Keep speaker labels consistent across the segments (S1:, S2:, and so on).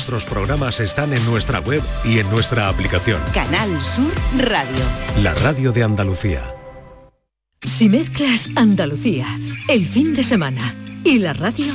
S1: nuestros programas están en nuestra web y en nuestra aplicación.
S2: Canal Sur Radio.
S1: La radio de Andalucía.
S3: Si mezclas Andalucía, el fin de semana y la radio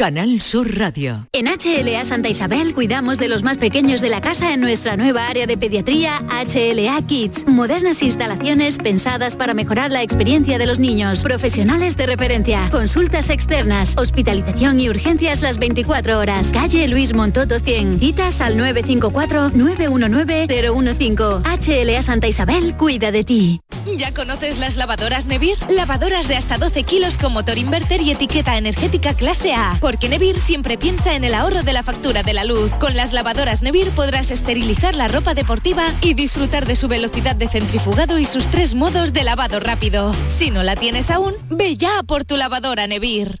S3: Canal Sur Radio.
S4: En HLA Santa Isabel cuidamos de los más pequeños de la casa en nuestra nueva área de pediatría HLA Kids. Modernas instalaciones pensadas para mejorar la experiencia de los niños. Profesionales de referencia. Consultas externas. Hospitalización y urgencias las 24 horas. Calle Luis Montoto 100. Citas al 954-919-015. HLA Santa Isabel cuida de ti.
S5: ¿Ya conoces las lavadoras Nevir? Lavadoras de hasta 12 kilos con motor inverter y etiqueta energética clase A porque Nevir siempre piensa en el ahorro de la factura de la luz. Con las lavadoras Nevir podrás esterilizar la ropa deportiva y disfrutar de su velocidad de centrifugado y sus tres modos de lavado rápido. Si no la tienes aún, ve ya por tu lavadora Nevir.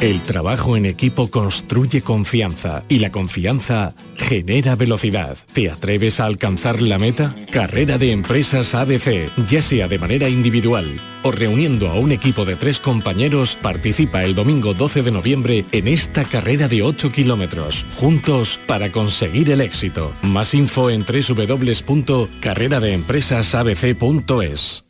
S1: El trabajo en equipo construye confianza y la confianza genera velocidad. ¿Te atreves a alcanzar la meta? Carrera de Empresas ABC, ya sea de manera individual o reuniendo a un equipo de tres compañeros, participa el domingo 12 de noviembre en esta carrera de 8 kilómetros, juntos para conseguir el éxito. Más info en www.carreradeempresasabc.es.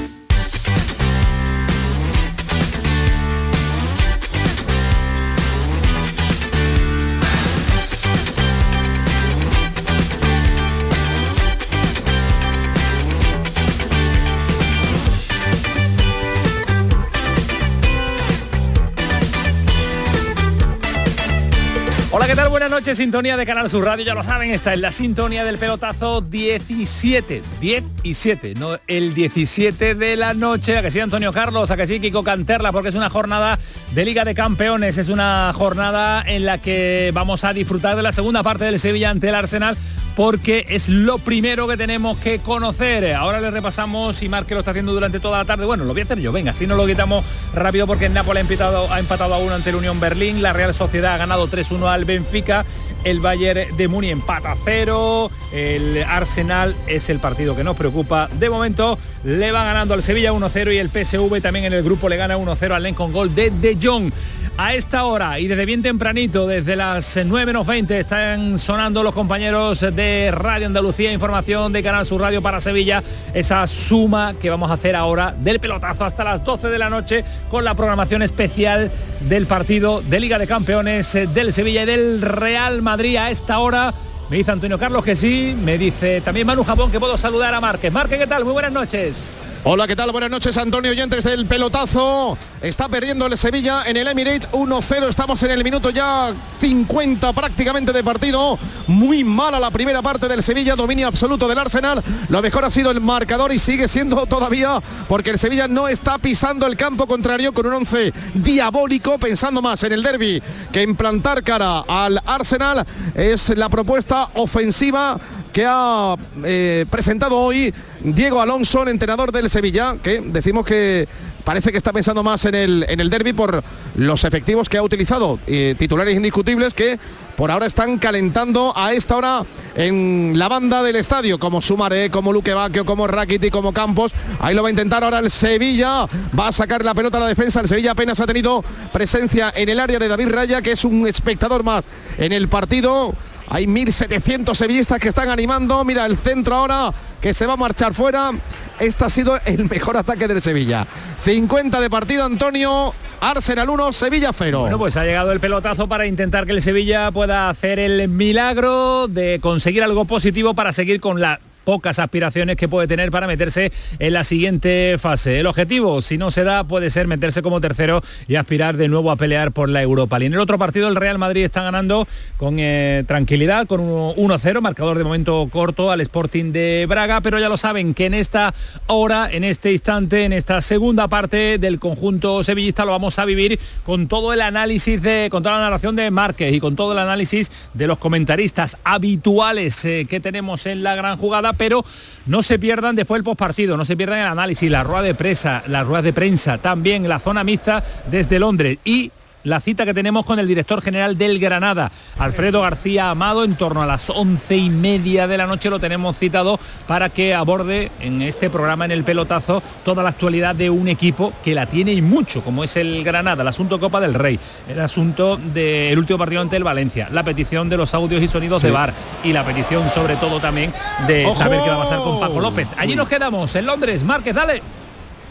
S6: Hola, ¿qué tal? Buenas noches, sintonía de Canal Sur Radio, ya lo saben, esta es la sintonía del pelotazo 17, 17, no el 17 de la noche, a que sí Antonio Carlos, a que sí Kiko Canterla, porque es una jornada de Liga de Campeones, es una jornada en la que vamos a disfrutar de la segunda parte del Sevilla ante el Arsenal, porque es lo primero que tenemos que conocer. Ahora le repasamos y Marque lo está haciendo durante toda la tarde. Bueno, lo voy a hacer yo, venga, si no lo quitamos rápido porque el Napoli ha empatado, ha empatado a uno ante el Unión Berlín, la Real Sociedad ha ganado 3-1 al Benfica, el Bayern de Muni empata cero, el Arsenal es el partido que nos preocupa. De momento le va ganando al Sevilla 1-0 y el PSV también en el grupo le gana 1-0 al Len con gol de De Jong. A esta hora y desde bien tempranito, desde las 9.20, están sonando los compañeros de Radio Andalucía, información de Canal Sur Radio para Sevilla, esa suma que vamos a hacer ahora del pelotazo hasta las 12 de la noche con la programación especial del partido de Liga de Campeones del Sevilla y del Real Madrid. A esta hora Me dice Antonio Carlos que sí, me dice también Manu Japón que puedo saludar a Márquez. Márquez, ¿qué tal? Muy buenas noches.
S7: Hola, ¿qué tal? Buenas noches, Antonio Oyentes del pelotazo. Está perdiendo el Sevilla en el Emirates 1-0. Estamos en el minuto ya 50 prácticamente de partido. Muy mala la primera parte del Sevilla, dominio absoluto del Arsenal. Lo mejor ha sido el marcador y sigue siendo todavía porque el Sevilla no está pisando el campo contrario con un 11 diabólico, pensando más en el derby que en plantar cara al Arsenal. Es la propuesta ofensiva que ha eh, presentado hoy Diego Alonso, el entrenador del Sevilla, que decimos que parece que está pensando más en el, en el derby por los efectivos que ha utilizado, titulares indiscutibles que por ahora están calentando a esta hora en la banda del estadio, como Sumaré, como Luque Baquio, como Rakiti, como Campos. Ahí lo va a intentar ahora el Sevilla, va a sacar la pelota a la defensa. El Sevilla apenas ha tenido presencia en el área de David Raya, que es un espectador más en el partido. Hay 1.700 sevillistas que están animando. Mira el centro ahora que se va a marchar fuera. Este ha sido el mejor ataque del Sevilla. 50 de partido, Antonio. Arsenal 1, Sevilla 0.
S6: Bueno, pues ha llegado el pelotazo para intentar que el Sevilla pueda hacer el milagro de conseguir algo positivo para seguir con la pocas aspiraciones que puede tener para meterse en la siguiente fase. El objetivo, si no se da, puede ser meterse como tercero y aspirar de nuevo a pelear por la Europa League. En el otro partido, el Real Madrid está ganando con eh, tranquilidad, con 1-0, marcador de momento corto al Sporting de Braga, pero ya lo saben que en esta hora, en este instante, en esta segunda parte del conjunto sevillista lo vamos a vivir con todo el análisis de, con toda la narración de Márquez y con todo el análisis de los comentaristas habituales eh, que tenemos en la gran jugada pero no se pierdan después el postpartido, no se pierdan el análisis, la rueda de prensa, las ruedas de prensa, también la zona mixta desde Londres y la cita que tenemos con el director general del Granada, Alfredo García Amado, en torno a las once y media de la noche lo tenemos citado para que aborde en este programa, en el pelotazo, toda la actualidad de un equipo que la tiene y mucho, como es el Granada, el asunto Copa del Rey, el asunto del último partido ante el Valencia, la petición de los audios y sonidos de VAR y la petición sobre todo también de saber qué va a pasar con Paco López. Allí nos quedamos, en Londres. Márquez, dale.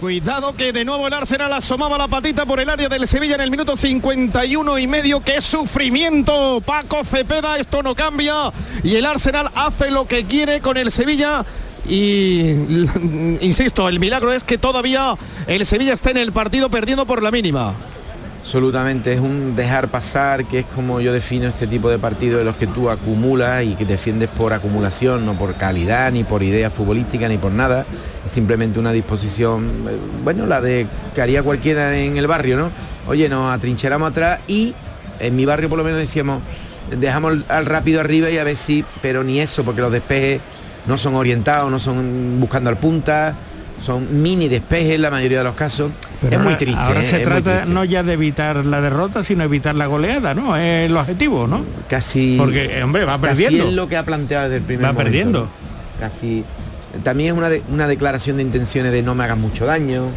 S7: Cuidado que de nuevo el Arsenal asomaba la patita por el área del Sevilla en el minuto 51 y medio. ¡Qué sufrimiento! Paco Cepeda, esto no cambia. Y el Arsenal hace lo que quiere con el Sevilla. Y insisto, el milagro es que todavía el Sevilla está en el partido perdiendo por la mínima.
S8: Absolutamente, es un dejar pasar, que es como yo defino este tipo de partidos de los que tú acumulas y que defiendes por acumulación, no por calidad, ni por idea futbolística, ni por nada. Es simplemente una disposición, eh, bueno, la de que haría cualquiera en el barrio, ¿no? Oye, nos atrincheramos atrás y en mi barrio por lo menos decíamos, dejamos al rápido arriba y a ver si, pero ni eso, porque los despejes no son orientados, no son buscando al punta son mini despejes en la mayoría de los casos. es muy triste.
S9: Ahora se trata no ya de evitar la derrota, sino evitar la goleada, ¿no? Es el objetivo, ¿no?
S8: Casi.
S9: Porque, hombre, va perdiendo.
S8: Casi es lo que ha planteado desde el primer
S9: Va perdiendo.
S8: Casi. También es una, una declaración de intenciones de no me hagan mucho daño.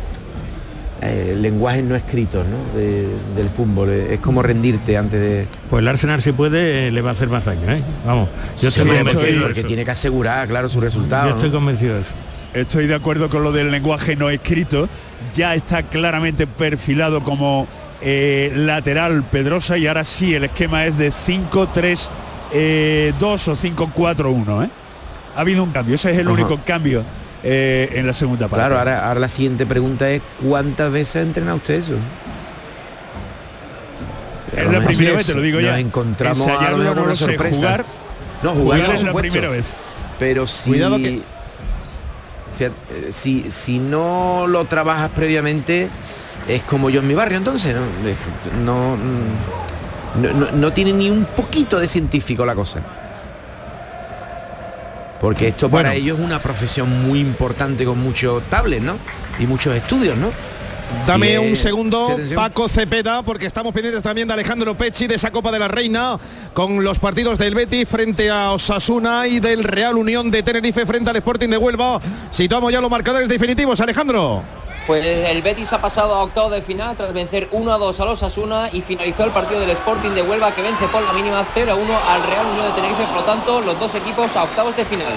S8: Eh, el lenguaje no escrito ¿no? del fútbol. Es como rendirte antes de.
S9: Pues el Arsenal si puede le va a hacer más daño, ¿eh? Vamos. Yo estoy
S8: convencido porque tiene que asegurar, claro, su resultado.
S9: Yo estoy convencido de eso.
S10: Estoy de acuerdo con lo del lenguaje no escrito. Ya está claramente perfilado como eh, lateral Pedrosa y ahora sí el esquema es de 5-3-2 eh, o 5-4-1. Ha habido un cambio, ese es el único cambio eh, en la segunda parte.
S8: Claro, ahora, ahora, la siguiente pregunta es ¿cuántas veces ha entrenado usted eso?
S10: Es la primera vez, te lo digo
S8: nos
S10: ya.
S8: encontramos a lo mejor
S10: no
S8: una
S10: sé,
S8: sorpresa.
S10: jugar,
S8: no, jugar,
S10: jugar es la primera vez.
S8: Pero si,
S7: Cuidado que-
S8: si, si, si no lo trabajas previamente, es como yo en mi barrio entonces, ¿no? No, no, no- no tiene ni un poquito de científico la cosa. Porque esto para
S7: Bueno.
S8: ellos es una profesión muy importante con muchos tablets, ¿no? Y muchos estudios, ¿no?
S7: Dame
S8: Sí,
S7: un segundo,
S8: sí.
S7: Paco Cepeda, porque estamos pendientes también de Alejandro Pecci de esa Copa de la Reina, con los partidos del Betis frente a Osasuna y del Real Unión de Tenerife frente al Sporting de Huelva. Situamos ya los marcadores definitivos, Alejandro.
S11: Pues el Betis ha pasado a octavo de final tras vencer 1 a 2 a los Asuna y finalizó el partido del Sporting de Huelva que vence por la mínima 0 a 1 al Real Unión de Tenerife. Por lo tanto, los dos equipos a octavos de final.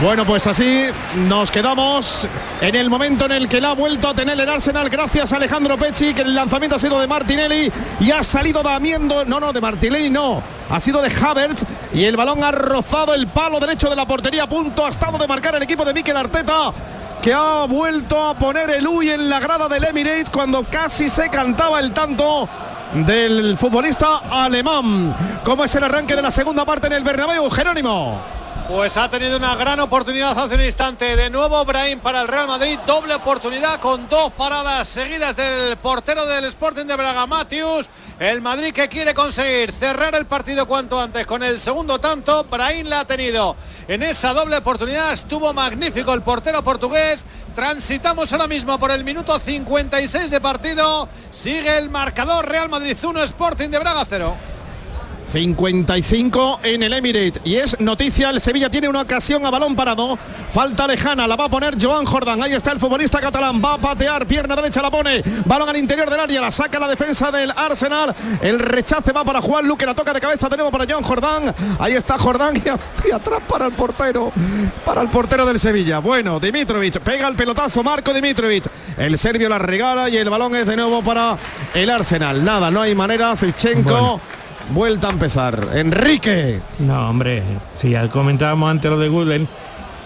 S7: Bueno, pues así nos quedamos en el momento en el que la ha vuelto a tener el Arsenal gracias a Alejandro Pecci, que el lanzamiento ha sido de Martinelli y ha salido damiendo, no, no, de Martinelli no, ha sido de Havertz y el balón ha rozado el palo derecho de la portería punto, ha estado de marcar el equipo de Mikel Arteta que ha vuelto a poner el UI en la grada del Emirates cuando casi se cantaba el tanto del futbolista alemán. ¿Cómo es el arranque de la segunda parte en el Bernabéu, Jerónimo?
S12: Pues ha tenido una gran oportunidad hace un instante. De nuevo Brahim para el Real Madrid. Doble oportunidad con dos paradas seguidas del portero del Sporting de Braga, Matius. El Madrid que quiere conseguir cerrar el partido cuanto antes con el segundo tanto. Brahim la ha tenido en esa doble oportunidad. Estuvo magnífico el portero portugués. Transitamos ahora mismo por el minuto 56 de partido. Sigue el marcador Real Madrid 1, Sporting de Braga 0.
S7: 55 en el Emirates. Y es noticia, el Sevilla tiene una ocasión a balón parado, falta lejana, la va a poner Joan Jordán, ahí está el futbolista catalán, va a patear, pierna derecha la pone, balón al interior del área, la saca la defensa del Arsenal, el rechace va para Juan Luque, la toca de cabeza, tenemos para Joan Jordán, ahí está Jordán y, atrás para el portero, para el portero del Sevilla. Bueno, Dimitrovic, pega el pelotazo Marco Dimitrovic, el serbio la regala y el balón es de nuevo para el Arsenal. Nada, no hay manera, Zichenko vuelta a empezar. Enrique.
S9: No, hombre, si ya comentábamos antes lo de Guden,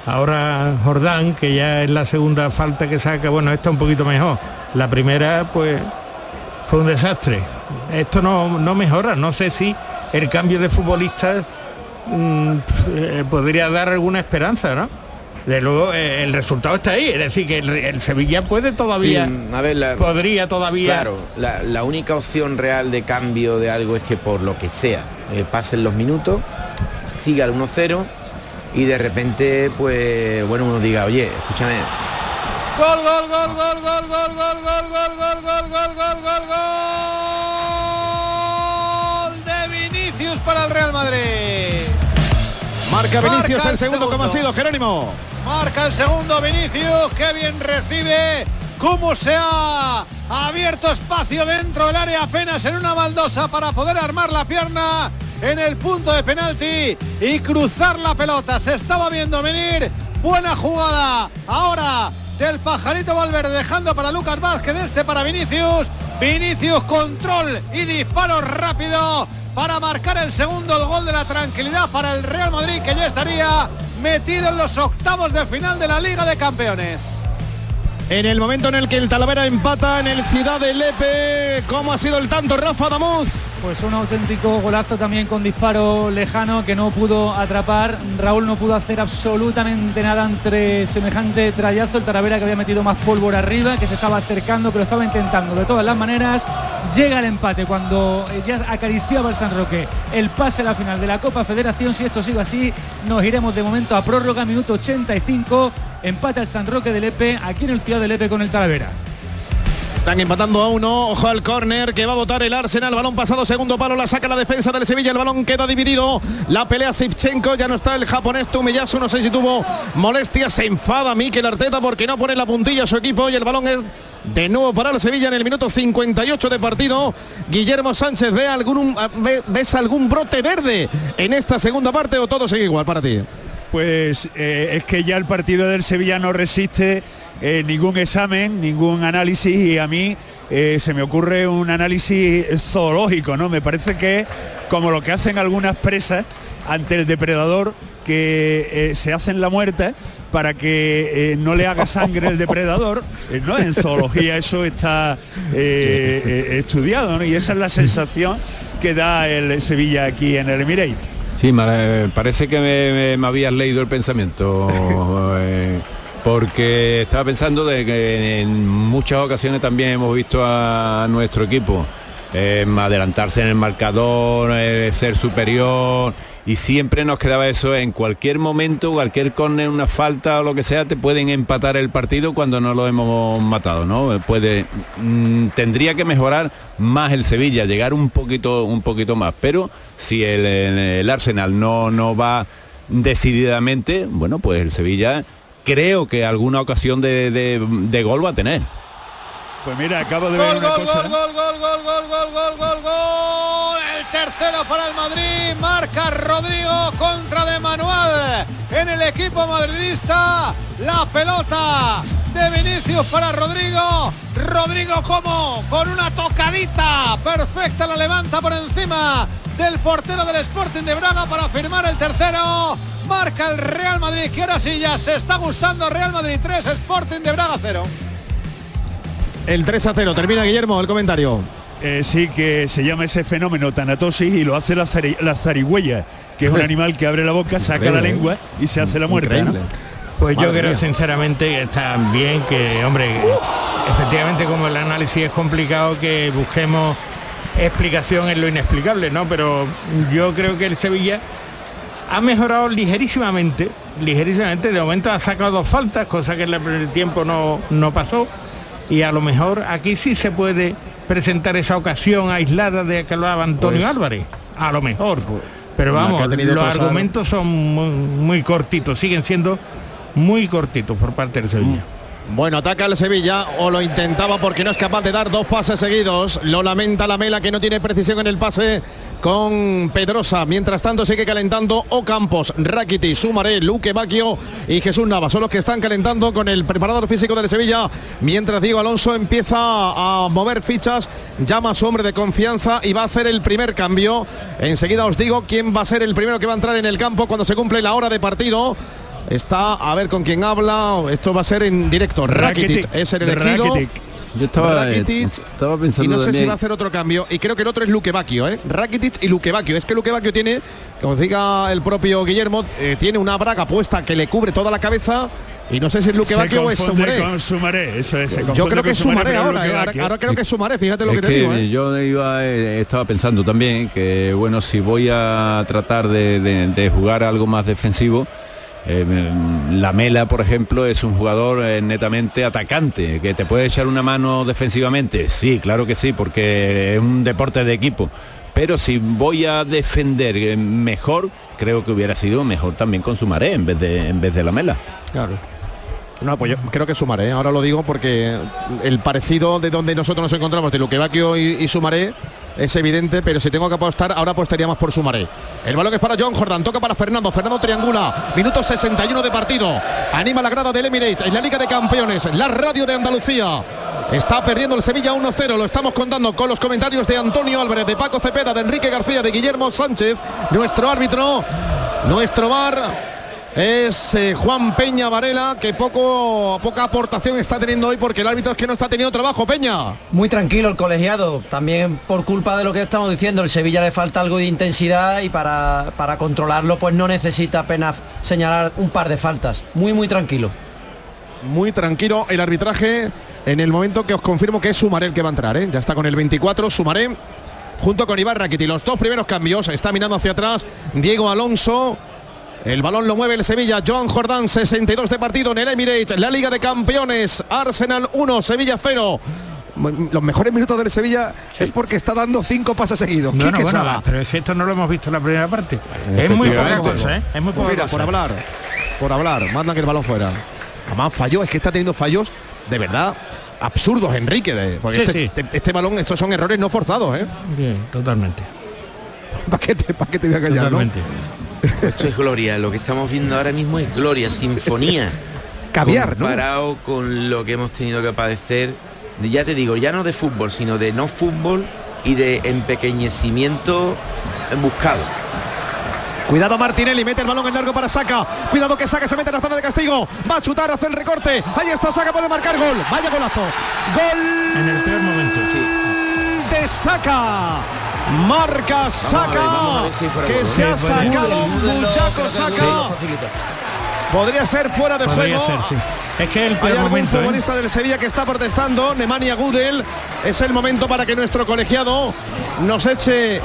S9: ahora Jordán, que ya es la segunda falta que saca, bueno, está un poquito mejor. La primera, pues, fue un desastre. Esto no, no mejora, no sé si el cambio de futbolistas mm, eh, podría dar alguna esperanza, ¿no? De luego eh, el resultado está ahí, es decir, que el, Sevilla puede todavía, podría todavía...
S8: Claro, la, única opción real de cambio de algo es que por lo que sea, eh, pasen los minutos, siga el 1-0 y de repente, pues, bueno, uno diga, oye, escúchame.
S12: Gol, gol, gol, gol, gol, gol, gol, gol, gol, gol, gol, gol, gol, gol, gol de Vinicius para el Real Madrid.
S7: Marca Vinicius el segundo, como ha sido Jerónimo.
S12: Marca el segundo Vinicius, qué bien recibe. Cómo se ha abierto espacio dentro del área apenas en una baldosa para poder armar la pierna en el punto de penalti y cruzar la pelota. Se estaba viendo venir. Buena jugada. Ahora del pajarito Valverde dejando para Lucas Vázquez, este para Vinicius. Vinicius control y disparo rápido para marcar el segundo el gol de la tranquilidad para el Real Madrid que ya estaría metido en los octavos de final de la Liga de Campeones.
S7: En el momento en el que el Talavera empata en el Ciudad de Lepe, ¿cómo ha sido el tanto Rafa Damuz?
S13: Pues un auténtico golazo también con disparo lejano que no pudo atrapar. Raúl no pudo hacer absolutamente nada entre semejante trayazo. El Talavera que había metido más pólvora arriba, que se estaba acercando, pero estaba intentando de todas las maneras. Llega el empate cuando ya acariciaba el San Roque el pase a la final de la Copa Federación. Si esto sigue así, nos iremos de momento a prórroga, minuto 85. Empate al San Roque de Lepe, aquí en el Ciudad de Lepe con el Talavera.
S7: Están empatando a uno. Ojo al córner que va a votar el Arsenal. Balón pasado, segundo palo. La saca la defensa del Sevilla. El balón queda dividido. La pelea Sivchenko. Ya no está el japonés Tumeyasu. No sé si tuvo molestia. Se enfada Mikel Arteta porque no pone la puntilla a su equipo. Y el balón es de nuevo para el Sevilla en el minuto 58 de partido. Guillermo Sánchez, ¿ve algún, ¿ves algún brote verde en esta segunda parte o todo sigue igual para ti?
S10: Pues eh, es que ya el partido del Sevilla no resiste eh, ningún examen, ningún análisis y a mí eh, se me ocurre un análisis zoológico, ¿no? Me parece que como lo que hacen algunas presas ante el depredador que se hacen la muerte para que no le haga sangre el depredador, ¿no? En zoología eso está estudiado, ¿no? Y esa es la sensación que da el Sevilla aquí en el Emirate.
S14: Sí, parece que me habías leído el pensamiento porque estaba pensando de que en muchas ocasiones también hemos visto a nuestro equipo eh, adelantarse en el marcador, eh, ser superior y siempre nos quedaba eso en cualquier momento, cualquier córner, una falta o lo que sea, te pueden empatar el partido cuando no lo hemos matado, ¿no? Puede, mm, tendría que mejorar más el Sevilla, llegar un poquito, un poquito más, pero si el, Arsenal no, no va decididamente, bueno, pues el Sevilla creo que alguna ocasión de, de, gol va a tener.
S10: Pues mira, acabo de ver una cosa.
S12: Gol, gol, gol, gol, gol, gol, gol, gol, gol. El Tercero para el Madrid, marca Rodrigo contra de Manuel en el equipo madridista. La pelota de Vinicius para Rodrigo. Rodrigo como con una tocadita perfecta la levanta por encima del portero del Sporting de Braga para firmar el tercero. Marca el Real Madrid que ahora sí ya se está gustando Real Madrid 3, Sporting de Braga 0.
S7: El 3 a 0. Termina Guillermo el comentario.
S10: Eh, sí, que se llama ese fenómeno tanatosis y lo hace la, zari- la zarigüeya, que es un animal que abre la boca, saca la
S9: Increíble, ¿eh?
S10: lengua y se hace la muerte. ¿no?
S9: Pues yo creo
S10: mía.
S9: sinceramente que está bien que, hombre, efectivamente como el análisis es complicado que busquemos explicación en lo inexplicable, ¿no? Pero yo creo que el Sevilla ha mejorado ligerísimamente, ligerísimamente, de momento ha sacado dos faltas, cosa que en el primer tiempo no, no pasó, y a lo mejor aquí sí se puede presentar esa ocasión aislada de que hablaba Antonio
S7: Pues-
S9: Álvarez, a lo mejor. Pero
S7: La que
S9: vamos, los argumentos son muy, muy cortitos, siguen siendo muy cortitos por parte del Sevilla.
S7: Bueno, ataca el Sevilla o lo intentaba porque no es capaz de dar dos pases seguidos. Lo lamenta la Mela que no tiene precisión en el pase con Pedrosa. Mientras tanto sigue calentando Ocampos, Rakiti, Sumaré, Luque Baquio y Jesús Nava. Son los que están calentando con el preparador físico del Sevilla. Mientras Diego Alonso empieza a mover fichas, llama a su hombre de confianza y va a hacer el primer cambio. Enseguida os digo quién va a ser el primero que va a entrar en el campo cuando se cumple la hora de partido. Está a ver con quién habla. Esto va a ser en directo. Rakitic,
S10: Rakitic.
S7: es el elegido.
S10: Rakitic.
S14: Yo estaba,
S7: Rakitic.
S14: estaba pensando
S7: Y no sé si va a hacer otro cambio. Y creo que el otro es Luque Bacchio, ¿eh? Rakitic y Luque Bacchio. Es que Luque Bacchio tiene, como diga el propio Guillermo, eh, tiene una braga puesta que le cubre toda la cabeza. Y no sé si es Luque
S10: Se
S7: Bacchio o es Sumaré.
S10: con Sumaré, eso es. se
S7: Yo creo que es Sumaré ahora, eh, ahora, creo que es Sumaré, fíjate lo
S14: Es
S7: que te digo. ¿eh?
S14: yo iba, eh, estaba pensando también que bueno si voy a tratar de, de- de jugar algo más defensivo eh, la Mela por ejemplo es un jugador eh, netamente atacante que te puede echar una mano defensivamente. Sí claro que sí porque es un deporte de equipo. Pero si voy a defender eh, mejor creo que hubiera sido mejor también con Sumaré en vez de en vez de la Mela
S7: Claro. No, pues yo creo que Sumaré, ahora lo digo porque el parecido de donde nosotros nos encontramos de Bacchio y, y Sumaré es evidente, pero si tengo que apostar, ahora apostaría más por Sumaré. El balón es para John Jordan, toca para Fernando, Fernando triangula, minuto 61 de partido, anima la grada del Emirates, en la Liga de Campeones, la radio de Andalucía. Está perdiendo el Sevilla 1-0, lo estamos contando con los comentarios de Antonio Álvarez, de Paco Cepeda, de Enrique García, de Guillermo Sánchez, nuestro árbitro, nuestro bar. Es eh, Juan Peña Varela que poco poca aportación está teniendo hoy porque el árbitro es que no está teniendo trabajo Peña.
S15: Muy tranquilo el colegiado, también por culpa de lo que estamos diciendo, el Sevilla le falta algo de intensidad y para, para controlarlo pues no necesita apenas señalar un par de faltas. Muy muy tranquilo.
S7: Muy tranquilo el arbitraje en el momento que os confirmo que es Sumaré el que va a entrar. ¿eh? Ya está con el 24 Sumaré junto con Iván Rakiti. Los dos primeros cambios. Está mirando hacia atrás Diego Alonso. El balón lo mueve el Sevilla. Joan Jordán, 62 de partido en el Emirates. La Liga de Campeones. Arsenal 1, Sevilla 0. Los mejores minutos del Sevilla es porque está dando cinco pases seguidos.
S9: No, no, bueno, pero es que esto no lo hemos visto en la primera parte. Es muy poca cosa, ¿eh? Es muy poca
S7: Mira,
S9: cosa.
S7: por hablar, por hablar, mandan que el balón fuera. Además falló, es que está teniendo fallos de verdad absurdos, Enrique. de- porque
S9: Sí,
S7: este,
S9: sí.
S7: este- este balón, estos son errores no forzados, ¿eh?
S9: Bien, totalmente.
S7: ¿Para qué te, pa' qué te voy a callar, no?
S8: Esto es gloria, lo que estamos viendo ahora mismo es gloria, sinfonía.
S7: Caviar, ¿no?
S8: Comparado con lo que hemos tenido que padecer, de- ya te digo, ya no de fútbol, sino de no fútbol y de empequeñecimiento buscado.
S7: Cuidado Martinelli, mete el balón en largo para Saca. Cuidado que Saca se mete en la zona de castigo. Va a chutar, hace el recorte. Ahí está Saca, puede marcar gol. Vaya golazo. Gol
S9: En el peor momento.
S7: de Saca. Marca Saca.
S8: si
S7: que se ha sacado muchacho Saca. Podría ser fuera de
S9: Podría
S7: juego.
S9: ser, sí. Es que el
S7: Hay algún
S9: momento, ¿eh?
S7: futbolista del Sevilla que está protestando, Nemanja Gudel. Es el momento para que nuestro colegiado nos eche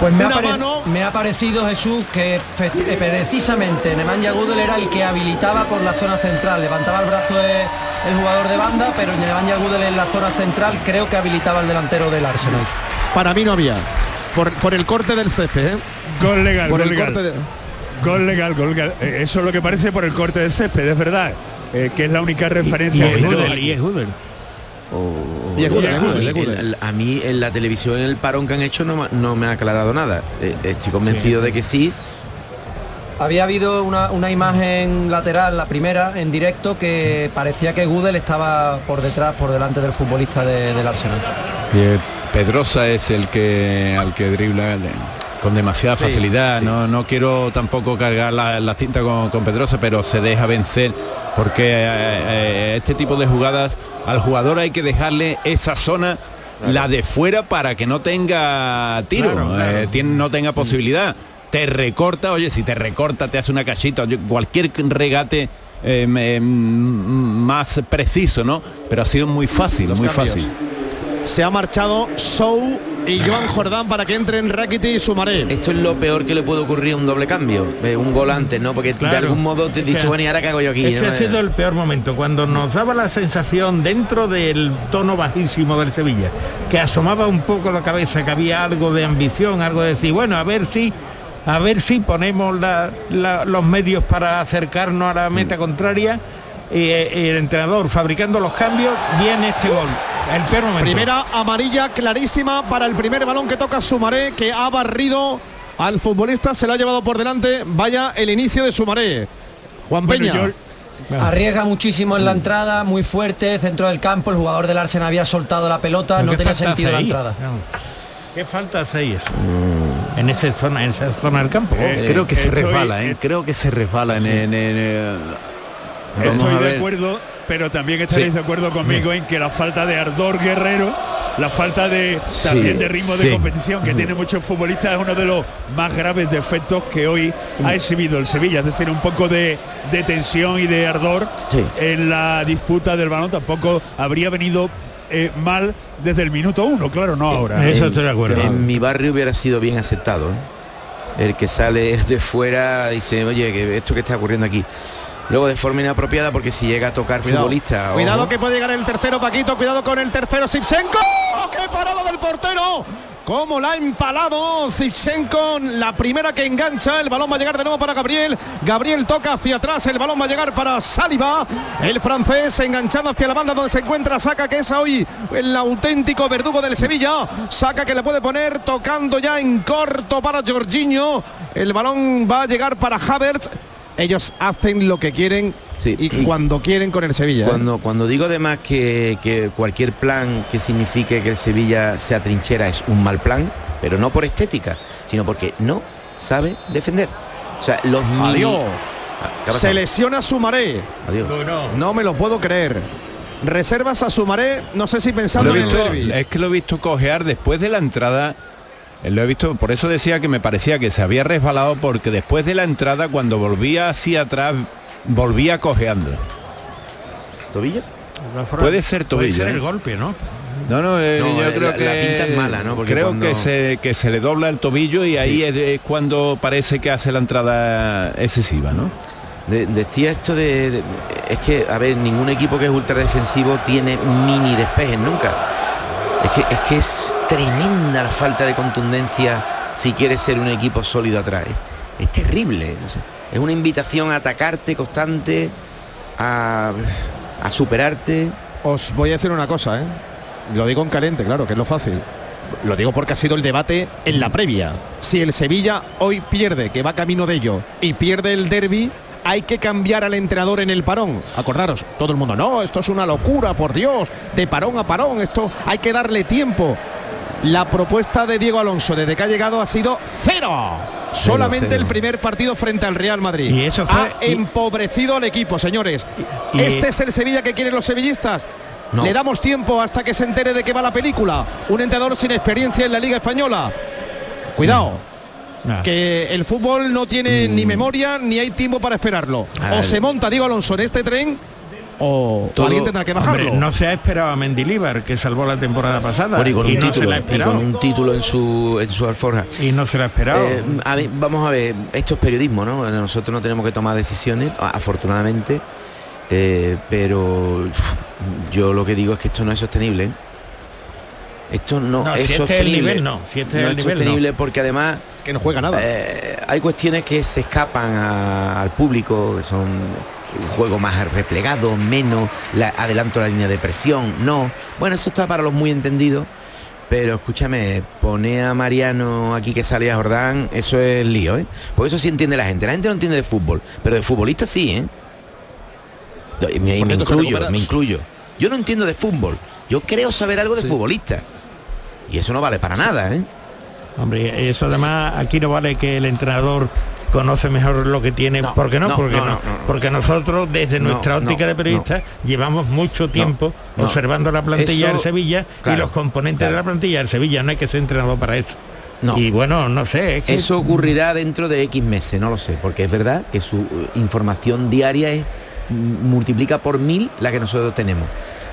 S15: Pues me ha,
S7: mano.
S15: me ha parecido Jesús que eh, precisamente Nemanja Gudel era el que habilitaba por la zona central, levantaba el brazo de- el jugador de banda, pero Nemanja Gudel en la zona central creo que habilitaba el delantero del Arsenal.
S7: Para mí no había. Por, por el corte del césped, ¿eh?
S10: Gol legal,
S7: Por
S10: gol
S7: el
S10: legal.
S7: corte de-
S10: Gol legal, gol legal. Eh, Eso es lo que parece por el corte de césped, es verdad. eh, que es la única referencia.
S9: Y y es
S8: o-
S7: Y
S8: a, mí,
S7: Gudel.
S8: el- a mí en la televisión en el parón que han hecho no, no me ha aclarado nada. Eh, estoy convencido de que sí.
S15: Había habido una, una imagen lateral, la primera, en directo, que parecía que Gudel estaba por detrás, por delante del futbolista de- del Arsenal.
S14: Eh, Pedrosa es el que al que dribla de- con demasiada
S15: Sí,
S14: facilidad.
S15: sí.
S14: No, no quiero tampoco cargar la, la cinta con, con Pedrosa, pero se deja vencer porque eh, eh, este tipo de jugadas al jugador hay que dejarle esa zona, la de fuera, para que no tenga tiro,
S16: Claro, claro.
S14: eh, tiene- no tenga posibilidad. Te recorta, oye, si te recorta, te hace una cachita, cualquier regate eh, mm, más preciso, ¿no? Pero ha sido muy fácil, muy
S7: cambios.
S14: fácil.
S7: Se ha marchado Sou y Joan Jordán para que entren Rakiti y Sumaré.
S8: Esto es lo peor que le puede ocurrir a un doble cambio, eh, un gol antes, ¿no? Porque de algún modo te dice, bueno, y ahora qué hago yo aquí.
S16: Ese
S8: ¿no?
S16: ha sido el peor momento, cuando nos daba la sensación dentro del tono bajísimo del Sevilla, que asomaba un poco la cabeza, que había algo de ambición, algo de decir, bueno, a ver si, a ver si ponemos la- la- los medios para acercarnos a la meta contraria. Y, eh, y el entrenador fabricando los cambios, viene este gol. El peor momento.
S7: Primera amarilla clarísima para el primer balón que toca Sumaré, que ha barrido al futbolista, se lo ha llevado por delante. Vaya el inicio de Sumaré. Juan
S10: Bueno,
S7: Peña.
S10: yo-
S15: Arriesga muchísimo en la entrada, muy fuerte, centro del campo, el jugador del Arsenal había soltado la pelota, no
S16: ¿qué
S15: tenía sentido la entrada.
S16: No. ¿Qué falta hace ahí eso? En esa zona, en esa zona del campo.
S14: Eh, creo que se
S10: estoy-
S14: resbala, ¿eh? creo que se resbala en, en- en, eh, vamos
S10: Estoy de acuerdo, pero también estaréis
S14: Sí.
S10: de acuerdo conmigo en que la falta de ardor guerrero, la falta de
S14: Sí,
S10: también de ritmo
S14: sí.
S10: de competición que tiene muchos futbolistas es uno de los más graves defectos que hoy ha exhibido el Sevilla, es decir, un poco de, de tensión y de ardor
S8: Sí.
S10: en la disputa del balón tampoco habría venido eh, mal desde el minuto uno, claro, no ahora.
S16: Eso
S8: En-
S16: estoy de acuerdo.
S8: En mi barrio hubiera sido bien aceptado. ¿eh? El que sale de fuera dice, oye, que esto que está ocurriendo aquí. Luego de forma inapropiada porque si llega a tocar
S7: Cuidado,
S8: futbolista.
S7: cuidado
S8: ojo.
S7: que puede llegar el tercero Paquito, cuidado con el tercero Sivchenko. ¡Qué parada del portero! ¿Cómo la ha empalado Sivchenko? La primera que engancha, el balón va a llegar de nuevo para Gabriel. Gabriel toca hacia atrás, el balón va a llegar para Saliba. El francés enganchado hacia la banda donde se encuentra Saca, que es hoy el auténtico verdugo del Sevilla. Saca que le puede poner tocando ya en corto para Jorginho. El balón va a llegar para Havertz. Ellos hacen lo que quieren
S8: Sí,
S7: y, cuando quieren con el Sevilla. ¿eh?
S8: Cuando, cuando digo además que, que cualquier plan que signifique que el Sevilla sea trinchera es un mal plan, pero no por estética, sino porque no sabe defender. O sea, los mini-
S7: Adiós.
S8: Ah, ¿qué ha
S7: Se lesiona Sumaré.
S8: Adiós.
S7: No me lo puedo creer. Reservas a Sumaré, no sé si pensando en el
S14: es que lo he visto cojear después de la entrada. Eh, Lo he visto, por eso decía que me parecía que se había resbalado porque después de la entrada cuando volvía hacia atrás volvía cojeando.
S8: ¿Tobillo?
S14: Puede ser
S16: Puede
S14: tobillo.
S16: ser
S14: ¿eh?
S16: el golpe, ¿no?
S14: No, no, eh,
S8: No,
S14: yo
S8: eh,
S14: creo
S8: la-
S14: que
S8: la pinta es mala, ¿no? Porque
S14: creo
S8: cuando-
S14: que se que se le dobla el tobillo y ahí es, es cuando parece que hace la entrada excesiva, ¿no?
S8: De- decía esto de, de- es que a ver ningún equipo que es ultra defensivo tiene mini despejes nunca es que es tremenda la falta de contundencia si quieres ser un equipo sólido atrás es, es terrible es una invitación a atacarte constante a, a superarte
S7: Os voy a decir una cosa, ¿eh? Lo digo en caliente, claro, que es lo fácil. Lo digo porque ha sido el debate en la previa. Si el Sevilla hoy pierde, que va camino de ello, y pierde el derby, hay que cambiar al entrenador en el parón. Acordaros, todo el mundo, no, esto es una locura, por Dios, de parón a parón, esto hay que darle tiempo. La propuesta de Diego Alonso desde que ha llegado ha sido cero. Solamente
S8: cero.
S7: el primer partido frente al Real Madrid.
S16: Y eso fue-
S7: ha
S16: y-
S7: empobrecido al equipo, señores.
S16: y-
S7: este es el Sevilla que quieren los sevillistas.
S8: No.
S7: Le damos tiempo hasta que se entere de qué va la película. Un entrenador sin experiencia en la Liga Española. Cuidado.
S16: Ah.
S7: Que el fútbol no tiene ni memoria ni hay tiempo para esperarlo. O se monta Diego Alonso en este tren o
S8: Todo-
S7: alguien tendrá que bajarlo.
S16: Hombre, no se ha esperado a Mendilíbar, que salvó la temporada pasada.
S8: Bueno, y con
S16: y
S8: un
S16: no se
S8: título
S16: la ha
S8: y
S16: esperado.
S8: con un título en su en su alforja
S16: Y no se la ha esperado.
S8: Eh, a vamos a ver, esto es periodismo, ¿no? Nosotros no tenemos que tomar decisiones, afortunadamente, eh, pero yo lo que digo es que esto no es sostenible. Esto no,
S16: No,
S8: es
S16: si este es el
S8: sostenible.
S16: nivel, no. Si este es
S8: No
S16: el
S8: es
S16: nivel,
S8: sostenible porque además
S7: Es que no juega nada.
S8: eh, hay cuestiones que se escapan a- al público, que son juego más replegado, menos, la, adelanto la línea de presión, no. Bueno, eso está para los muy entendidos. Pero escúchame, pone a Mariano aquí que sale a Jordán, eso es lío, ¿eh? Por eso sí entiende la gente. La gente no entiende de fútbol, pero de futbolista sí, ¿eh? Me, y me incluyo, me incluyo. Yo no entiendo de fútbol. Yo creo saber algo de futbolista. Y eso no vale para nada, ¿eh?
S9: Hombre, eso además aquí no vale que el entrenador conoce mejor lo que tiene. ¿Por qué no?
S8: no,
S9: porque
S8: no,
S9: no,
S8: no, no.
S9: Porque nosotros, desde
S8: No,
S9: nuestra
S8: no,
S9: óptica de
S8: no.
S9: periodistas, llevamos mucho tiempo
S8: no.
S9: observando la plantilla
S8: Eso-
S9: del Sevilla y los componentes de la plantilla del Sevilla. No hay que ser entrenador para eso.
S8: No.
S9: Y bueno, no sé. es que-
S8: Eso ocurrirá dentro de X meses, no lo sé, porque es verdad que su eh, información diaria es multiplica por mil la que nosotros tenemos.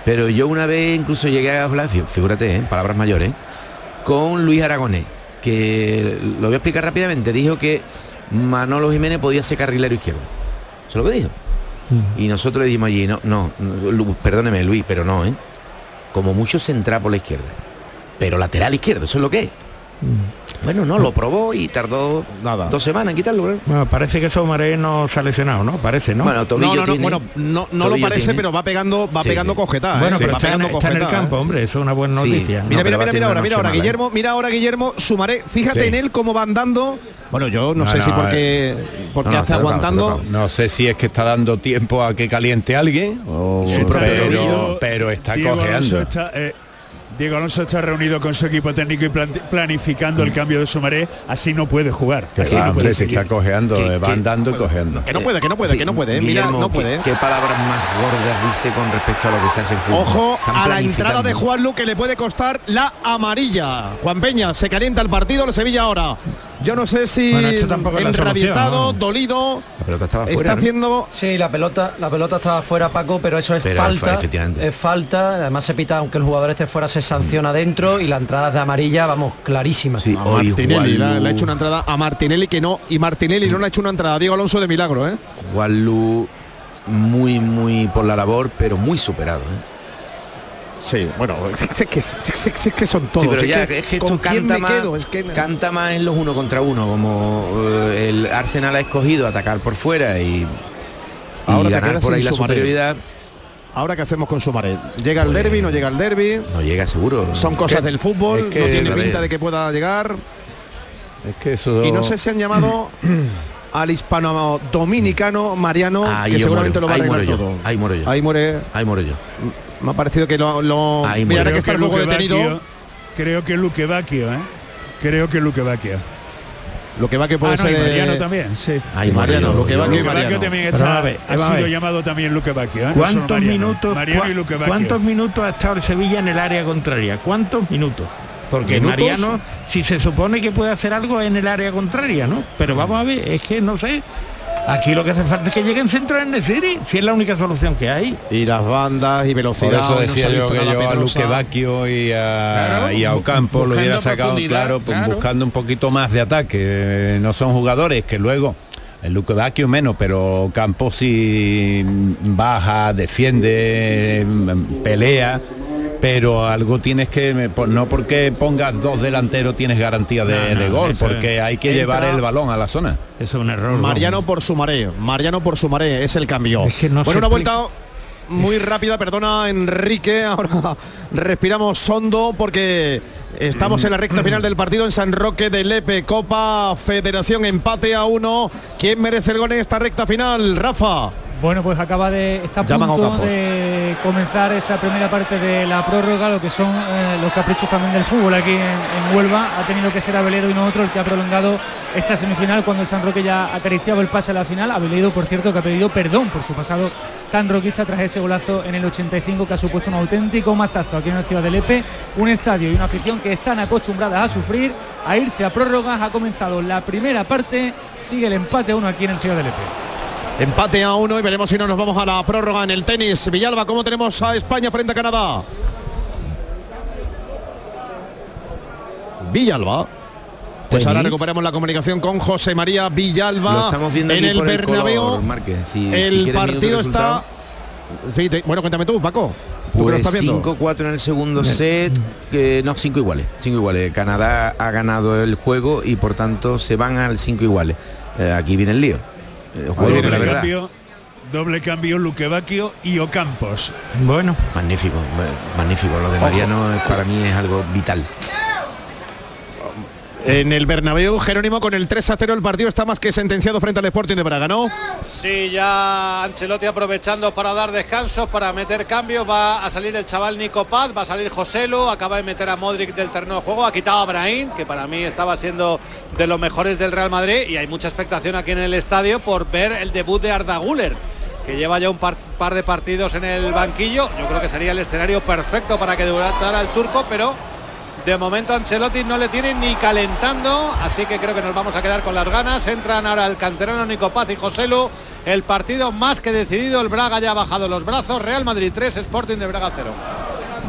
S8: Pero yo una vez incluso llegué a hablar, figúrate, ¿eh? palabras mayores, con Luis Aragonés, que lo voy a explicar rápidamente, dijo que Manolo Jiménez podía ser carrilero izquierdo. Eso es lo que dijo. Y nosotros le dijimos allí, no, no, Lu- perdóneme Luis, pero no, ¿eh? Como mucho centrar por la izquierda. Pero lateral izquierdo, eso es lo que es. Bueno, no, lo probó y tardó dos semanas en quitarlo. ¿eh?
S9: Bueno, parece que Somaré no se ha lesionado, ¿no? Parece, ¿no?
S8: Bueno, tobillo
S7: No, no, no,
S8: tiene.
S7: bueno, no, no lo parece,
S8: tiene.
S7: pero va pegando, va
S8: Sí,
S7: pegando
S8: sí.
S7: cojetada.
S9: Bueno,
S7: ¿eh?
S9: pero
S7: va
S9: está, en,
S7: pegando
S9: está en el
S7: cojetada,
S9: campo,
S7: ¿eh?
S9: hombre, eso es una buena
S8: Sí.
S9: noticia.
S7: Mira, mira, mira, mira
S8: tener
S7: ahora, mira ahora,
S8: mala, ¿eh?
S7: Guillermo, mira ahora Guillermo, sumaré, fíjate
S14: Sí.
S7: en él cómo va andando. Bueno, yo no,
S14: No,
S7: sé
S14: no,
S7: si
S14: eh,
S7: porque porque
S14: No, no,
S7: está aguantando.
S14: No sé si es que está dando tiempo a que caliente alguien, o- pero, está cojeando.
S10: Eh, Diego Alonso está reunido con su equipo técnico y plan- planificando el cambio de Sumaré, así no puede jugar.
S14: Que
S10: Así no puede
S14: se
S10: seguir.
S14: está cojeando,
S8: que-
S14: va
S8: que-
S14: andando y cojeando.
S7: Que no puede, que no puede,
S8: Sí,
S7: que no puede. Mira, no
S8: ¿qué-
S7: puede.
S8: ¿qué, palabras más gordas dice con respecto a lo que se hace en fútbol?
S7: Ojo a la entrada de Juan Lu que le puede costar la amarilla. Juan Peña se calienta el partido, el Sevilla ahora. Yo no sé si
S9: Bueno, esto tampoco es la
S7: enrabietado,
S9: solución, ¿no?
S7: dolido,
S8: La pelota estaba
S7: está
S8: fuera. ¿no?
S7: haciendo
S15: Sí, la pelota, la pelota estaba fuera, Paco, pero eso es
S8: Pero
S15: falta. Es falta. Además se pita, aunque el jugador esté fuera, se sanciona dentro y la entrada de amarilla, vamos, clarísima.
S8: Sí,
S7: a
S8: hoy
S7: Martinelli. Le, ha hecho una entrada a Martinelli que no. Y Martinelli no le ha hecho una entrada a Diego Alonso de milagro, ¿eh?
S8: Juan Lu muy, muy por la labor, pero muy superado. ¿eh?
S7: Sí, bueno, es que, es que- es que son todos.
S8: sí, pero
S7: es
S8: ya
S7: que
S8: es que
S7: ¿con
S8: esto
S7: quién
S8: canta
S7: me
S8: más,
S7: quedo? Que
S8: canta más en los uno contra uno, como eh, el Arsenal ha escogido atacar por fuera y, y
S7: Ahora
S8: ganar por ahí la
S7: Sumaré.
S8: superioridad.
S7: Ahora qué hacemos con Sumaré. Llega el
S8: Pues-
S7: derby, no llega el derby.
S8: No llega seguro.
S7: Son cosas del fútbol, no tiene pinta de que pueda llegar.
S14: Es que eso
S7: Y no sé si han llamado al hispano dominicano Mariano,
S8: Ahí
S7: que seguramente
S8: muero,
S7: lo va a arreglar todo.
S8: ahí muero yo.
S7: Ahí muere.
S8: Ahí muero yo.
S7: Me ha parecido que lo, lo
S8: Ahí
S7: mira, que está detenido.
S10: Bacchio- creo que Luque Bacchio, ¿eh? Creo que Luque Bacchio.
S7: Lo que va que puede
S10: Ah, no,
S7: ser
S10: y
S7: de-
S10: Mariano también, sí.
S8: Ahí
S7: Mariano, lo que va que Mariano.
S10: también
S9: Pero
S10: está,
S9: a ver,
S10: ha sido llamado también Luque Bacchio. ¿eh?
S9: ¿Cuántos
S10: Mariano.
S9: minutos,
S10: Mariano
S9: cua-. ¿Cuántos minutos ha estado el Sevilla en el área contraria? ¿Cuántos minutos? Porque
S7: ¿Minutos?
S9: Mariano, si se supone que puede hacer algo en el área contraria, ¿no? Pero vamos a ver, es que no sé. Aquí lo que hace falta es que lleguen centros en Nesiri, si es la única solución que hay.
S7: Y las bandas y
S14: Por
S7: velocidad.
S14: eso
S7: hoy no se
S14: decía yo que yo a
S7: Pedrosa.
S14: Luque Bacchio y a,
S9: Claro,
S14: y a Ocampo lo hubiera sacado claro, pues,
S9: claro.
S14: buscando un poquito más de ataque. Eh, No son jugadores que luego el Luque Bacchio menos, pero Ocampo sí baja, defiende, mm, pelea. Pero algo tienes que, no porque pongas dos delanteros tienes garantía de,
S9: No, no,
S14: de gol,
S9: es-
S14: porque hay que
S7: Entra-
S14: llevar el balón a la zona.
S9: Eso es un error.
S7: Mariano por Sumaré. Mariano por Sumaré es el cambio.
S9: Es que no
S7: bueno, una
S9: explica.
S7: vuelta muy rápida, perdona Enrique. Ahora respiramos hondo porque estamos en la recta final del partido en San Roque de Lepe. Copa Federación empate a uno. ¿Quién merece el gol en esta recta final? Rafa.
S13: Bueno, pues acaba de está a
S7: Llaman
S13: punto de comenzar esa primera parte de la prórroga, lo que son eh, los caprichos también del fútbol aquí en, en Huelva. Ha tenido que ser Abeledo y no otro el que ha prolongado esta semifinal cuando el San Roque ya acariciaba el pase a la final. Abeledo, por cierto, que ha pedido perdón por su pasado sanroquista tras ese golazo en el 85 que ha supuesto un auténtico mazazo aquí en la ciudad de Lepe. Un estadio y una afición que están acostumbradas a sufrir, a irse a prórrogas. Ha comenzado la primera parte, sigue el empate a uno aquí en el ciudad de Lepe.
S7: Empate a uno y veremos si no nos vamos a la prórroga en el tenis. Villalba, ¿cómo tenemos a España frente a Canadá? Villalba. Pues ahora recuperamos la comunicación con José María Villalba
S8: estamos viendo
S7: en el
S8: el
S7: Bernabéu.
S8: Márquez. Si-
S7: el partido está. Sí, te- bueno, cuéntame tú, Paco. ¿Tú que lo
S8: Pues
S7: estás viendo?
S8: 5-4 en el segundo set, que no, 5 iguales, 5 iguales. Canadá ha ganado el juego y por tanto se van al 5 iguales. Eh, aquí viene el lío. Juego
S10: que
S8: la verdad.
S10: cambio, Doble cambio Luque Bacchio y Ocampos.
S9: Bueno.
S8: Magnífico, magnífico. Lo de Mariano es, para mí es algo vital.
S7: En el Bernabéu, Jerónimo con el 3 a 0 el partido está más que sentenciado frente al Sporting de Braga, ¿no?
S12: Sí, ya Ancelotti aprovechando para dar descansos, para meter cambios, va a salir el chaval Nico Paz, va a salir Joselo, acaba de meter a Modric del terreno de juego, ha quitado a Brahim, que para mí estaba siendo de los mejores del Real Madrid y hay mucha expectación aquí en el estadio por ver el debut de Arda Güler que lleva ya un par, par, de partidos en el banquillo. Yo creo que sería el escenario perfecto para que durara el turco, pero de momento Ancelotti no le tiene ni calentando, así que creo que nos vamos a quedar con las ganas. Entran ahora el canterano Nico Paz y Joselu. El partido más que decidido, el Braga ya ha bajado los brazos. Real Madrid 3, Sporting de Braga 0.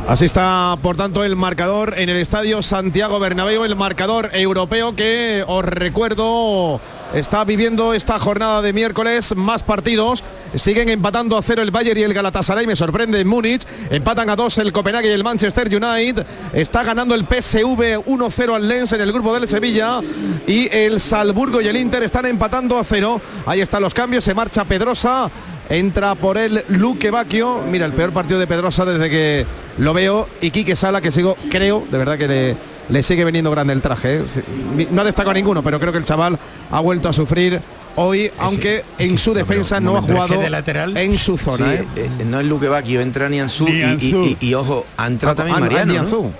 S7: Así está, por tanto, el marcador en el estadio Santiago Bernabéu, el marcador europeo que os recuerdo está viviendo esta jornada de miércoles más partidos. Siguen empatando a cero el Bayern y el Galatasaray. Me sorprende en Múnich. Empatan a dos el Copenhague y el Manchester United. Está ganando el PSV 1-0 al Lens en el grupo del Sevilla. Y el Salburgo y el Inter están empatando a cero. Ahí están los cambios. Se marcha Pedrosa. Entra por el Luque Bacchio. Mira, el peor partido de Pedrosa desde que lo veo. Y Quique Sala, que sigo, creo, de verdad que le, le sigue veniendo grande el traje. ¿eh? No ha destacado ninguno, pero creo que el chaval ha vuelto a sufrir hoy, aunque en su defensa no, ha jugado
S9: de lateral.
S7: en su zona.
S8: Sí,
S7: ¿eh?
S8: eh, no es Luque Bacchio, entra Nianzú y, y, y- y, ojo, ha entrado también
S7: Ah, no,
S8: Mariano. ¿no?
S7: Nianzú.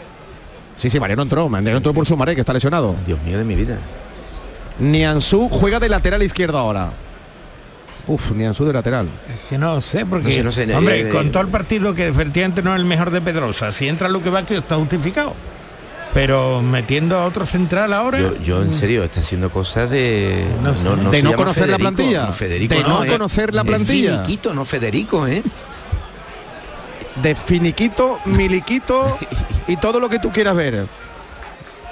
S7: Sí, sí, Mariano entró. Mariano entró por su maré, que está lesionado.
S8: Dios mío de mi vida.
S7: Nianzú juega de lateral izquierdo ahora. Uf, Nianzú de lateral.
S9: Es que no sé, porque
S8: No sé, no sé,
S9: hombre,
S8: eh,
S9: con todo el partido que efectivamente no es el mejor de Pedrosa, si entra Luque Bacchio está justificado. Pero metiendo a otro central ahora.
S8: Yo, yo en serio, está haciendo cosas de
S9: No sé.
S7: De no conocer la plantilla.
S8: no, Federico
S7: De no
S8: ¿eh?
S7: conocer la plantilla.
S8: Finiquito, no Federico, ¿eh?
S7: de finiquito, miliquito y todo lo que tú quieras ver.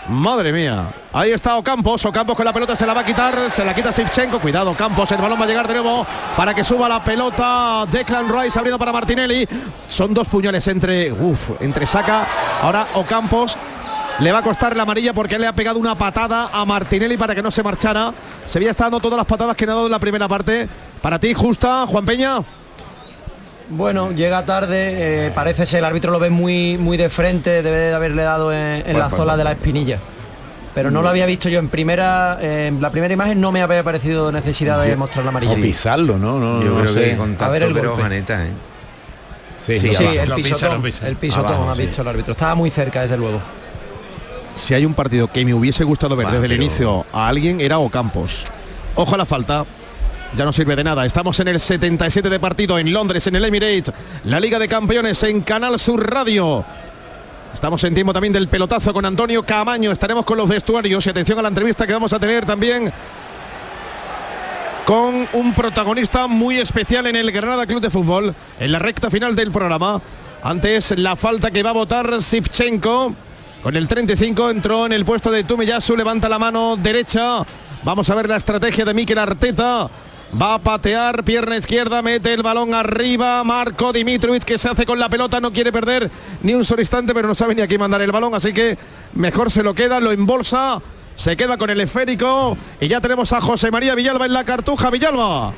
S7: Madre mía. Ahí está Ocampos. Ocampos con la pelota se la va a quitar. Se la quita Sivchenko. Cuidado, Campos. El balón va a llegar de nuevo para que suba la pelota. Declan Rice abriendo para Martinelli. Son dos puñones entre. Uf, entre saca. Ahora Ocampos. Le va a costar la amarilla porque le ha pegado una patada a Martinelli para que no se marchara. Sevilla está dando todas las patadas que ha dado en la primera parte. Para ti, justa, Juan Peña.
S15: Bueno, llega tarde, eh, parece ser el árbitro lo ve muy, muy de frente, debe de haberle dado en, en
S8: Bueno,
S15: la
S8: pues,
S15: zona de la espinilla. Pero no lo había visto yo en primera, eh, en la primera imagen no me había parecido necesidad de mostrar la amarilla.
S14: O pisarlo, ¿no? no
S8: Yo
S14: no
S8: creo
S14: sé.
S8: que contacto,
S15: A ver el
S8: pero
S15: golpe.
S8: Janeta, ¿eh?
S14: Sí,
S8: Sí,
S15: Sí, el pisotón, el pisotón
S8: Abajo,
S15: ha
S8: sí.
S15: visto el árbitro. Estaba muy cerca, desde luego.
S7: Si hay un partido que me hubiese gustado ver
S8: Va,
S7: desde el inicio a alguien era Ocampos. Ojo a la falta. Ya no sirve de nada. Estamos en el 77 de partido en Londres, en el Emirates. La Liga de Campeones en Canal Sur Radio. Estamos en tiempo también del pelotazo con Antonio Camaño. Estaremos con los vestuarios y atención a la entrevista que vamos a tener también con un protagonista muy especial en el Granada Club de Fútbol en la recta final del programa. Antes la falta que va a votar Sivchenko. Con el 35 entró en el puesto de Tumiyasu, levanta la mano derecha. Vamos a ver la estrategia de Mikel Arteta. Va a patear, pierna izquierda, mete el balón arriba. Marco Dimitrovic que se hace con la pelota, no quiere perder ni un solo instante, pero no sabe ni a quién mandar el balón, así que mejor se lo queda, lo embolsa, se queda con el esférico y ya tenemos a José María Villalba en la cartuja. Villalba.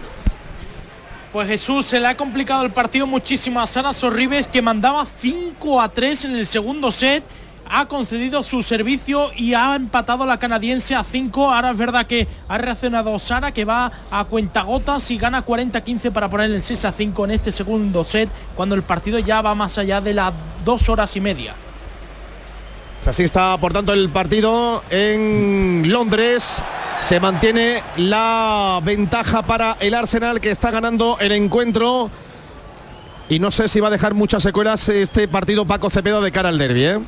S17: Pues Jesús se le ha complicado el partido muchísimo a Sara Sorribes que mandaba 5 a 3 en el segundo set. Ha concedido su servicio y ha empatado la canadiense a 5. Ahora es verdad que ha reaccionado Sara que va a cuentagotas y gana 40-15 para poner el 6 a 5 en este segundo set cuando el partido ya va más allá de las dos horas y media.
S7: Así está, por tanto, el partido en Londres. Se mantiene la ventaja para el Arsenal que está ganando el encuentro. Y no sé si va a dejar muchas secuelas este partido Paco Cepeda de cara al derby. ¿eh?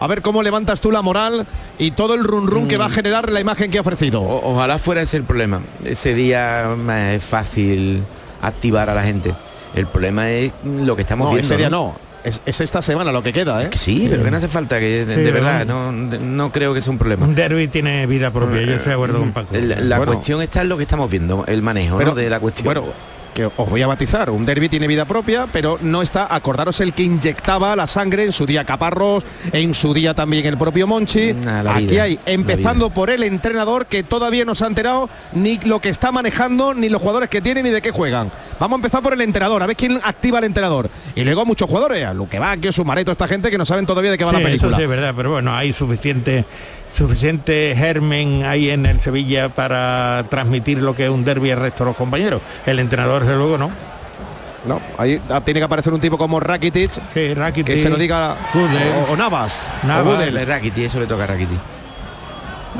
S7: A ver cómo levantas tú la moral y todo el run run que va a generar la imagen que ha ofrecido.
S8: O- ojalá fuera ese el problema. Ese día es fácil activar a la gente. El problema es lo que estamos
S7: no,
S8: viendo.
S7: ese día
S8: ¿no?
S7: no. Es, es esta semana lo que queda, ¿eh?
S8: Que sí, pero que no hace falta que de,
S9: Sí,
S8: de
S9: pero
S8: verdad no, de- no creo que sea un problema.
S9: Un derby tiene vida propia, yo estoy de acuerdo con Paco.
S8: La, la
S7: Bueno.
S8: cuestión está en lo que estamos viendo, el manejo
S7: Pero,
S8: ¿no? de la cuestión.
S7: Bueno, que os voy a batizar. Un derby tiene vida propia, pero no está, acordaros, el que inyectaba la sangre en su día Caparros, en su día también el propio Monchi.
S8: la
S7: Aquí
S8: vida,
S7: hay, empezando por el entrenador que todavía no se ha enterado ni lo que está manejando, ni los jugadores que tiene, ni de qué juegan. Vamos a empezar por el entrenador, a ver quién activa al entrenador. Y luego muchos jugadores, a Luque Vázquez, Sumareto, esta gente que no saben todavía de qué va
S9: Sí,
S7: la película.
S9: Eso sí es verdad, pero bueno, hay suficiente suficiente germen ahí en el Sevilla para transmitir lo que es un derby al resto de los compañeros. El entrenador, desde luego, no.
S7: No, ahí ah, tiene que aparecer un tipo como Rakitic, que se lo diga o, o Navas, o Gudel.
S8: Rakiti, eso le toca a Rakiti.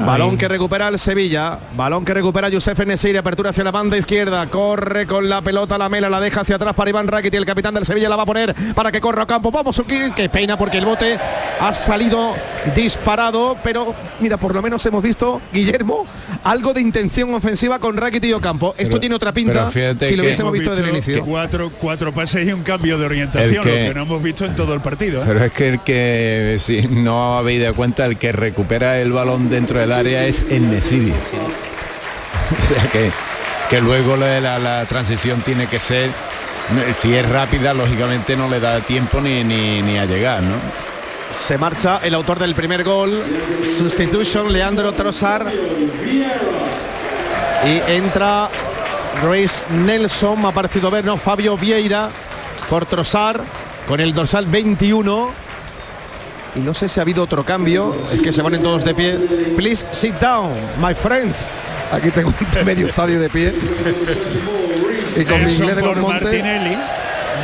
S7: Balón que recupera el Sevilla, balón que recupera Yusef Nesiri, apertura hacia la banda izquierda, corre con la pelota, la mela, la deja hacia atrás para Iván Rakitic, el capitán del Sevilla la va a poner para que corra a campo, vamos Uki, que peina porque el bote ha salido disparado, pero mira, por lo menos hemos visto, Guillermo, algo de intención ofensiva con Rakitic y Ocampo. Esto
S14: Pero-
S7: tiene otra pinta si lo hubiésemos visto desde el inicio.
S10: Cuatro, cuatro pases y un cambio de orientación,
S14: que-
S10: lo que no hemos visto en todo el partido. ¿eh?
S14: Pero es que el que, si no habéis dado cuenta, el que recupera el balón dentro del área es el Nesiri. O sea que, que luego la, la- la transición tiene que ser, si es rápida, lógicamente no le da tiempo ni, ni, ni a llegar, ¿no?
S7: Se marcha el autor del primer gol, Substitution, Leandro Trossard. Y entra Ruiz Nelson, me ha parecido ver, no, Fabio Vieira por Trossard con el dorsal 21. Y no sé si ha habido otro cambio, es que se ponen todos de pie. Please sit down, my friends. Aquí tengo un medio estadio de pie. Y con mi
S10: Nelson
S7: inglés de los
S10: por. Martinelli.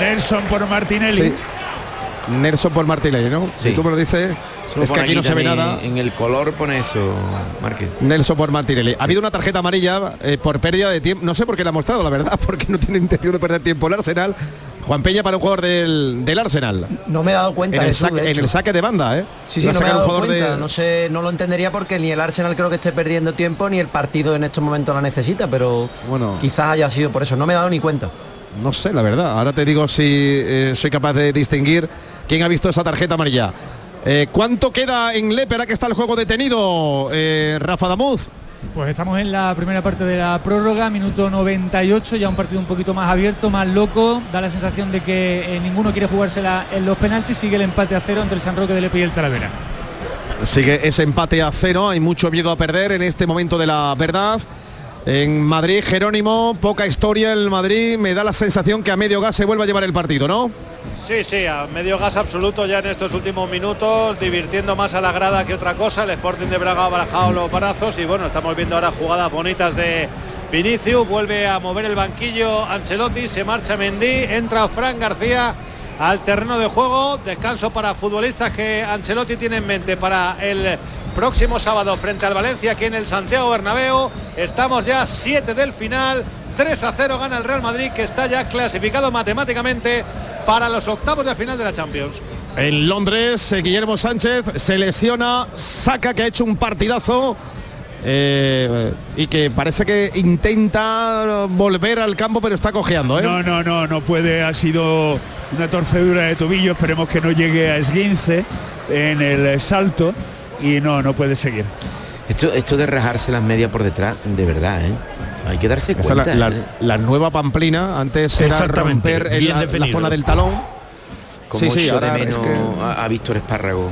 S10: Nelson por Martinelli.
S7: Sí. Nelson por Martinelli, ¿no?
S8: Sí.
S7: Si tú me lo dices,
S8: Solo
S7: es que aquí no se ve nada.
S8: En el color pone eso, Márquez.
S7: Nelson por Martinelli. Ha habido una tarjeta amarilla eh, por pérdida de tiempo. No sé por qué la ha mostrado, la verdad, porque no tiene intención de perder tiempo el Arsenal. Juan Peña para un jugador del, del Arsenal.
S15: No me he dado cuenta
S7: En el, saque,
S15: de
S7: en
S15: hecho.
S7: el saque de banda, ¿eh?
S15: Sí, sí,
S7: Lo ha
S15: no me he
S7: sacado
S15: dado
S7: un jugador
S15: cuenta.
S7: de-
S15: No sé, no lo entendería porque ni el Arsenal creo que esté perdiendo tiempo ni el partido en estos momentos la necesita, pero
S7: bueno,
S15: quizás haya sido por eso. No me he dado ni cuenta.
S7: No sé, la verdad. Ahora te digo si eh, soy capaz de distinguir quién ha visto esa tarjeta amarilla. Eh, ¿Cuánto queda en Lepera que está el juego detenido, eh, Rafa Damuz?
S13: Pues estamos en la primera parte de la prórroga, minuto 98, ya un partido un poquito más abierto, más loco. Da la sensación de que eh, ninguno quiere jugársela en los penaltis. Sigue el empate a cero entre el San Roque de Lepe y el Talavera.
S7: Sigue ese empate a cero, hay mucho miedo a perder en este momento de la verdad. En Madrid, Jerónimo, poca historia el Madrid, me da la sensación que a medio gas se vuelve a llevar el partido, ¿no?
S12: Sí, sí, a medio gas absoluto ya en estos últimos minutos, divirtiendo más a la grada que otra cosa. El Sporting de Braga ha barajado los brazos y bueno, estamos viendo ahora jugadas bonitas de Vinicius. Vuelve a mover el banquillo Ancelotti, se marcha Mendy, entra Fran García al terreno de juego. Descanso para futbolistas que Ancelotti tiene en mente para el próximo sábado frente al Valencia aquí en el Santiago Bernabéu. Estamos ya a 7 del final. 3 a 0 gana el Real Madrid que está ya clasificado matemáticamente para los octavos de final de la Champions.
S7: En Londres, eh, Guillermo Sánchez se lesiona, saca que ha hecho un partidazo eh, y que parece que intenta volver al campo pero está cojeando, ¿eh?
S10: No, no, no, no puede, ha sido una torcedura de tobillo, esperemos que no llegue a esguince en el salto y no, no puede seguir.
S8: Esto, esto de rajarse las medias por detrás, de verdad, ¿eh? Hay que darse cuenta.
S7: la, la-
S8: ¿eh?
S7: la nueva Pamplina, antes era romper en la, la zona del talón.
S8: Como
S7: Sí,
S8: de
S7: ahora es
S8: menos
S7: que-
S8: a, a Víctor Espárrago.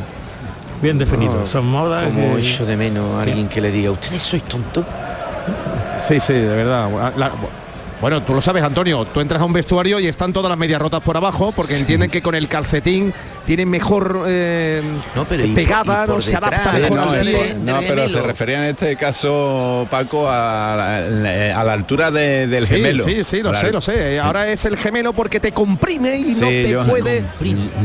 S9: Bien definido.
S7: No,
S9: Son modas.
S8: Como
S9: que-
S8: echo de menos a alguien que le diga, ustedes sois tontos.
S7: Sí, sí, de verdad. Bueno, tú lo sabes, Antonio, tú entras a un vestuario y están todas las medias rotas por abajo porque entienden que con el calcetín tienen mejor eh,
S8: pero y por-
S7: pegada,
S8: y por
S7: no se adapta
S8: ¿eh?
S7: mejor
S14: no,
S7: al pie.
S14: no, pero se refería en este caso, Paco, a, la- a la altura de- del
S7: Sí,
S14: gemelo.
S7: Sí, sí, lo sé, lo sé. Ahora es el gemelo porque te comprime y no te
S14: yo-
S7: puede.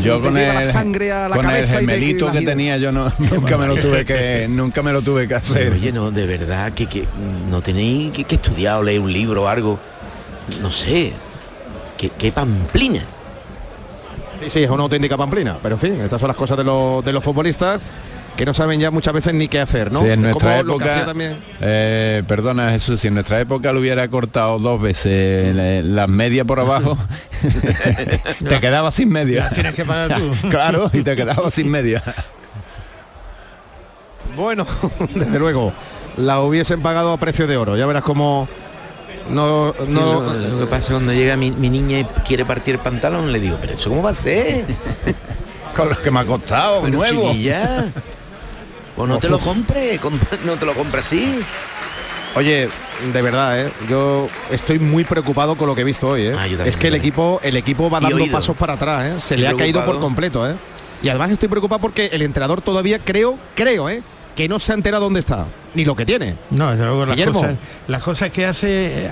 S14: Yo
S7: y te
S14: con
S7: lleva
S14: el,
S7: la sangre a la
S14: con el
S7: cabeza y te-
S14: gemelito que
S7: imagina-
S14: tenía yo no, nunca me lo tuve que nunca me lo tuve que hacer.
S8: Oye, no, de verdad, que, que no tenéis que, que estudiar o leer un libro o algo. No sé. ¿Qué, qué pamplina?
S7: Sí, sí, es una auténtica pamplina. Pero en fin, estas son las cosas de, los- de los futbolistas que no saben ya muchas veces ni qué hacer, ¿no?
S14: Sí, en nuestra
S7: Como lo que
S14: época,
S7: también.
S14: eh, perdona Jesús, si en nuestra época lo hubiera cortado dos veces la- las medias por abajo, te quedabas sin media.
S9: Tienes que pagar tú.
S14: claro, y te quedabas sin media.
S7: Bueno, desde luego, la hubiesen pagado a precio de oro. Ya verás cómo
S8: No,
S14: no-
S8: lo que pasa cuando llega mi, mi niña y quiere partir el pantalón, le digo, pero eso cómo va a ser?
S14: Con los que me ha costado,
S8: Pero
S14: nuevo.
S8: chiquilla, O no te lo compre, no te lo compra así.
S7: Oye, de verdad, ¿eh? yo estoy muy preocupado con lo que he visto hoy. ¿eh?
S8: Ah, también,
S7: es que el equipo, el equipo va dando pasos para atrás. ¿eh? Se le ha caído por completo. ¿eh? Y además estoy preocupado porque el entrenador todavía creo, creo, ¿eh? Que no se ha enterado dónde está ni lo que tiene.
S9: No, desde luego las cosas, las cosas que hace. eh,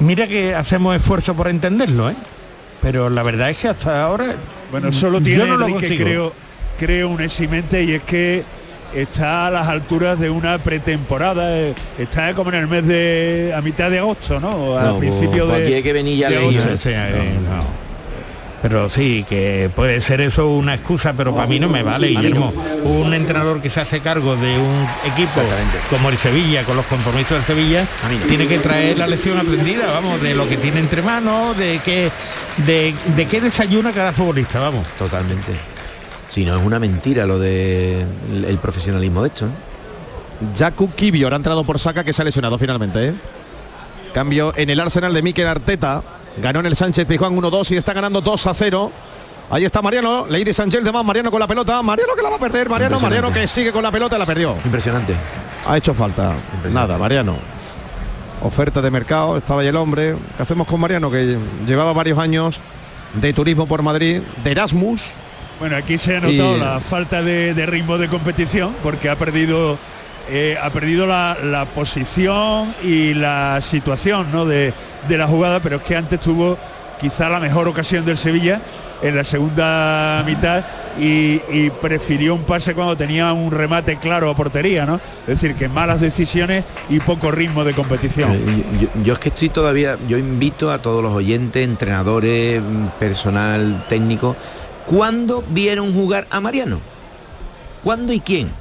S9: Mira que hacemos esfuerzo por entenderlo, ¿eh? Pero la verdad es que hasta ahora.
S10: Bueno, solo
S9: yo
S10: tiene
S9: no lo consigo.
S10: creo, creo un eximente y es que está a las alturas de una pretemporada, eh, está como en el mes de a mitad de agosto, ¿no? Al
S8: No,
S10: principio
S8: pues
S10: de,
S8: aquí hay que venir ya
S10: de
S8: leído.
S10: agosto.
S9: Sí, eh, no. Pero sí, que puede ser eso una excusa, pero para mí no me vale. Guillermo. Un entrenador que se hace cargo de un equipo como el Sevilla, con los compromisos del Sevilla, tiene que traer la lección aprendida, vamos, de lo que tiene entre manos, de qué, de, de qué desayuna cada futbolista, vamos.
S8: Totalmente. Si no es una mentira lo de el, el profesionalismo de esto. ¿no?
S7: Jakub Kivior ha entrado por saca que se ha lesionado finalmente. ¿eh? Cambio en el Arsenal de Mikel Arteta. Ganó en el Sánchez Pizjuán 1-2 y está ganando 2 a 0. Ahí está Mariano, Lady Sánchez de más, Mariano con la pelota, Mariano que la va a perder, Mariano. Mariano que sigue con la pelota, la perdió.
S8: Impresionante.
S7: Ha hecho falta. Nada, Mariano. Oferta de mercado, estaba ahí el hombre. ¿Qué hacemos con Mariano? Que llevaba varios años de turismo por Madrid, de Erasmus.
S10: Bueno, aquí se ha notado
S7: Y-
S10: la falta de, de ritmo de competición porque ha perdido eh, ha perdido la, posición y la situación ¿no? de, de la jugada, pero es que antes tuvo quizá la mejor ocasión del Sevilla en la segunda mitad y, y prefirió un pase cuando tenía un remate claro a portería, ¿no? Es decir, que malas decisiones y poco ritmo de competición.
S8: Eh, Yo, yo es que estoy todavía, yo invito a todos los oyentes, entrenadores, mm, personal técnico, ¿cuándo vieron jugar a Mariano? ¿Cuándo y quién?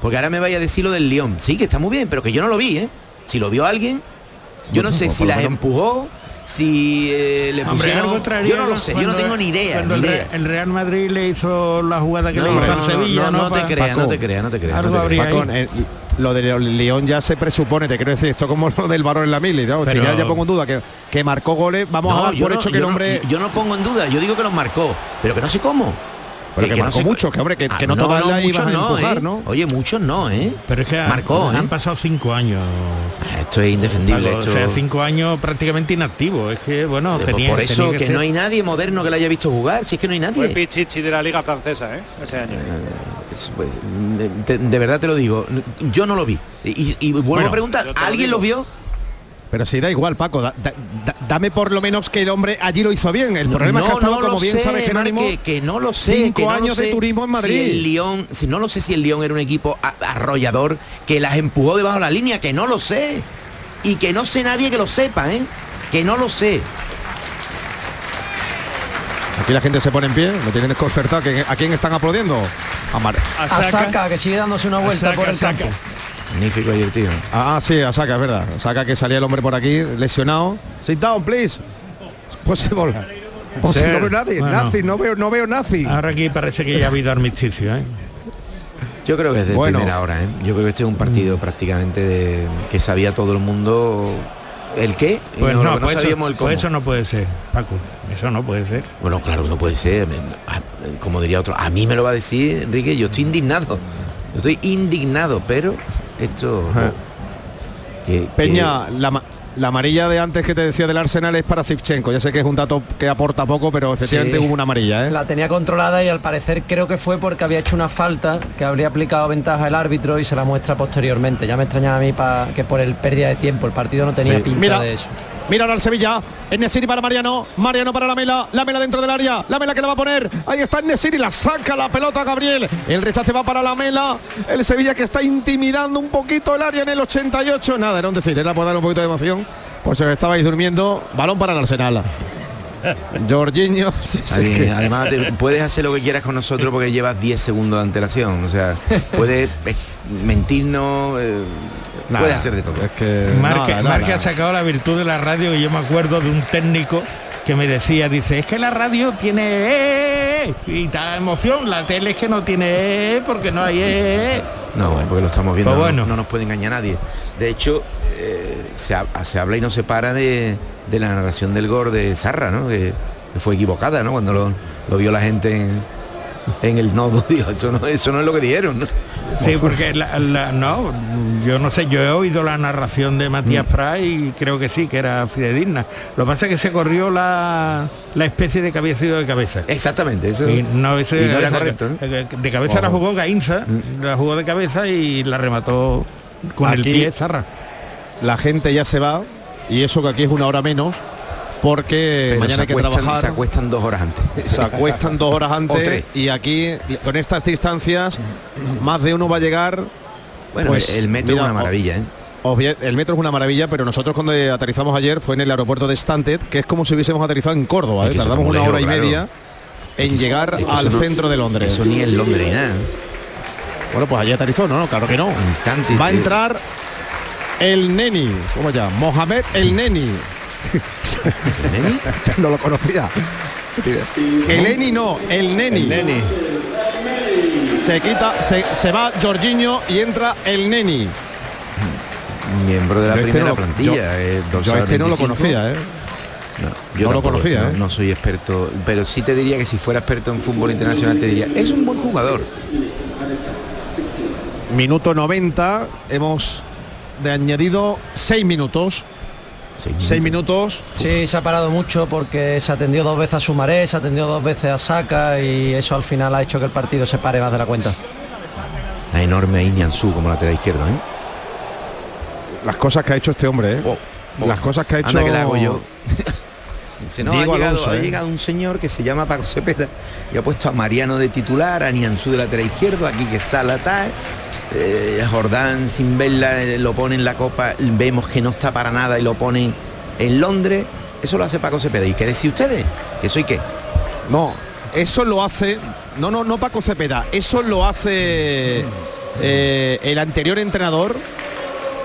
S8: Porque ahora me vaya a decir lo del León. Sí, que está muy bien, pero que yo no lo vi, ¿eh? Si lo vio alguien, yo no sé si las
S9: menos-
S8: empujó, si eh, le
S9: Hombre,
S8: pusieron...
S9: algo traería
S8: Yo no lo sé, yo no tengo ni idea. ni
S9: el,
S8: idea.
S9: Re- el Real Madrid le hizo la jugada que
S8: No,
S9: le hizo
S8: no,
S9: al Sevilla,
S8: no,
S9: ¿no?
S8: no te creas, no te creas, no te creas.
S7: Eh, lo de León ya se presupone, te quiero decir, esto como lo del varón en la mili, ¿no?
S8: Pero-
S7: si ya, ya pongo en duda que, que marcó goles, vamos a dar por
S8: no-
S7: hecho que el
S8: no-
S7: hombre...
S8: yo no pongo en duda, yo digo que los marcó, pero que no sé cómo.
S7: Pero que
S8: no
S7: marcó
S8: sé-
S7: mucho, que hombre, que,
S8: Ah,
S7: que no, todas las
S8: muchos
S7: ibas a
S8: no,
S7: empujar,
S8: ¿eh?
S7: ¿no?
S8: Oye, muchos no, ¿eh?
S9: Pero es que han-
S8: Marcó,
S9: han,
S8: ¿eh?
S9: pasado cinco años.
S8: Esto es indefendible. Esto-
S9: O sea, cinco años prácticamente inactivo. Es que, bueno,
S8: Eh,
S9: tenía,
S8: por eso
S9: tenía
S8: que,
S9: ser-
S8: no hay nadie moderno que la haya visto jugar, si es que no hay nadie.
S18: Fue Pichichi de la Liga Francesa, ¿eh? Ese año.
S8: Es, pues, de, de verdad te lo digo, yo no lo vi. Y, y vuelvo
S7: Bueno,
S8: a preguntar, ¿alguien lo vio?
S7: Pero sí, da igual, Paco, da- da- da- dame por lo menos que el hombre allí lo hizo bien. El problema es que ha estado,
S8: lo
S7: como bien
S8: sé,
S7: sabe Jerónimo,
S8: que no lo sé.
S7: cinco
S8: que no lo
S7: años de turismo en Madrid.
S8: Si el León, si no lo sé si el León era un equipo a- arrollador que las empujó debajo de la línea, que no lo sé. Y que no sé nadie que lo sepa, ¿eh? Que no lo sé.
S7: Aquí la gente se pone en pie, me tienen desconcertado. que- ¿A quién están aplaudiendo? A Mar-
S15: A Saca, que sigue dándose una vuelta por el campo.
S8: Magnífico ayer, tío.
S7: Ah, ah, sí, a Saca, es verdad. Saca que salía el hombre por aquí, lesionado. Sit down, please. Possible. Possible.
S9: Sir.
S7: No veo nadie,
S9: Bueno.
S7: nazi, no veo, no veo nazi.
S9: Ahora aquí parece que ya ha habido armisticio, ¿eh?
S8: Yo creo que es de
S7: Bueno.
S8: primera hora, ¿eh? Yo creo que este es un partido prácticamente de que sabía todo el mundo el qué.
S9: Pues
S8: no,
S9: no, pues, eso,
S8: sabíamos el cómo.
S9: pues eso no puede ser, Paco. Eso no puede ser.
S8: Bueno, claro que no puede ser. Como diría otro, a mí me lo va a decir Enrique, yo estoy indignado. Estoy indignado, pero esto. Que-
S7: Peña, la, ma- la amarilla de antes que te decía del Arsenal es para Sivchenko. Ya sé que es un dato que aporta poco, pero efectivamente
S15: Sí.
S7: hubo una amarilla, ¿eh?
S15: La tenía controlada y al parecer creo que fue porque había hecho una falta que habría aplicado ventaja el árbitro y se la muestra posteriormente. Ya me extrañaba a mí pa- que por el pérdida de tiempo el partido no tenía
S7: Sí.
S15: pinta
S7: Mira,
S15: de eso.
S7: Mira ahora el Sevilla. En Nesiri para Mariano. Mariano para la Mela. La Mela dentro del área. La Mela que la va a poner. Ahí está Nesiri. La saca la pelota Gabriel. El rechace va para la Mela. El Sevilla que está intimidando un poquito el área en el 88. Nada, era un decir. Era por darle un poquito de emoción. Pues estabais durmiendo. Balón para el Arsenal. Jorginho. sí, sí, que-
S8: además, te- puedes hacer lo que quieras con nosotros porque llevas 10 segundos de antelación. O sea, puedes eh, mentirnos, eh,
S7: Nada,
S8: puedes hacer de todo.
S7: Es que
S9: Marque,
S7: nada,
S9: Marque
S7: nada.
S9: ha sacado la virtud de la radio y yo me acuerdo de un técnico que me decía, dice, es que la radio tiene eh, eh, y da emoción, la tele es que no tiene porque no hay.
S8: No, porque lo estamos viendo,
S9: Pues
S8: no-
S9: bueno.
S8: no, nos puede engañar nadie. De hecho, eh, se, ha- se habla y no se para de, de la narración del gol de Sarra, ¿no? Que, que fue equivocada, ¿no? Cuando lo, lo vio la gente en, en el nodo, dijo, eso no, eso no es lo que dijeron, ¿no?
S9: Sí, porque la- la- no, yo no sé, yo he oído la narración de Matías Prat y creo que sí, que era fidedigna. Lo que pasa es que se corrió la, la especie de que había sido de cabeza.
S8: Exactamente, eso.
S9: Y no, ese-
S8: Y no era
S9: esa-
S8: correcto, ¿no?
S9: De cabeza la jugó Gainza, la jugó de cabeza y la remató con el pie Zarra.
S7: La gente ya se va y eso que aquí es una hora menos porque
S8: Pero
S7: mañana hay que
S8: acuestan-
S7: trabajar.
S8: Se acuestan dos horas antes.
S7: se acuestan dos horas antes y aquí con estas distancias más de uno va a llegar
S8: Bueno,
S7: pues,
S8: el metro
S7: mira,
S8: es una maravilla, ¿eh?
S7: obvia- el metro es una maravilla pero nosotros cuando aterrizamos ayer fue en el aeropuerto de Stanted que es como si hubiésemos aterrizado en Córdoba
S8: Es
S7: ¿eh? tardamos una hora y media en llegar
S8: Es que
S7: al
S8: no-
S7: centro de Londres
S8: Eso ni en Londres ni nada.
S7: bueno pues allí aterrizó no, no claro que no
S8: instante.
S7: va a entrar el Neni ¿cómo ya? Mohamed el Neni no lo conocía el Eni no el Neni se quita se, se va Jorginho y entra el Neni
S8: Miembro de la
S7: Yo este
S8: primera
S7: no-
S8: plantilla.
S7: yo-
S8: eh,
S7: yo este no lo
S8: 25.
S7: conocía, ¿eh?
S8: No,
S7: No
S8: yo
S7: lo
S8: tampoco,
S7: conocía,
S8: no,
S7: ¿eh?
S8: no soy experto, pero sí te diría que si fuera experto en fútbol internacional te diría, es un buen jugador.
S7: Minuto 90, hemos de añadido 6 minutos. 6 minutos.
S15: Sí, se ha parado mucho porque se atendió dos veces a Sumaré, se atendió dos veces a Saca y eso al final ha hecho que el partido se pare más de la cuenta.
S8: La enorme Iñanzú como lateral izquierdo, ¿eh?
S7: Las cosas que ha hecho este hombre, ¿eh? Las cosas que ha hecho
S8: Anda que la hago yo. Dice, no,
S7: Diego
S8: ha, llegado,
S7: Alonso,
S8: ha
S7: ¿eh?
S8: llegado un señor que se llama Paco Cepeda y ha puesto a Mariano de titular, a Nianzú de lateral izquierdo, aquí que Sala tal, eh, Jordán sin verla eh, lo pone en la copa, vemos que no está para nada y lo ponen en Londres, eso lo hace Paco Cepeda. ¿Y qué decís ustedes? ¿Que soy qué?
S7: No, eso lo hace. No, no, no Paco Cepeda. Eso lo hace eh, el anterior entrenador.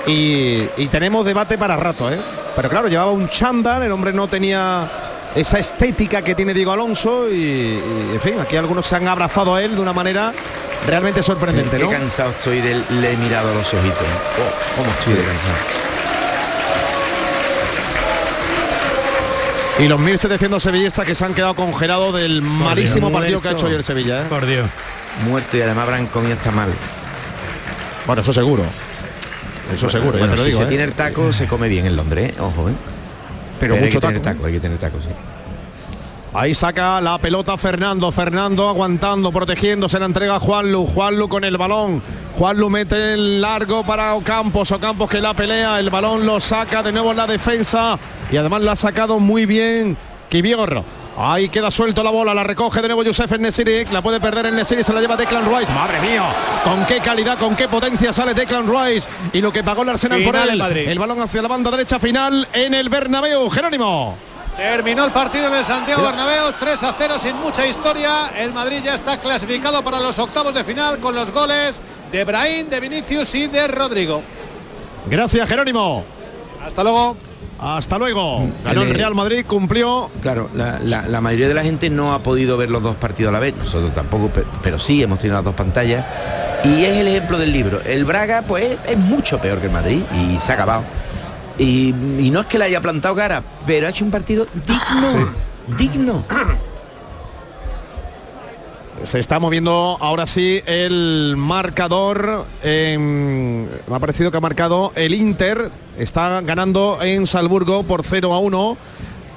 S7: Y, y tenemos debate para rato, ¿eh? Pero claro, llevaba un chándal, el hombre no tenía esa estética que tiene Diego Alonso y, y, en fin, aquí algunos se han abrazado a él de una manera realmente sorprendente,
S8: Qué
S7: ¿no?
S8: cansado estoy de le he mirado a los ojitos. Oh, ¿Cómo estoy de cansado?
S7: Y los 1.700 sevillistas que se han quedado congelados del malísimo partido que ha hecho hoy el Sevilla, ¿eh?
S9: Por Dios.
S8: Muerto y además habrán comido hasta mal.
S7: Bueno, eso seguro. Eso seguro, ya
S8: Bueno,
S7: te lo
S8: si
S7: digo.
S8: se
S7: ¿eh?
S8: tiene el taco, se come bien en Londres, ¿eh? ojo, ¿eh?
S7: Pero
S8: hay
S7: mucho
S8: que tener
S7: taco,
S8: taco, hay que tener taco, sí.
S7: Ahí saca la pelota Fernando, Fernando aguantando, protegiendo, se la entrega a Juanlu, Juanlu con el balón, Juanlu mete el largo para Ocampos, Ocampos que la pelea, el balón lo saca de nuevo en la defensa y además la ha sacado muy bien Kivior. Ahí queda suelto la bola, la recoge de nuevo Yusef en Nesiri, la puede perder en Nesiri, se la lleva Declan Rice. Madre mía, con qué calidad, con qué potencia sale Declan Rice y lo que pagó el Arsenal por
S12: Final
S7: él.
S12: Madrid.
S7: El balón hacia la banda derecha final en el Bernabéu. Jerónimo.
S12: Terminó el partido en el Santiago Bernabéu, 3 a 0 sin mucha historia. El Madrid ya está clasificado para los octavos de final con los goles de Brahim, de Vinicius y de Rodrigo.
S7: Gracias, Jerónimo.
S12: Hasta luego.
S7: Hasta luego. Ganó el. Real Madrid, cumplió.
S8: Claro, la, la- la mayoría de la gente no ha podido ver los dos partidos a la vez, nosotros tampoco, pe- pero sí hemos tenido las dos pantallas. Y es el ejemplo del libro. El Braga, pues, es mucho peor que el Madrid y se ha acabado. Y, y no es que le haya plantado cara, pero ha hecho un partido digno. Digno.
S7: Se está moviendo ahora sí el marcador. en- me ha parecido que ha marcado el Inter. Está ganando en Salzburgo por 0 a 1.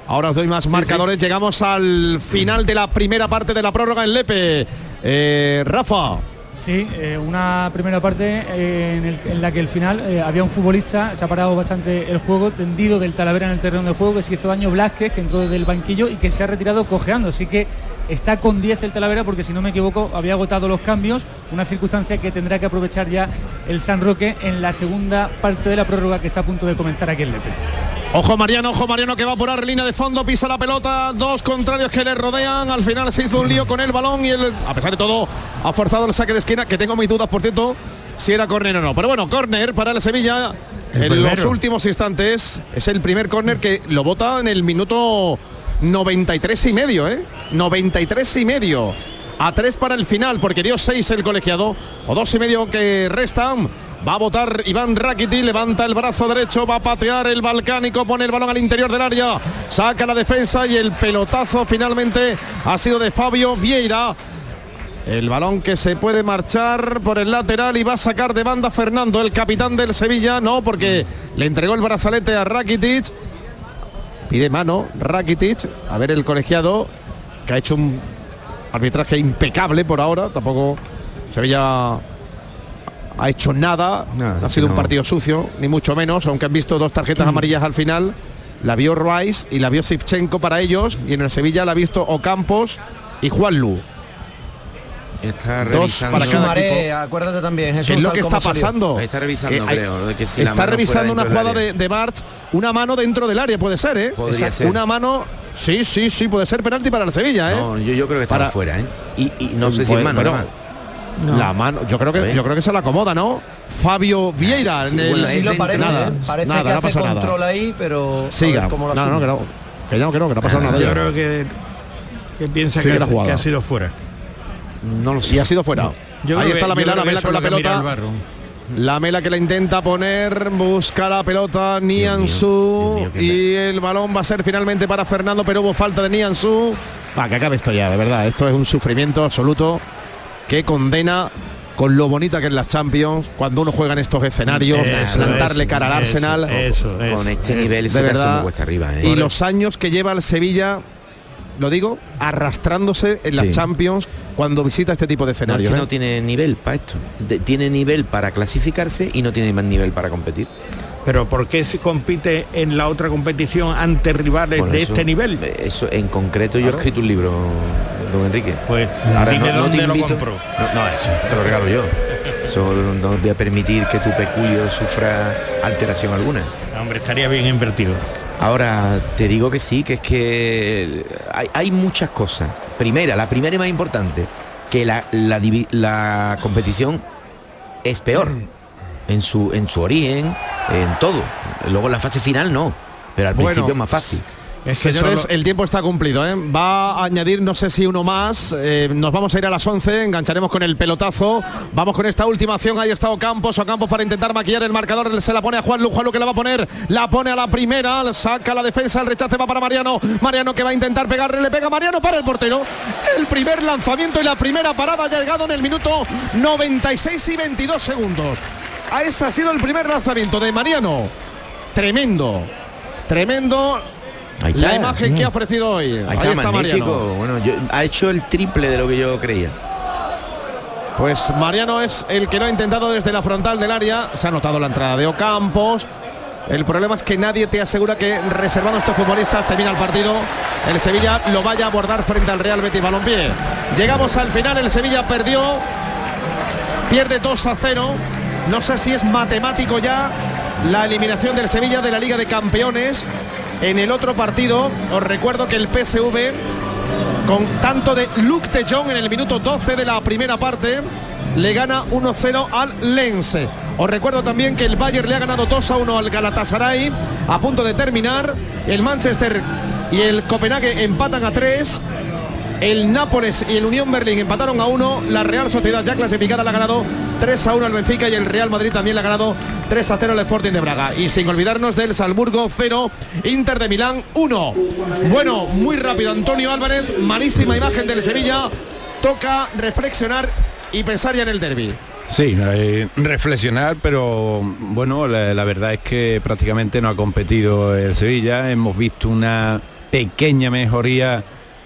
S7: Ahora os doy más marcadores. Llegamos al final de la primera parte de la prórroga en Lepe. Eh, Rafa.
S13: Sí, eh, una primera parte eh, en, el- en la que el final eh, había un futbolista, se ha parado bastante el juego, tendido del Talavera en el terreno de juego, que se hizo daño Blázquez, que entró desde el banquillo y que se ha retirado cojeando. Así que está con 10 el Talavera porque si no me equivoco había agotado los cambios, una circunstancia que tendrá que aprovechar ya el San Roque en la segunda parte de la prórroga que está a punto de comenzar aquí en Lepe.
S7: Ojo Mariano, ojo Mariano que va por la línea de fondo, pisa la pelota, dos contrarios que le rodean, al final se hizo un lío con el balón y él, a pesar de todo, ha forzado el saque de esquina, que tengo mis dudas, por cierto, si era córner o no. Pero bueno, córner para el Sevilla
S9: El
S7: en los últimos instantes. Es el primer córner que lo bota en el minuto 93 y medio, ¿eh? 93 y medio. A tres para el final, porque dio seis el colegiado, o dos y medio que restan. Va a votar Iván Rakiti, levanta el brazo derecho, va a patear el balcánico, pone el balón al interior del área, saca la defensa y el pelotazo finalmente ha sido de Fabio Vieira. El balón que se puede marchar por el lateral y va a sacar de banda Fernando, el capitán del Sevilla, no, porque le entregó el brazalete a Rakitic. Pide mano Rakitic, a ver el colegiado, que ha hecho un arbitraje impecable por ahora, tampoco Sevilla ha hecho nada, ha sido un partido sucio, ni mucho menos, aunque han visto dos tarjetas amarillas al final. La vio Rice y la vio Sivchenko para ellos, y en el Sevilla la ha visto Ocampos y Juan Lu.
S8: Está
S7: Dos
S8: revisando.
S7: para cada
S15: Sumaré, acuérdate también,
S7: ¿Qué
S15: Jesús,
S7: es lo que está
S15: como salió.
S7: pasando?
S8: Está revisando,
S7: Que
S8: creo, de que si
S7: está revisando una jugada de, de Barts, una mano dentro del área, puede ser, ¿eh?
S8: Podría ser.
S7: Una mano, sí, sí, sí, puede ser penalti para el Sevilla, ¿eh?
S8: No, yo, yo creo que estaba
S7: Para-
S8: fuera, ¿eh? Y, y no sé si
S7: Pues,
S8: es mano,
S7: bueno,
S8: además.
S7: La mano, yo creo que yo creo que se la acomoda, ¿no? Fabio Vieira
S8: Sí,
S7: en el
S15: Sí lo parece,
S7: nada,
S15: ¿eh? parece
S7: nada,
S15: que
S7: no
S15: hace
S7: pasa nada.
S15: control ahí, pero
S7: Siga.
S15: ver cómo lo
S7: No, no, que no. Que no, que no, que no ha pasado nada.
S9: Yo creo que, que piensa
S7: Sigue
S9: que, que ha sido fuera.
S8: No lo sé.
S7: Y ha sido fuera.
S9: Yo
S7: Ahí está
S9: que-
S7: la Mela, la
S9: que
S7: Mela con la pelota.
S9: el VAR.
S7: La Mela que la intenta poner, busca la pelota Niansu y el balón va a ser finalmente para Fernando, pero hubo falta de Niansu. Va, que acabe esto ya, de verdad. Esto es un sufrimiento absoluto que condena con lo bonita que es las Champions, cuando uno juega en estos escenarios,
S9: Eso,
S7: plantarle
S9: eso,
S7: cara al Arsenal.
S9: eso, eso,
S8: Con este
S9: eso.
S8: nivel
S7: de
S8: se
S7: verdad.
S8: arriba, ¿eh?
S7: Y los años que lleva el Sevilla, lo digo, arrastrándose en las
S8: Sí.
S7: Champions cuando visita este tipo de
S8: No, es
S7: escenarios.
S8: que
S7: ¿eh?
S8: no tiene nivel para esto. De- tiene nivel para clasificarse y no tiene más nivel para competir.
S9: Pero ¿por qué se compite en la otra competición ante rivales
S8: Bueno,
S9: de
S8: eso-
S9: este nivel?
S8: Eso en concreto yo he escrito un libro, don Enrique.
S9: Pues
S8: Ahora
S9: dime
S8: no, no te
S9: dónde lo
S8: invito-
S9: compro.
S8: No, no, eso te lo regalo yo. Eso no voy a permitir que tu peculio sufra alteración alguna.
S9: Hombre, estaría bien invertido.
S8: Ahora te digo que sí, que es que hay, hay muchas cosas. Primera, la primera y más importante, que la, la competición es peor en su, en su origen, en todo. Luego en la fase final no, pero al
S7: Bueno,
S8: principio es más fácil.
S7: Señores, el tiempo está cumplido. ¿eh? Va a añadir, no sé si uno más. eh, nos vamos a ir a las 11, engancharemos con el pelotazo. Vamos con esta última acción. Ahí está Ocampos. Ocampos para intentar maquillar el marcador. Se la pone a Juan Lu. Juan Lu que la va a poner. La pone a la primera. Saca la defensa. El rechace va para Mariano. Mariano que va a intentar pegarle. Le pega Mariano para el portero. El primer lanzamiento y la primera parada ha llegado en el minuto 96 y 22 segundos. A ese ha sido el primer lanzamiento de Mariano. Tremendo. Tremendo
S8: Ahí
S7: la imagen que ha ofrecido hoy.
S8: Ahí está, magnífico.
S7: Mariano.
S8: Bueno, yo- ha hecho el triple de lo que yo creía.
S7: Pues Mariano es el que lo ha intentado desde la frontal del área. Se ha notado la entrada de Ocampos. El problema es que nadie te asegura que reservando a estos futbolistas termina el partido. El Sevilla lo vaya a abordar frente al Real Betis Balompié. Llegamos al final, el Sevilla perdió. Pierde 2 a 0. No sé si es matemático ya la eliminación del Sevilla de la Liga de Campeones. En el otro partido, os recuerdo que el PSV con tanto de Luke de Jong en el minuto 12 de la primera parte le gana 1-0 al Lens. Os recuerdo también que el Bayern le ha ganado 2-1 al Galatasaray a punto de terminar. El Manchester y el Copenhague empatan a 3. El Nápoles y el Unión Berlín empataron a 1. La Real Sociedad ya clasificada le ha ganado 3 a 1 al Benfica y el Real Madrid también le ha ganado 3 a 0 al Sporting de Braga. Y sin olvidarnos del Salzburgo 0, Inter de Milán 1. Bueno, muy rápido Antonio Álvarez, malísima imagen del Sevilla. Toca reflexionar y pensar ya en el derby.
S14: Sí, eh, reflexionar, pero bueno, la, la verdad es que prácticamente no ha competido el Sevilla. Hemos visto una pequeña mejoría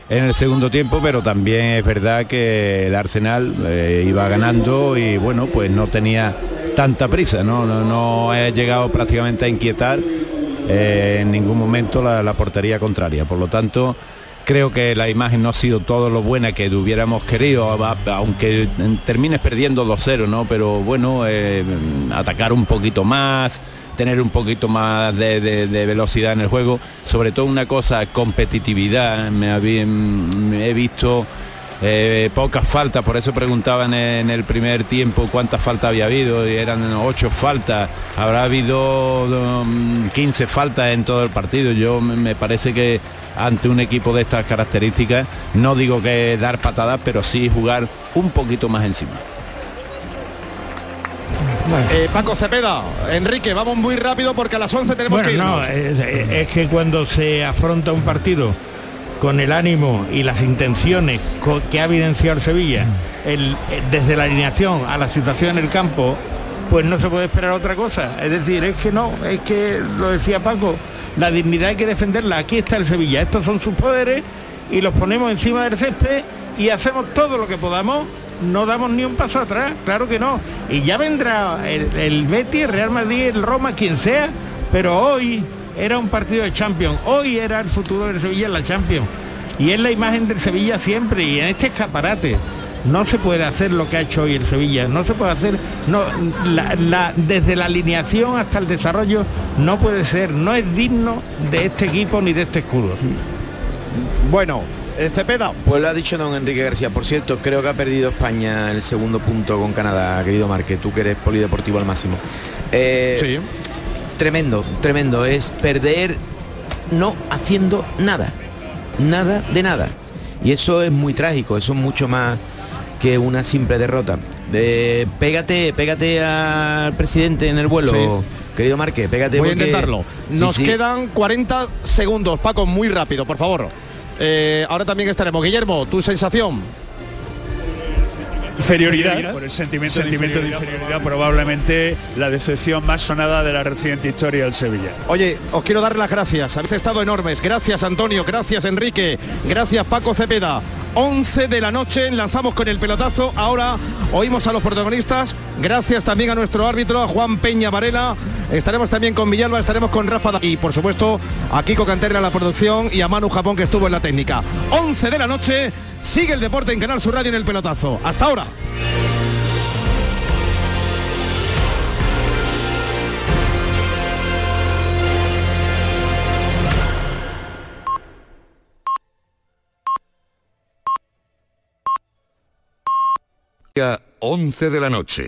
S14: en el segundo tiempo, pero también es verdad que el Arsenal eh, iba ganando y bueno, pues no tenía tanta prisa, no, no, no ha llegado prácticamente a inquietar eh, en ningún momento la, portería contraria. Por lo tanto, creo que la imagen no ha sido todo lo buena que hubiéramos querido, aunque termines perdiendo 2-0, ¿no? Pero bueno, eh, atacar un poquito más, tener un poquito más de, velocidad en el juego, sobre todo una cosa, competitividad. Me, habí- me he visto eh, pocas faltas, por eso preguntaban en el primer tiempo cuántas faltas había habido, y eran ocho faltas, habrá habido um, 15 faltas en todo el partido. Yo me parece que ante un equipo de estas características, no digo que dar patadas, pero sí jugar un poquito más encima.
S7: Eh, Paco Cepeda, Enrique, vamos muy rápido porque a las 11 tenemos
S9: Bueno,
S7: que irnos.
S9: no, es, es que cuando se afronta un partido con el ánimo y las intenciones que ha evidenciado el Sevilla, el- eh, desde la alineación a la situación en el campo, pues no se puede esperar otra cosa. Es decir, es que no, es que lo decía Paco, la dignidad hay que defenderla. Aquí está el Sevilla, estos son sus poderes y los ponemos encima del césped y hacemos todo lo que podamos. No damos ni un paso atrás, claro que no. Y ya vendrá el, el Betis, el Real Madrid, el Roma, quien sea, pero hoy era un partido de Champions, hoy era el futuro del Sevilla en la Champions. Y es la imagen del Sevilla siempre, y en este escaparate no se puede hacer lo que ha hecho hoy el Sevilla, no se puede hacer, no, la- la- desde la alineación hasta el desarrollo no puede ser, no es digno de este equipo ni de este escudo.
S7: Bueno, Cepeda.
S8: Pues lo ha dicho don Enrique García. Por cierto, creo que ha perdido España el segundo punto con Canadá, querido Marque, tú que eres polideportivo al máximo. Eh,
S7: Sí.
S8: Tremendo, tremendo. Es perder no haciendo nada. Nada de nada. Y eso es muy trágico, eso es mucho más que una simple derrota. Eh, pégate, pégate al presidente en el vuelo,
S7: Sí.
S8: querido Marque, pégate
S7: Voy a intentarlo.
S8: Sí,
S7: Nos
S8: sí.
S7: quedan 40 segundos, Paco, muy rápido, por favor. Eh, ahora también estaremos. Guillermo, tu sensación.
S10: Inferioridad, por el sentimiento, sentimiento de inferioridad, probablemente la decepción más sonada de la reciente historia del Sevilla.
S7: Oye, os quiero dar las gracias. Habéis estado enormes. Gracias, Antonio. Gracias, Enrique. Gracias, Paco Cepeda. 11 de la noche, lanzamos con el pelotazo. Ahora oímos a los protagonistas. Gracias también a nuestro árbitro, a Juan Peña Varela. Estaremos también con Villalba, estaremos con Rafa y por supuesto a Kiko Canterra en la producción y a Manu Japón que estuvo en la técnica. 11 de la noche, sigue el deporte en Canal Sur Radio en el pelotazo. Hasta ahora.
S19: Día 11 de la noche.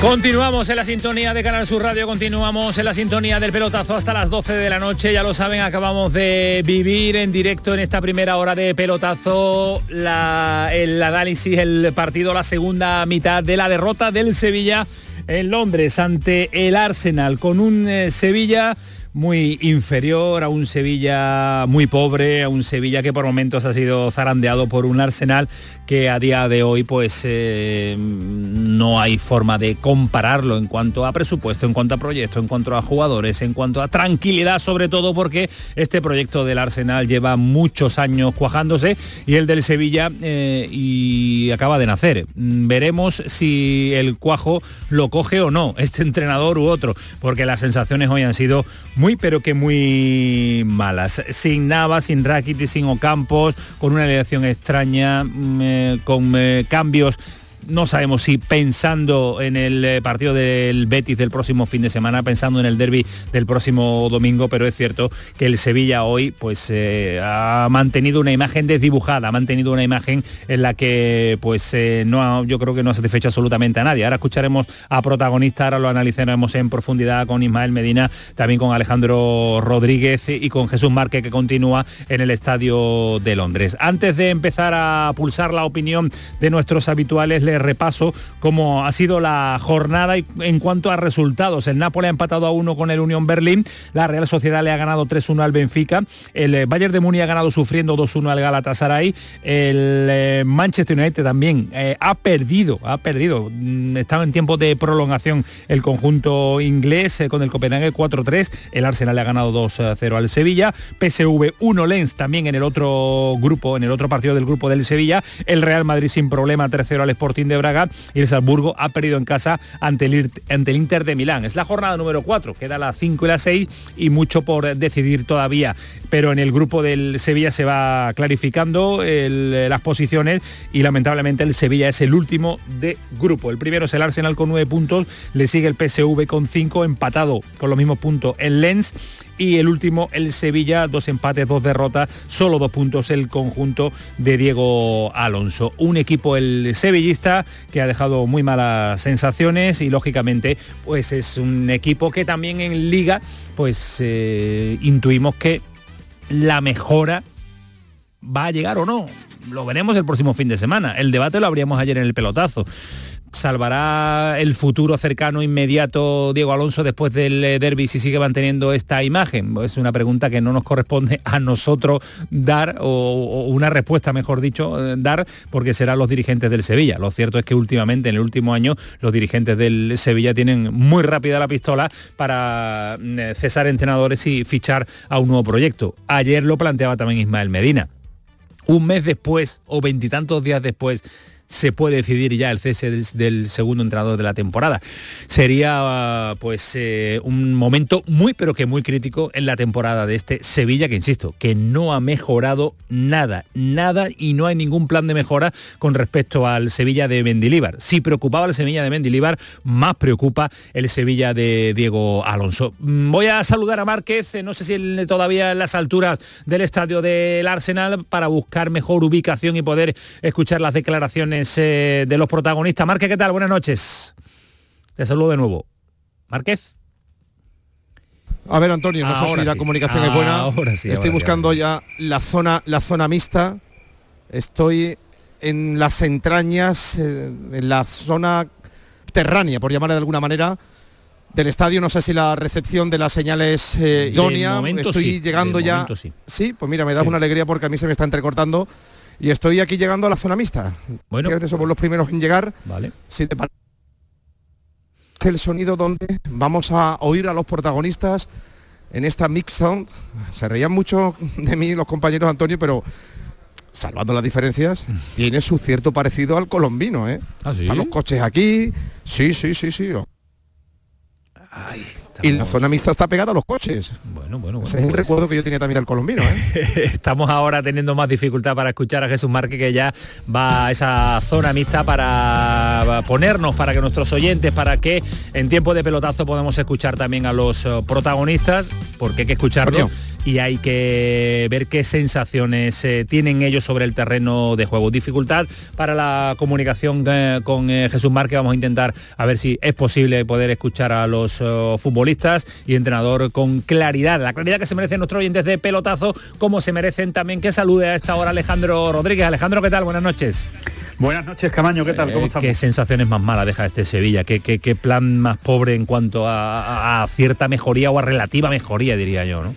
S6: Continuamos en la sintonía de Canal Sur Radio, continuamos en la sintonía del pelotazo hasta las 12 de la noche. Ya lo saben, acabamos de vivir en directo en esta primera hora de pelotazo el análisis, el partido, la segunda mitad de la derrota del Sevilla en Londres ante el Arsenal, con un eh, Sevilla muy inferior, a un Sevilla muy pobre, a un Sevilla que por momentos ha sido zarandeado por un Arsenal que a día de hoy pues eh, no hay forma de compararlo en cuanto a presupuesto, en cuanto a proyecto, en cuanto a jugadores, en cuanto a tranquilidad sobre todo porque este proyecto del Arsenal lleva muchos años cuajándose y el del Sevilla eh, y acaba de nacer. Mm, Veremos si el cuajo lo coge o no, este entrenador u otro, porque las sensaciones hoy han sido muy pero que muy malas. Sin Nava, sin Rakitic, sin Ocampos, con una elección extraña, mm, eh, con eh, cambios no sabemos si pensando en el eh, partido del Betis del próximo fin de semana, pensando en el derby del próximo domingo, pero es cierto que el Sevilla hoy pues eh, ha mantenido una imagen desdibujada, ha mantenido una imagen en la que pues eh, no ha- yo creo que no ha satisfecho absolutamente a nadie. Ahora escucharemos a protagonistas, ahora lo analizaremos en profundidad con Ismael Medina, también con Alejandro Rodríguez y con Jesús Márquez que continúa en el estadio de Londres. Antes de empezar a pulsar la opinión de nuestros habituales, repaso cómo ha sido la jornada y- en cuanto a resultados. El Napoli ha empatado a uno con el Unión Berlín, la Real Sociedad le ha ganado 3-1 al Benfica, el eh, Bayern de Múnich ha ganado sufriendo 2-1 al Galatasaray, el eh, Manchester United también eh, ha perdido, ha perdido, mm, estaba en tiempo de prolongación el conjunto inglés eh, con el Copenhague 4-3, el Arsenal le ha ganado 2-0 al Sevilla, PSV 1 Lens también en el otro grupo, en el otro partido del grupo del Sevilla, el Real Madrid sin problema 3-0 al Sporting De Braga y el Salzburgo ha perdido en casa ante el, ante el Inter de Milán. Es la jornada número 4, queda la 5 y la 6 y mucho por decidir todavía, pero en el grupo del Sevilla se va clarificando las posiciones y lamentablemente el Sevilla es el último de grupo. El primero es el Arsenal con 9 puntos, le sigue el PSV con 5, empatado con los mismos puntos el Lens y el último el Sevilla, dos empates, dos derrotas, solo dos puntos el conjunto de Diego Alonso. Un equipo el sevillista que ha dejado muy malas sensaciones y lógicamente pues es un equipo que también en liga pues eh, intuimos que la mejora va a llegar o no. Lo veremos el próximo fin de semana. El debate lo abríamos ayer en el pelotazo. ¿Salvará el futuro cercano, inmediato Diego Alonso después del eh, derby si sigue manteniendo esta imagen? Es una pregunta que no nos corresponde a nosotros dar, o, una respuesta, mejor dicho, eh, dar, porque serán los dirigentes del Sevilla. Lo cierto es que últimamente, en el último año, los dirigentes del Sevilla tienen muy rápida la pistola para mm, eh, cesar entrenadores y fichar a un nuevo proyecto. Ayer lo planteaba también Ismael Medina. Un mes después o veintitantos días después se puede decidir ya el cese del, segundo entrenador de la temporada. Sería pues eh, un momento muy pero que muy crítico en la temporada de este Sevilla que insisto, que no ha mejorado nada, nada y no hay ningún plan de mejora con respecto al Sevilla de Mendilíbar. Si preocupaba el Sevilla de Mendilíbar, más preocupa el Sevilla de Diego Alonso. Mm, voy a saludar a Márquez, eh, no sé si todavía en las alturas del estadio del Arsenal para buscar mejor ubicación y poder escuchar las declaraciones eh, de los protagonistas. Márquez, ¿qué tal? Buenas noches. Te saludo de nuevo. Márquez.
S7: A ver, Antonio, no sé si la comunicación es buena.
S6: Ahora sí,
S7: Estoy buscando ya la zona, la zona mixta. Estoy en las entrañas, eh, en la zona terránea, por llamarla de alguna manera, del estadio. No sé si la recepción de la señal es eh, idónea. Estoy llegando ya. Sí. sí. pues mira, me da una alegría porque a mí se me está entrecortando y estoy aquí llegando a la zona mixta. Bueno, somos los primeros en llegar.
S6: Vale.
S7: Si te parece el sonido donde vamos a oír a los protagonistas en esta mix sound. Se reían mucho de mí los compañeros Antonio, pero salvando las diferencias, tiene su cierto parecido al colombino, ¿eh?
S6: ¿Ah,
S7: Están los coches aquí. Sí, sí, sí, sí.
S6: Ay,
S7: y la zona mixta está pegada a los coches.
S6: Bueno, bueno, bueno.
S7: Ese es el pues recuerdo que yo tenía también al colombino. ¿eh?
S6: Estamos ahora teniendo más dificultad para escuchar a Jesús Márquez que ya va a esa zona mixta para ponernos, para que nuestros oyentes, para que en tiempo de pelotazo podamos escuchar también a los eh, protagonistas, porque hay que escucharlo y hay que ver qué sensaciones eh, tienen ellos sobre el terreno de juego. Dificultad para la comunicación eh, con eh, Jesús Márquez. Vamos a intentar a ver si es posible poder escuchar a los futbolistas y entrenador con claridad, la claridad que se merecen nuestros oyentes de pelotazo, como se merecen también que salude a esta hora Alejandro Rodríguez. Alejandro, ¿qué tal? Buenas noches.
S20: Buenas noches, Camaño, ¿qué tal? ¿Cómo estamos?
S6: ¿Qué sensaciones más malas deja este Sevilla? ¿Qué, qué, plan más pobre en cuanto a, a, cierta mejoría o a relativa mejoría, diría yo, ¿no?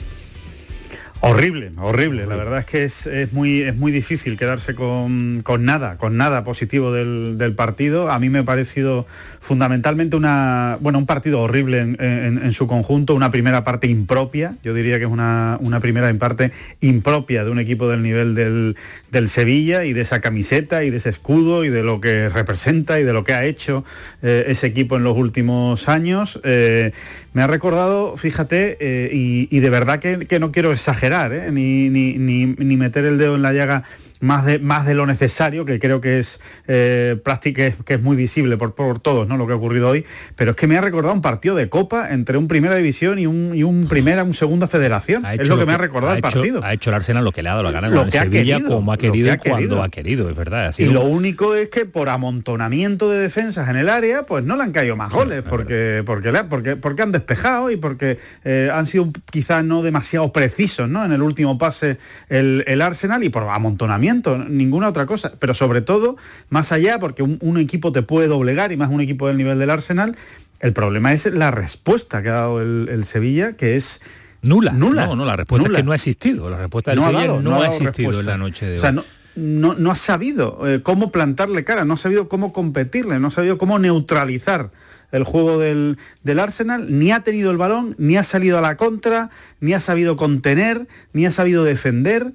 S20: Horrible, horrible. La verdad es que es, muy, es muy difícil quedarse con, nada, con nada positivo del, partido. A mí me ha parecido fundamentalmente una, bueno, un partido horrible en, su conjunto, una primera parte impropia. Yo diría que es una, una primera parte impropia de un equipo del nivel del, Sevilla y de esa camiseta y de ese escudo y de lo que representa y de lo que ha hecho eh, ese equipo en los últimos años. Eh, me ha recordado, fíjate, eh, y, de verdad que, no quiero exagerar, ¿eh? ni, ni, ni, meter el dedo en la llaga más de, más de lo necesario, que creo que es eh, práctica, que es muy visible por, por, todos, ¿no? Lo que ha ocurrido hoy, pero es que me ha recordado un partido de Copa entre un primera división y un, y un primera, un segunda federación. Es lo que, me ha recordado el partido.
S6: Ha hecho el Arsenal lo que le ha dado la gana lo que Sevilla querido, como ha querido y cuando ha querido, es verdad.
S20: y lo único es que por amontonamiento de defensas en el área, pues no le han caído más goles, porque, porque, porque, porque han despejado y porque eh, han sido quizás no demasiado precisos, ¿no? En el último pase el, el Arsenal y por amontonamiento ninguna otra cosa. Pero sobre todo, más allá, porque un, equipo te puede doblegar, y más un equipo del nivel del Arsenal, el problema es la respuesta que ha dado el, Sevilla, que es
S6: nula.
S20: Nula.
S6: No, no, la respuesta es que no ha existido. La respuesta del Sevilla no, ha, existido en la noche de
S20: hoy. no, no, ha sabido eh, cómo plantarle cara, no ha sabido cómo competirle, no ha sabido cómo neutralizar el juego del, del, Arsenal, ni ha tenido el balón, ni ha salido a la contra, ni ha sabido contener, ni ha sabido defender.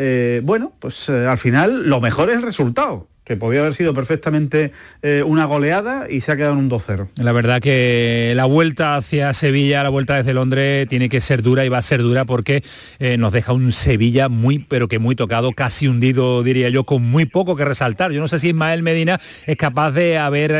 S20: Eh, bueno, pues eh, al final lo mejor es el resultado que podía haber sido perfectamente eh, una goleada y se ha quedado en un 2-0.
S6: La verdad que la vuelta hacia Sevilla, la vuelta desde Londres, tiene que ser dura y va a ser dura porque nos deja un Sevilla muy, pero que muy tocado, casi hundido, diría yo, con muy poco que resaltar. Yo no sé si Ismael Medina es capaz de haber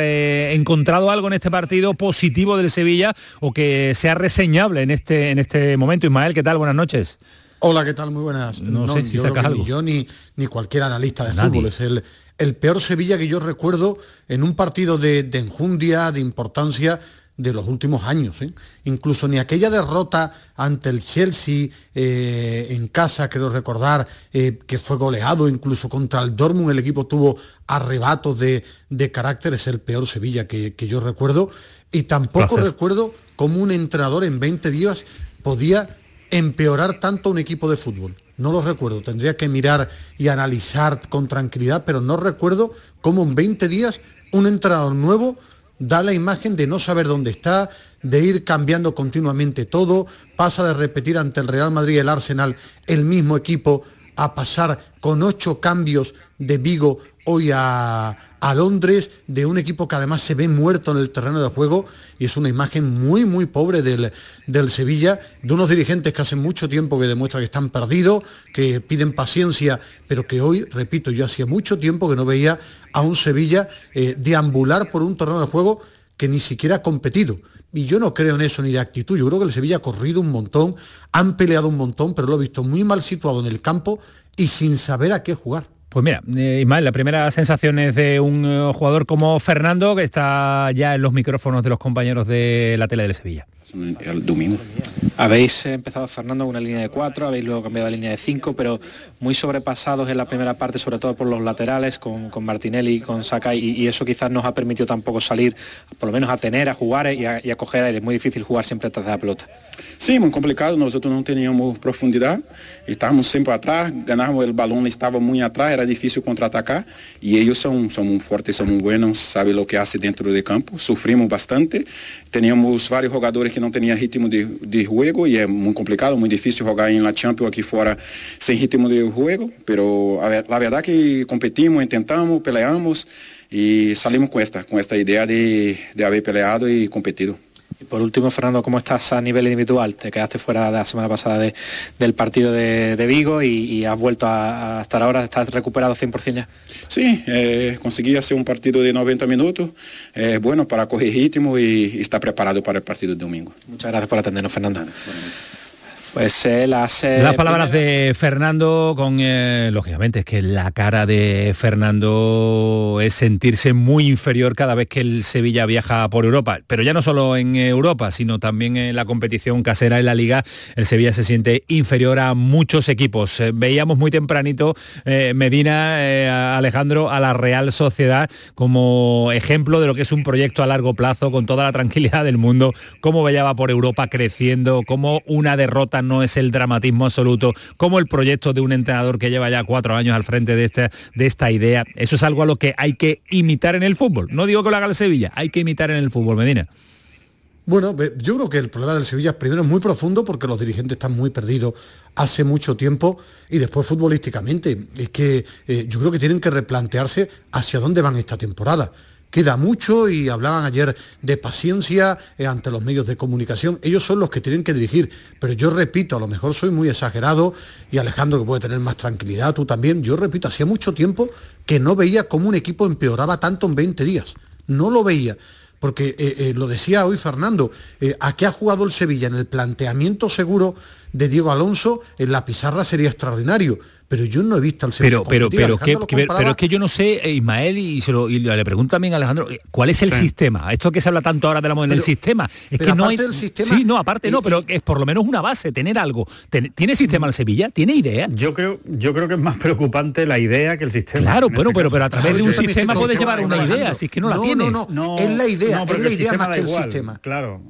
S6: encontrado algo en este partido positivo del Sevilla o que sea reseñable en este, en este momento. Ismael, ¿qué tal? Buenas noches.
S21: Hola, ¿qué tal? Muy buenas.
S6: No, sé si sacas algo.
S21: Ni yo ni, ni cualquier analista de fútbol. Es el, el peor Sevilla que yo recuerdo en un partido de, de enjundia, de importancia de los últimos años. ¿eh? Incluso ni aquella derrota ante el Chelsea eh, en casa, creo recordar, eh, que fue goleado, incluso contra el Dortmund el equipo tuvo arrebatos de, de carácter, es el peor Sevilla que, que yo recuerdo. Y tampoco recuerdo cómo un entrenador en 20 días podía empeorar tanto un equipo de fútbol. No lo recuerdo, tendría que mirar y analizar con tranquilidad, pero no recuerdo cómo en 20 días un entrenador nuevo da la imagen de no saber dónde está, de ir cambiando continuamente todo, pasa de repetir ante el Real Madrid y el Arsenal el mismo equipo a pasar con ocho cambios de Vigo hoy a, Londres, de un equipo que además se ve muerto en el terreno de juego y es una imagen muy, muy pobre del, del Sevilla, de unos dirigentes que hace mucho tiempo que demuestran que están perdidos, que piden paciencia, pero que hoy, repito, yo hacía mucho tiempo que no veía a un Sevilla eh, deambular por un terreno de juego que ni siquiera ha competido. Y yo no creo en eso ni de actitud. Yo creo que el Sevilla ha corrido un montón, han peleado un montón, pero lo he visto muy mal situado en el campo y sin saber a qué jugar.
S6: Pues mira, eh, Ismael, la primera sensación es de un eh, jugador como Fernando, que está ya en los micrófonos de los compañeros de la tele del Sevilla.
S22: El domingo. Habéis empezado Fernando con una línea de cuatro, habéis luego cambiado a línea de cinco, pero muy sobrepasados en la primera parte, sobre todo por los laterales, con, con Martinelli y con Sakai, y, y eso quizás nos ha permitido tampoco salir, por lo menos a tener, a jugar y a, y a coger aire. Es muy difícil jugar siempre tras de la pelota.
S23: Sim, muito complicado. Nós outros não teníamos profundidade. Estávamos sempre atrás, ganhávamos o balão, estava muito atrás, era difícil contra-atacar. E eles são, são muito fortes, são muito buenos, sabem o que hace dentro de campo. Sofrimos bastante. Teníamos vários jogadores que não tinham ritmo de, de juego e é muito complicado, muito difícil jogar em La Champions aqui fora sem ritmo de juego. Pero a, ver- la verdad que competimos, intentamos, peleamos e salimos com esta, com esta ideia de, de haber peleado e competido.
S22: Y por último, Fernando, ¿cómo estás a nivel individual? Te quedaste fuera la semana pasada de- del partido de, de Vigo y, y has vuelto a, a estar ahora, estás recuperado 100% ya.
S23: Sim, eh, consegui hacer um partido de 90 minutos, é bueno para correr ritmo e estar preparado para o partido de domingo.
S22: Muchas gracias por atendernos, Fernando. Pues las, eh,
S6: Las palabras de Fernando con, eh, lógicamente, es que la cara de Fernando es sentirse muy inferior cada vez que el Sevilla viaja por Europa. Pero ya no solo en Europa, sino también en la competición casera en la liga, el Sevilla se siente inferior a muchos equipos. Eh, veíamos muy tempranito eh, Medina, eh, a Alejandro, a la Real Sociedad como ejemplo de lo que es un proyecto a largo plazo, con toda la tranquilidad del mundo, cómo veía por Europa creciendo, cómo una derrota no es el dramatismo absoluto, como el proyecto de un entrenador que lleva ya cuatro años al frente de esta, de esta idea. Eso es algo a lo que hay que imitar en el fútbol. No digo que lo haga el Sevilla, hay que imitar en el fútbol, Medina.
S21: Bueno, yo creo que el problema del Sevilla primero es muy profundo porque los dirigentes están muy perdidos hace mucho tiempo y después futbolísticamente. Es que eh, yo creo que tienen que replantearse hacia dónde van esta temporada. Queda mucho y hablaban ayer de paciencia eh, ante los medios de comunicación. Ellos son los que tienen que dirigir. Pero yo repito, a lo mejor soy muy exagerado y Alejandro que puede tener más tranquilidad, tú también. Yo repito, hacía mucho tiempo que no veía cómo un equipo empeoraba tanto en 20 días. No lo veía porque eh, eh, lo decía hoy Fernando, eh, ¿a qué ha jugado el Sevilla? En el planteamiento seguro de Diego Alonso, en la pizarra sería extraordinario, pero yo no he visto al Sevilla
S6: Pero, pero, pero, que-
S21: comparaba-
S6: pero es que yo no sé, eh, Ismael, y, se lo, y le pregunto también a Alejandro, eh, ¿cuál es el
S21: Sí.
S6: sistema? Esto que se habla tanto ahora de la moda del sistema. Es
S21: pero
S6: que no
S21: del sistema-
S6: sí, no, aparte no, pero es por lo menos una base, tener algo. Ten- ¿Tiene sistema el Sevilla? ¿Tiene idea?
S20: Yo creo, yo creo que es más preocupante la idea que el sistema.
S6: Claro,
S20: en
S6: bueno,
S20: este
S6: pero, pero a través de un sistema puedes llevar una idea, si es que no, la
S21: No,
S6: tienes.
S21: no, no, es la idea,
S20: no, pero
S21: es la idea más que el sistema.
S20: Claro.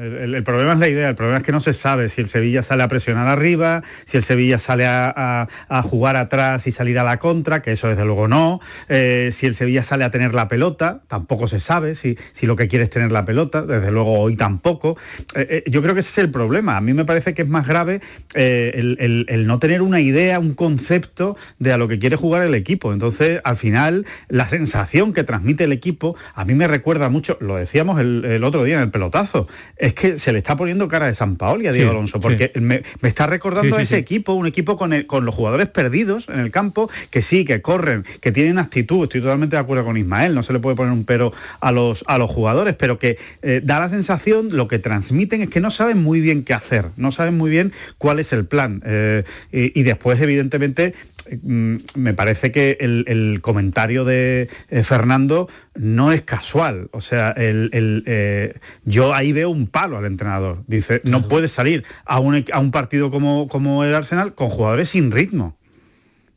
S20: El, problema es la idea, el problema es que no se sabe si el Sevilla sale a presionar arriba, si el Sevilla sale a, jugar atrás y salir a la contra, que eso desde luego no, eh, si el Sevilla sale a tener la pelota, tampoco se sabe si, si lo que quiere es tener la pelota, desde luego hoy tampoco. Eh, eh, yo creo que ese es el problema. A mí me parece que es más grave el, el, el no tener una idea, un concepto de a lo que quiere jugar el equipo. Entonces, al final, la sensación que transmite el equipo, a mí me recuerda mucho, lo decíamos el otro día en el pelotazo, es que se le está poniendo cara de San Paoli a Diego sí, Alonso, porque sí. me, me, está recordando sí, a ese equipo, un equipo con, el, con, los jugadores perdidos en el campo, que sí, que corren, que tienen actitud, estoy totalmente de acuerdo con Ismael, no se le puede poner un pero a los, a los jugadores, pero que eh, da la sensación, lo que transmiten es que no saben muy bien qué hacer, no saben muy bien cuál es el plan. Eh, y, y después, evidentemente, me parece que el, el comentario de eh, Fernando no es casual. O sea, el, el, eh, yo ahí veo un palo al entrenador. Dice, no puede salir a un, a un partido como, como el Arsenal con jugadores sin ritmo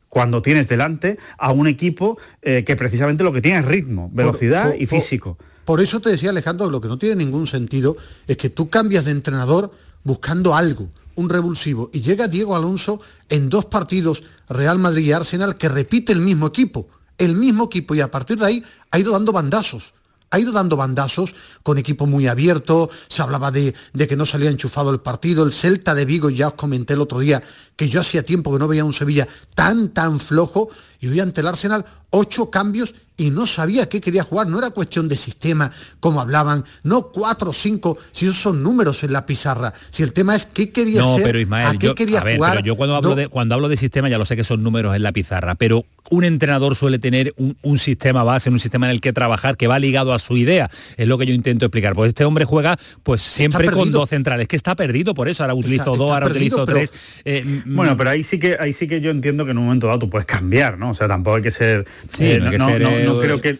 S20: cuando tienes delante a un equipo eh, que precisamente lo que tiene es ritmo, velocidad por, por, y físico.
S21: Por, por, eso te decía Alejandro, lo que no tiene ningún sentido es que tú cambias de entrenador buscando algo, un revulsivo, y llega Diego Alonso en dos partidos Real Madrid y Arsenal que repite el mismo equipo, el mismo equipo, y a partir de ahí ha ido dando bandazos. Ha ido dando bandazos con equipo muy abierto, se hablaba de, de, que no salía enchufado el partido, el Celta de Vigo, ya os comenté el otro día que yo hacía tiempo que no veía un Sevilla tan, tan flojo, y hoy ante el Arsenal ocho cambios y no sabía qué quería jugar, no era cuestión de sistema, como hablaban, no cuatro o cinco, si esos son números en la pizarra, si el tema es qué quería
S6: no,
S21: hacer,
S6: pero Ismael,
S21: a qué
S6: yo,
S21: quería
S6: a ver,
S21: jugar.
S6: Pero yo cuando hablo,
S21: no,
S6: de, cuando hablo de sistema ya lo sé que son números en la pizarra, pero un entrenador suele tener un, un, sistema base, un sistema en el que trabajar que va ligado a su idea. Es lo que yo intento explicar. Pues este hombre juega pues siempre con dos centrales, que está perdido por eso. Ahora utilizo está, dos, ahora perdido, utilizo pero, tres.
S20: Eh, bueno, pero ahí sí que ahí sí que yo entiendo que en un momento dado tú puedes cambiar, ¿no? O sea, tampoco hay que ser.
S6: Sí, eh, no,
S20: creo que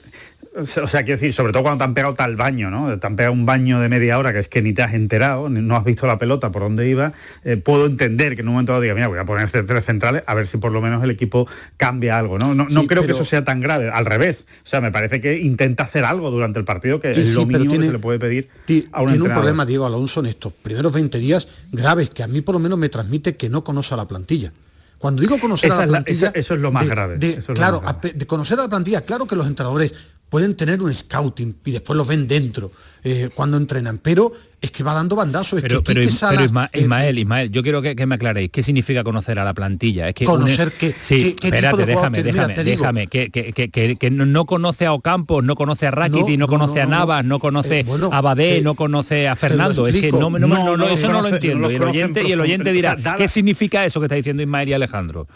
S20: o sea, quiero decir, sobre todo cuando te han pegado tal baño, ¿no? Te han pegado un baño de media hora que es que ni te has enterado, no has visto la pelota por dónde iba. Eh, puedo entender que en un momento dado diga, mira, voy a poner tres centrales a ver si por lo menos el equipo cambia algo, ¿no? No, no sí, creo pero... que eso sea tan grave, al revés. O sea, me parece que intenta hacer algo durante el partido que sí, es lo mínimo tiene, que se le puede pedir a un
S21: Tiene un problema Diego Alonso en estos primeros 20 días graves que a mí por lo menos me transmite que no conoce a la plantilla. Cuando digo conocer
S20: esa
S21: a la plantilla...
S20: La, eso es lo más
S21: de,
S20: grave.
S21: De, claro,
S20: grave.
S21: de conocer a la plantilla, claro que los entrenadores pueden tener un scouting y después los ven dentro eh, cuando entrenan, pero es que va dando bandazos.
S6: Pero,
S21: es que,
S6: pero,
S21: que Sala,
S6: pero Isma, Ismael, eh, Ismael, yo quiero que, que, me aclaréis, ¿qué significa conocer a la plantilla? Es que
S21: conocer qué,
S6: sí,
S21: qué, qué
S6: espérate,
S21: tipo de
S6: déjame,
S21: Mira,
S6: déjame, déjame, que, que, que, que, no conoce a Ocampos, no conoce a Rakiti, no, no, no, conoce a Navas, no conoce eh, bueno, a Badé, no conoce a Fernando. Es que no, no, eso no lo entiendo. y el oyente, y el oyente dirá, o sea, ¿qué significa eso que está diciendo Ismael y Alejandro?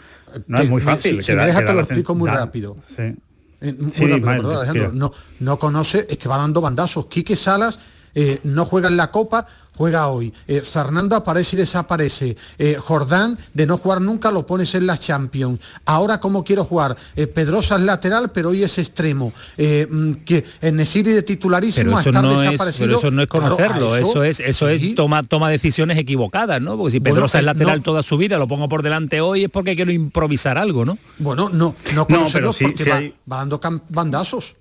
S20: No es muy fácil.
S21: Si, me dejas te lo explico muy rápido.
S20: Sí.
S21: Eh, sí, rápido, perdón, Alejandro. No, no conoce, es que va dando bandazos. Quique Salas eh, no juega en la Copa, juega hoy. Eh, Fernando aparece y desaparece. Eh, Jordán, de no jugar nunca, lo pones en la Champions. Ahora, ¿cómo quiero jugar? Eh, Pedrosa es lateral, pero hoy es extremo. Eh, mm, que en Nesiri de titularísimo,
S6: pero eso,
S21: estar
S6: no
S21: desaparecido.
S6: Es, pero eso no es conocerlo, claro, eso, eso, es, eso sí. es toma, toma decisiones equivocadas, ¿no? Porque si Pedrosa bueno, es lateral no. toda su vida, lo pongo por delante hoy, es porque quiero improvisar algo, ¿no?
S21: Bueno, no, no conocerlo no, sí, porque sí va, hay... va dando bandazos.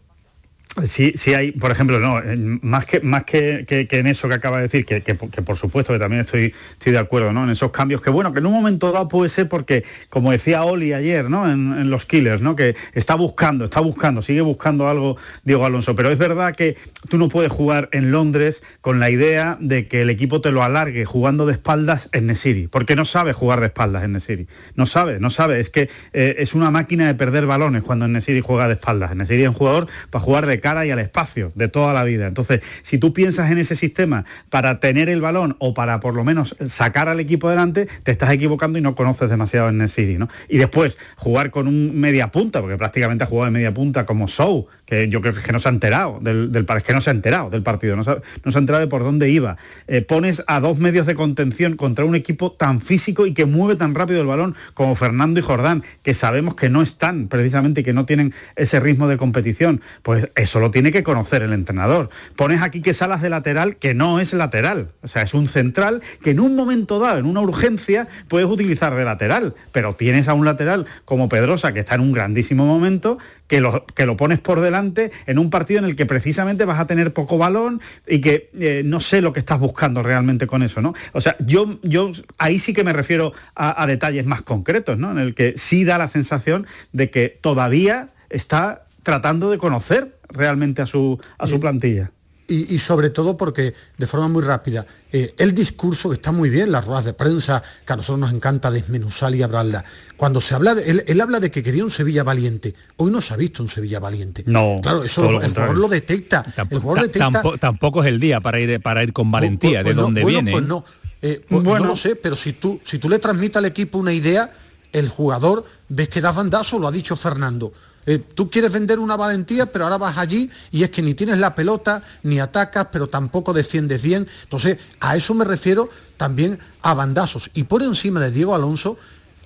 S20: Sí, sí hay, por ejemplo, no, más que más que, que, en eso que acaba de decir, que, que, por supuesto que también estoy, estoy de acuerdo, ¿no? En esos cambios, que bueno, que en un momento dado puede ser porque, como decía Oli ayer, ¿no? En, en, los Killers, ¿no? Que está buscando, está buscando, sigue buscando algo Diego Alonso. Pero es verdad que tú no puedes jugar en Londres con la idea de que el equipo te lo alargue jugando de espaldas en Nesiri, porque no sabe jugar de espaldas en Nesiri. No sabe, no sabe. Es que eh, es una máquina de perder balones cuando en Nesiri juega de espaldas. En Nesiri es un jugador para jugar de cara y al espacio de toda la vida. Entonces, si tú piensas en ese sistema para tener el balón o para por lo menos sacar al equipo delante, te estás equivocando y no conoces demasiado en City, ¿no? Y después, jugar con un media punta, porque prácticamente ha jugado de media punta como Sou, que yo creo que, es no se ha enterado del, del es que no se ha enterado del partido, no se, no se ha enterado de por dónde iba. Eh, pones a dos medios de contención contra un equipo tan físico y que mueve tan rápido el balón como Fernando y Jordán, que sabemos que no están precisamente y que no tienen ese ritmo de competición. Pues eso eso lo tiene que conocer el entrenador. Pones aquí que Salas de lateral, que no es lateral. O sea, es un central que en un momento dado, en una urgencia, puedes utilizar de lateral. Pero tienes a un lateral como Pedrosa, que está en un grandísimo momento, que lo, que lo pones por delante en un partido en el que precisamente vas a tener poco balón y que eh, no sé lo que estás buscando realmente con eso, ¿no? O sea, yo, yo ahí sí que me refiero a, a detalles más concretos, ¿no? En el que sí da la sensación de que todavía está tratando de conocer realmente a su, a su plantilla.
S21: Y, y, sobre todo porque, de forma muy rápida, eh, el discurso que está muy bien, las ruedas de prensa, que a nosotros nos encanta desmenuzar y hablarla. Cuando se habla, de, él, él, habla de que quería un Sevilla valiente. Hoy no se ha visto un Sevilla valiente.
S20: No,
S21: claro, eso lo, el jugador lo detecta.
S6: Tampoco,
S21: el jugador detecta.
S6: Tampoco, tampoco, es el día para ir, para ir con valentía,
S21: pues, pues,
S6: de dónde
S21: no,
S6: viene.
S21: Pues no, eh, pues bueno. no lo sé, pero si tú, si tú le transmites al equipo una idea, el jugador ves que da bandazo, lo ha dicho Fernando. Eh, tú quieres vender una valentía, pero ahora vas allí y es que ni tienes la pelota, ni atacas, pero tampoco defiendes bien. Entonces, a eso me refiero también a bandazos. Y por encima de Diego Alonso,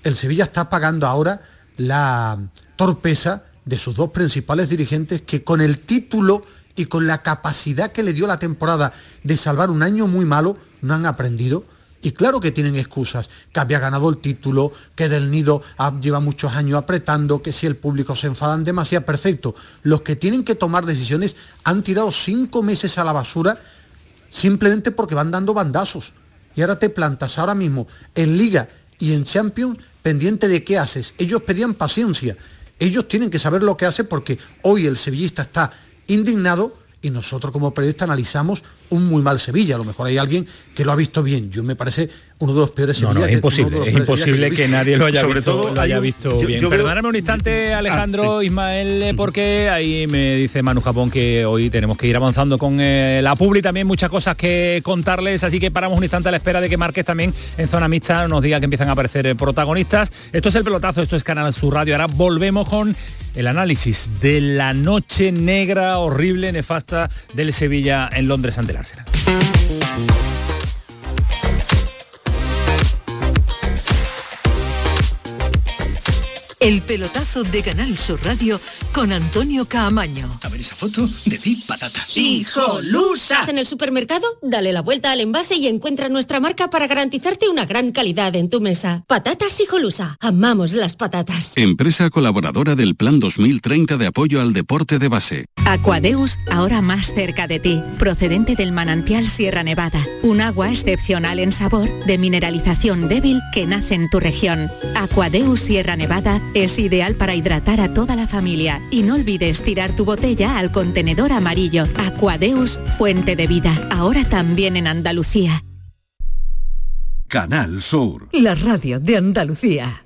S21: el Sevilla está pagando ahora la torpeza de sus dos principales dirigentes que con el título y con la capacidad que le dio la temporada de salvar un año muy malo, no han aprendido y claro que tienen excusas, que había ganado el título, que Del Nido lleva muchos años apretando, que si el público se enfadan demasiado, perfecto. Los que tienen que tomar decisiones han tirado cinco meses a la basura simplemente porque van dando bandazos. Y ahora te plantas ahora mismo en Liga y en Champions pendiente de qué haces. Ellos pedían paciencia. Ellos tienen que saber lo que hace porque hoy el sevillista está indignado y nosotros como periodistas analizamos un muy mal Sevilla. A lo mejor hay alguien que lo ha visto bien. Yo me parece uno de los peores
S6: no. No, es imposible, es imposible que, que, nadie lo haya
S20: Sobre
S6: visto,
S20: todo
S6: lo haya
S20: un,
S6: visto
S20: yo,
S6: bien.
S20: yo
S6: Perdóname un instante, Alejandro, ah, sí. Ismael, porque ahí me dice Manu Japón que hoy tenemos que ir avanzando con eh, la Publi, también muchas cosas que contarles, así que paramos un instante a la espera de que Márquez también en zona mixta nos diga que empiezan a aparecer eh, protagonistas. Esto es el pelotazo, esto es Canal Sur Radio. Ahora volvemos con el análisis de la noche negra, horrible, nefasta del Sevilla en Londres ante el Arsenal.
S3: El pelotazo de Canal Sur Radio con Antonio Caamaño.
S24: A ver esa foto, decir patata.
S25: ¡Hijolusa! En el supermercado, dale la vuelta al envase y encuentra nuestra marca para garantizarte una gran calidad en tu mesa. Patatas Hijolusa. Amamos las patatas.
S1: Empresa colaboradora del Plan 2030 de apoyo al deporte de base.
S26: Aquadeus, ahora más cerca de ti. Procedente del manantial Sierra Nevada. Un agua excepcional en sabor, de mineralización débil que nace en tu región. Aquadeus Sierra Nevada es ideal para hidratar a toda la familia y no olvides tirar tu botella al contenedor amarillo. Aquadeus, fuente de vida, ahora también en Andalucía.
S1: Canal Sur.
S3: La radio de Andalucía.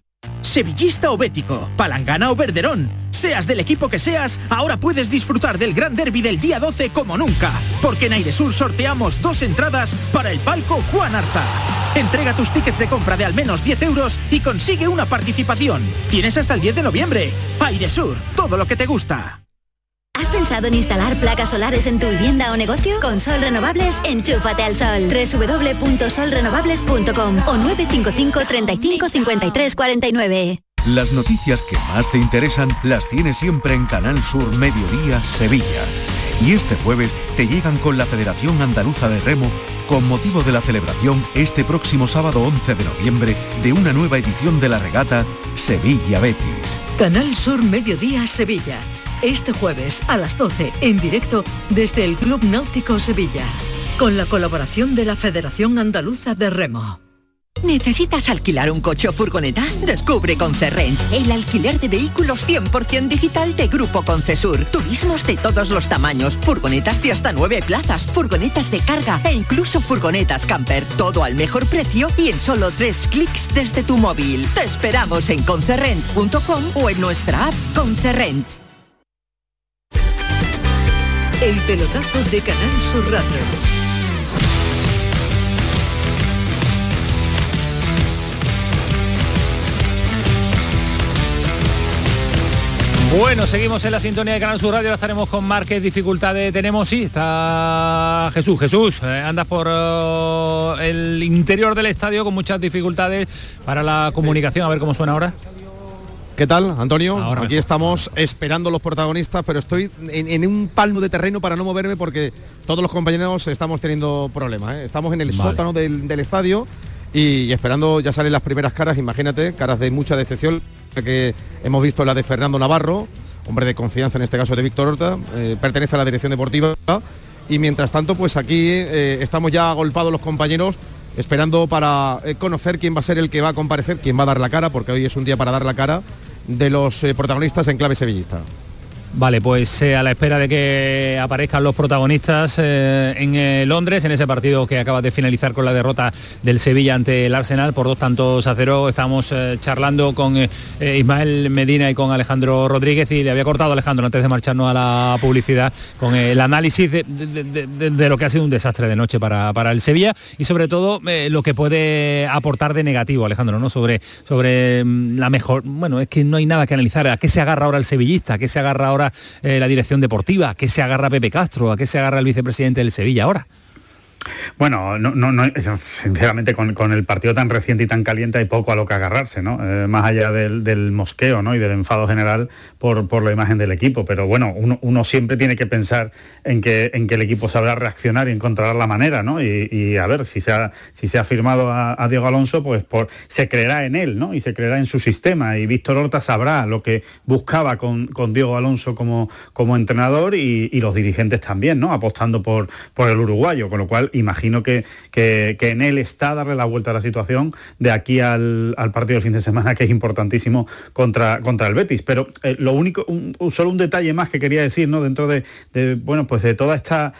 S24: Sevillista o bético, palangana o verderón. Seas del equipo que seas, ahora puedes disfrutar del gran derby del día 12 como nunca. Porque en Airesur sorteamos dos entradas para el palco Juan Arza. Entrega tus tickets de compra de al menos 10 euros y consigue una participación. Tienes hasta el 10 de noviembre. Airesur, todo lo que te gusta.
S4: ¿Has pensado en instalar placas solares en tu vivienda o negocio? Con Sol Renovables, enchúfate al sol. www.solrenovables.com o 955 35 53 49.
S1: Las noticias que más te interesan las tienes siempre en Canal Sur Mediodía Sevilla. Y este jueves te llegan con la Federación Andaluza de Remo con motivo de la celebración este próximo sábado 11 de noviembre de una nueva edición de la regata Sevilla Betis.
S3: Canal Sur Mediodía Sevilla este jueves a las 12 en directo desde el Club Náutico Sevilla, con la colaboración de la Federación Andaluza de Remo.
S5: ¿Necesitas alquilar un coche o furgoneta? Descubre Concerrent, el alquiler de vehículos 100% digital de Grupo Concesur. Turismos de todos los tamaños, furgonetas de hasta 9 plazas, furgonetas de carga e incluso furgonetas camper. Todo al mejor precio y en solo 3 clics desde tu móvil. Te esperamos en concerrent.com o en nuestra app Concerrent.
S3: El pelotazo de Canal Sur Radio.
S6: Bueno, seguimos en la sintonía de Canal Sur Radio, la estaremos con Márquez, dificultades tenemos, sí, está Jesús, Jesús, eh, andas por oh, el interior del estadio con muchas dificultades para la comunicación, a ver cómo suena ahora.
S7: ¿Qué tal, Antonio? Aquí estamos esperando los protagonistas, pero estoy en, en un palmo de terreno para no moverme porque todos los compañeros estamos teniendo problemas. ¿eh? Estamos en el
S6: Vale.
S7: sótano del, del estadio y esperando, ya salen las primeras caras, imagínate, caras de mucha decepción, que hemos visto la de Fernando Navarro, hombre de confianza en este caso de Víctor Horta, eh, pertenece a la dirección deportiva y mientras tanto pues aquí eh, estamos ya agolpados los compañeros esperando para eh, conocer quién va a ser el que va a comparecer, quién va a dar la cara, porque hoy es un día para dar la cara de los eh, protagonistas en clave sevillista.
S6: Vale, pues eh, a la espera de que aparezcan los protagonistas eh, en eh, Londres, en ese partido que acaba de finalizar con la derrota del Sevilla ante el Arsenal por dos tantos a cero, estamos charlando con Ismael Medina y con Alejandro Rodríguez y le había cortado Alejandro antes de marcharnos a la publicidad con el análisis de, lo que ha sido un desastre de noche para, para el Sevilla y sobre todo lo que puede aportar de negativo, Alejandro, ¿no? Sobre, sobre mm, la mejor, bueno, es que no hay nada que analizar, ¿a qué se agarra ahora el sevillista? ¿A qué se agarra ahora eh, la dirección deportiva? ¿A qué se agarra Pepe Castro? ¿A qué se agarra el vicepresidente del Sevilla ahora?
S20: Bueno, no, no, sinceramente con, con el partido tan reciente y tan caliente hay poco a lo que agarrarse, ¿no? Eh, más allá del, del mosqueo ¿no? y del enfado general por, por la imagen del equipo. Pero bueno, uno, siempre tiene que pensar en que, en que el equipo sabrá reaccionar y encontrar la manera, ¿no? Y, a ver, si se ha, si se ha firmado a, a Diego Alonso, pues por, se creerá en él, ¿no? Y se creerá en su sistema. Y Víctor Horta sabrá lo que buscaba con, con Diego Alonso como, como entrenador y, y los dirigentes también, ¿no? Apostando por, por el uruguayo, con lo cual imagino que, que, en él está darle la vuelta a la situación de aquí al, al partido del fin de semana, que es importantísimo contra, contra el Betis. Pero eh, lo único, solo un detalle más que quería decir, ¿no? Dentro de, de, bueno, pues de toda esta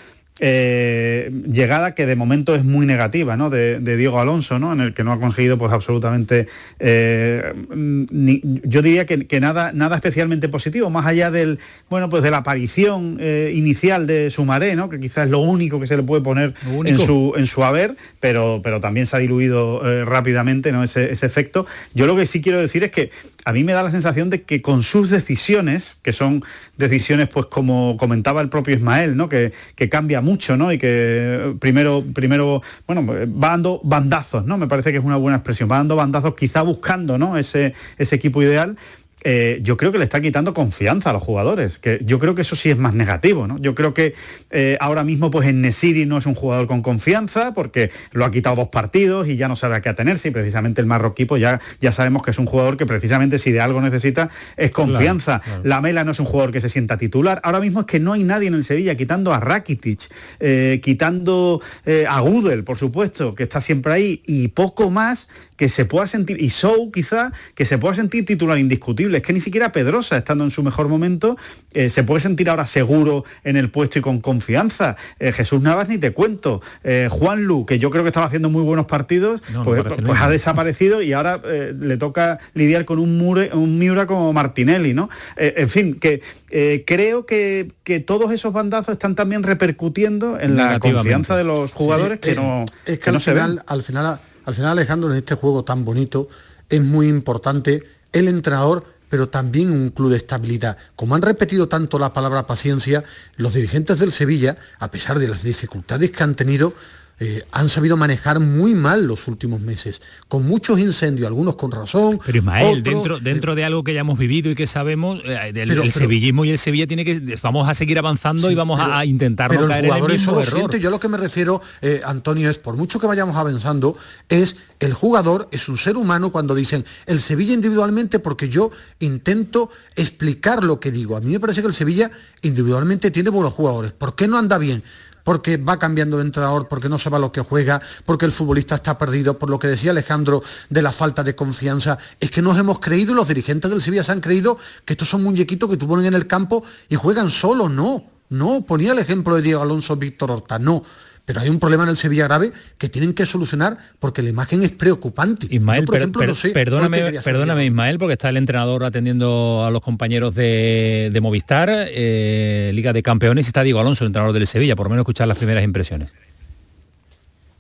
S20: eh, llegada que de momento es muy negativa ¿no? de, de Diego Alonso, ¿no? en el que no ha conseguido pues absolutamente, eh, ni- yo diría que, que nada, nada especialmente positivo, más allá del, bueno, pues de la aparición eh, inicial de Sumaré, ¿no? que quizás es lo único que se le puede poner en su, en su haber, pero, pero también se ha diluido rápidamente ¿no? ese, ese efecto. Yo lo que sí quiero decir es que a mí me da la sensación de que con sus decisiones, que son decisiones, pues como comentaba el propio Ismael, ¿no? que, que cambia mucho, ¿no? Y que eh, primero, primero, bueno, va dando bandazos, ¿no? Me parece que es una buena expresión, va dando bandazos quizá buscando, ¿no? Ese, ese equipo ideal. Eh, yo creo que le está quitando confianza a los jugadores, que yo creo que eso sí es más negativo, ¿no? Yo creo que eh, ahora mismo pues en Nesiri no es un jugador con confianza porque lo ha quitado dos partidos y ya no sabe a qué atenerse y precisamente el marroquí pues ya, ya sabemos que es un jugador que precisamente si de algo necesita es confianza.
S6: claro.
S20: La Mela no es un jugador que se sienta titular. Ahora mismo es que no hay nadie en el Sevilla, quitando a Rakitic, eh, quitando a Gudel, por supuesto, que está siempre ahí, y poco más que se pueda sentir, y Sou quizá, que se pueda sentir titular indiscutible. Es que ni siquiera Pedrosa, estando en su mejor momento, eh, se puede sentir ahora seguro en el puesto y con confianza. Eh, Jesús Navas ni te cuento. Eh, Juan Lu, que yo creo que estaba haciendo muy buenos partidos,
S6: No,
S20: pues, pues ha desaparecido y ahora eh, le toca lidiar con un, Mure- un Miura como Martinelli, ¿no? Eh, en fin, que eh, creo que, que todos esos bandazos están también repercutiendo en la confianza de los jugadores
S21: Sí,
S20: que no,
S21: es que,
S20: que no se ven.
S21: al final, al final, Alejandro, en este juego tan bonito, es muy importante el entrenador, pero también un club de estabilidad. Como han repetido tanto la palabra paciencia, los dirigentes del Sevilla, a pesar de las dificultades que han tenido, eh, han sabido manejar muy mal los últimos meses, con muchos incendios, algunos con razón.
S6: Pero Ismael,
S21: otros-
S6: dentro, dentro de algo que ya hemos vivido y que sabemos, eh, del-
S21: Pero-
S6: el
S21: pero-
S6: sevillismo y el Sevilla tiene que vamos a seguir avanzando y vamos a-
S21: pero-
S6: a, intentar
S21: pero
S6: no
S21: el
S6: en el
S21: jugador eso
S6: mismo
S21: lo
S6: error.
S21: siente. Yo a lo que me refiero, eh, Antonio, es por mucho que vayamos avanzando, es el jugador es un ser humano cuando dicen el Sevilla individualmente, porque yo intento explicar lo que digo. A mí me parece que el Sevilla individualmente tiene buenos jugadores. ¿Por qué no anda bien? Porque va cambiando de entrenador, porque no sabe a lo que juega, porque el futbolista está perdido, por lo que decía Alejandro de la falta de confianza. Es que nos hemos creído, los dirigentes del Sevilla se han creído que estos son muñequitos que tú ponen en el campo y juegan solos. No, no, ponía el ejemplo de Diego Alonso, Víctor Horta, no. Pero hay un problema en el Sevilla grave que tienen que solucionar porque la imagen es preocupante.
S6: Ismael,
S21: Yo, por
S6: per-
S21: ejemplo,
S6: per-
S21: no sé
S6: perdóname, perdóname Ismael, porque está el entrenador atendiendo a los compañeros de, de Movistar, eh, Liga de Campeones, y está Diego Alonso, el entrenador del Sevilla, por lo menos escuchar las primeras impresiones.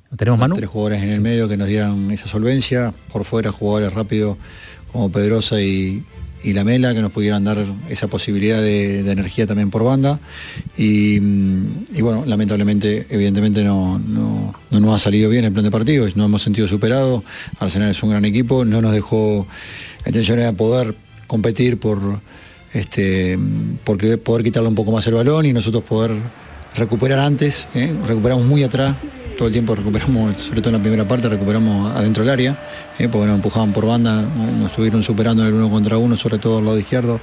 S6: ¿Lo tenemos, Manu?
S27: Tres jugadores en el medio que nos dieran esa solvencia, por fuera jugadores rápidos como Pedrosa y, y la Mela, que nos pudieran dar esa posibilidad de, energía también por banda. Y, mm, y bueno, lamentablemente, evidentemente no, no, no nos ha salido bien el plan de partido, nos hemos sentido superados. Arsenal es un gran equipo, no nos dejó la intención era poder competir por este porque poder quitarle un poco más el balón y nosotros poder recuperar antes, ¿eh? recuperamos muy atrás, todo el tiempo recuperamos, sobre todo en la primera parte, recuperamos adentro del área, ¿eh? porque nos empujaban por banda, ¿no? nos estuvieron superando en el uno contra uno, sobre todo al lado izquierdo.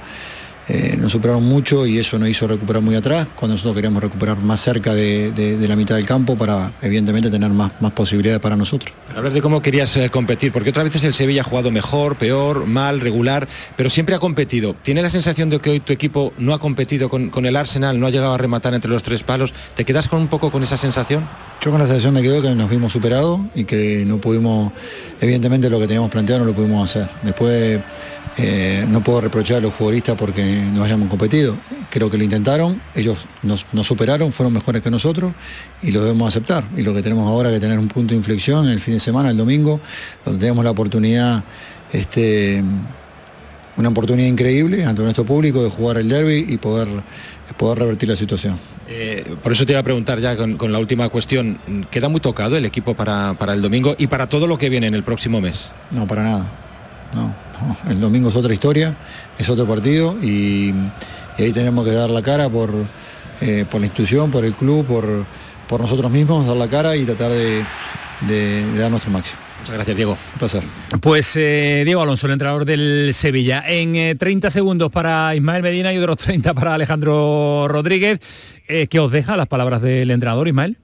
S27: Eh, nos superaron mucho y eso nos hizo recuperar muy atrás, cuando nosotros queríamos recuperar más cerca de, de- de la mitad del campo para evidentemente tener más, más posibilidades para nosotros.
S28: Hablar de cómo querías eh, competir, porque otras veces el Sevilla ha jugado mejor, peor, mal, regular, pero siempre ha competido. ¿Tiene la sensación de que hoy tu equipo no ha competido con, con el Arsenal, no ha llegado a rematar entre los tres palos? ¿Te quedas con un poco con esa sensación?
S27: Yo con la sensación me quedo que nos vimos superados y que no pudimos, evidentemente lo que teníamos planteado no lo pudimos hacer. Después eh, no puedo reprochar a los futbolistas porque no hayamos competido. Creo que lo intentaron, ellos nos, nos superaron, fueron mejores que nosotros y lo debemos aceptar. Y lo que tenemos ahora es que tener un punto de inflexión el fin de semana, el domingo, donde tenemos la oportunidad, este, una oportunidad increíble ante nuestro público de jugar el derby y poder, poder revertir la situación.
S28: Eh, por eso te iba a preguntar ya con, con la última cuestión. ¿Queda muy tocado el equipo para, para el domingo y para todo lo que viene en el próximo mes?
S27: No, para nada. No. El domingo es otra historia, es otro partido y, y ahí tenemos que dar la cara por, eh, por la institución, por el club, por, por nosotros mismos, dar la cara y tratar de, de- de dar nuestro máximo.
S28: Muchas gracias, Diego.
S27: Un placer.
S6: Pues eh, Diego Alonso, el entrenador del Sevilla. En eh, 30 segundos para Ismael Medina y otros 30 para Alejandro Rodríguez. Eh, ¿Qué os deja las palabras del entrenador, Ismael?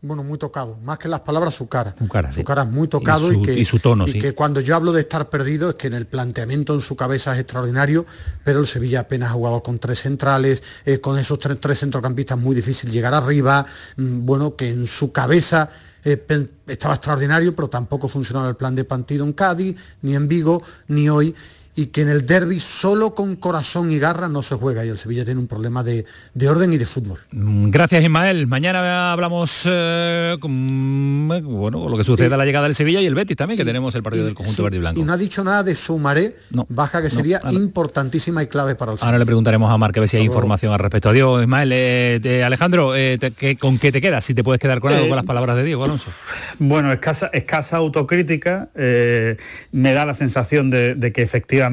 S21: Bueno, muy tocado. Más que las palabras, su cara.
S6: Su cara,
S21: Su cara es muy tocado
S6: Y
S21: y, que,
S6: y su tono,
S21: y
S6: sí.
S21: que cuando yo hablo de estar perdido es que en el planteamiento en su cabeza es extraordinario, pero el Sevilla apenas ha jugado con tres centrales, eh, con esos tres, tres centrocampistas muy difícil llegar arriba, mm, bueno, que en su cabeza eh, estaba extraordinario, pero tampoco funcionaba el plan de partido en Cádiz, ni en Vigo, ni hoy y que en el derby solo con corazón y garra no se juega y el Sevilla tiene un problema de, de orden y de fútbol.
S6: Mm, Gracias Ismael. Mañana hablamos eh, con, eh, bueno, lo que sucede a la llegada del Sevilla y el Betis también, que tenemos el partido del conjunto
S21: Sí,
S6: verde y blanco.
S21: Y no ha dicho nada de Sumaré, baja que
S6: no,
S21: sería
S6: ahora-
S21: importantísima y clave para el
S6: Ahora le preguntaremos a Marc a ver si hay información al respecto. Adiós, Ismael. Eh, eh, Alejandro, eh, te- ¿qué- ¿con qué te quedas? Si te puedes quedar con algo
S20: Eh,
S6: con las palabras de Diego Alonso.
S20: Bueno, escasa, escasa autocrítica, eh, me da la sensación de, de que efectivamente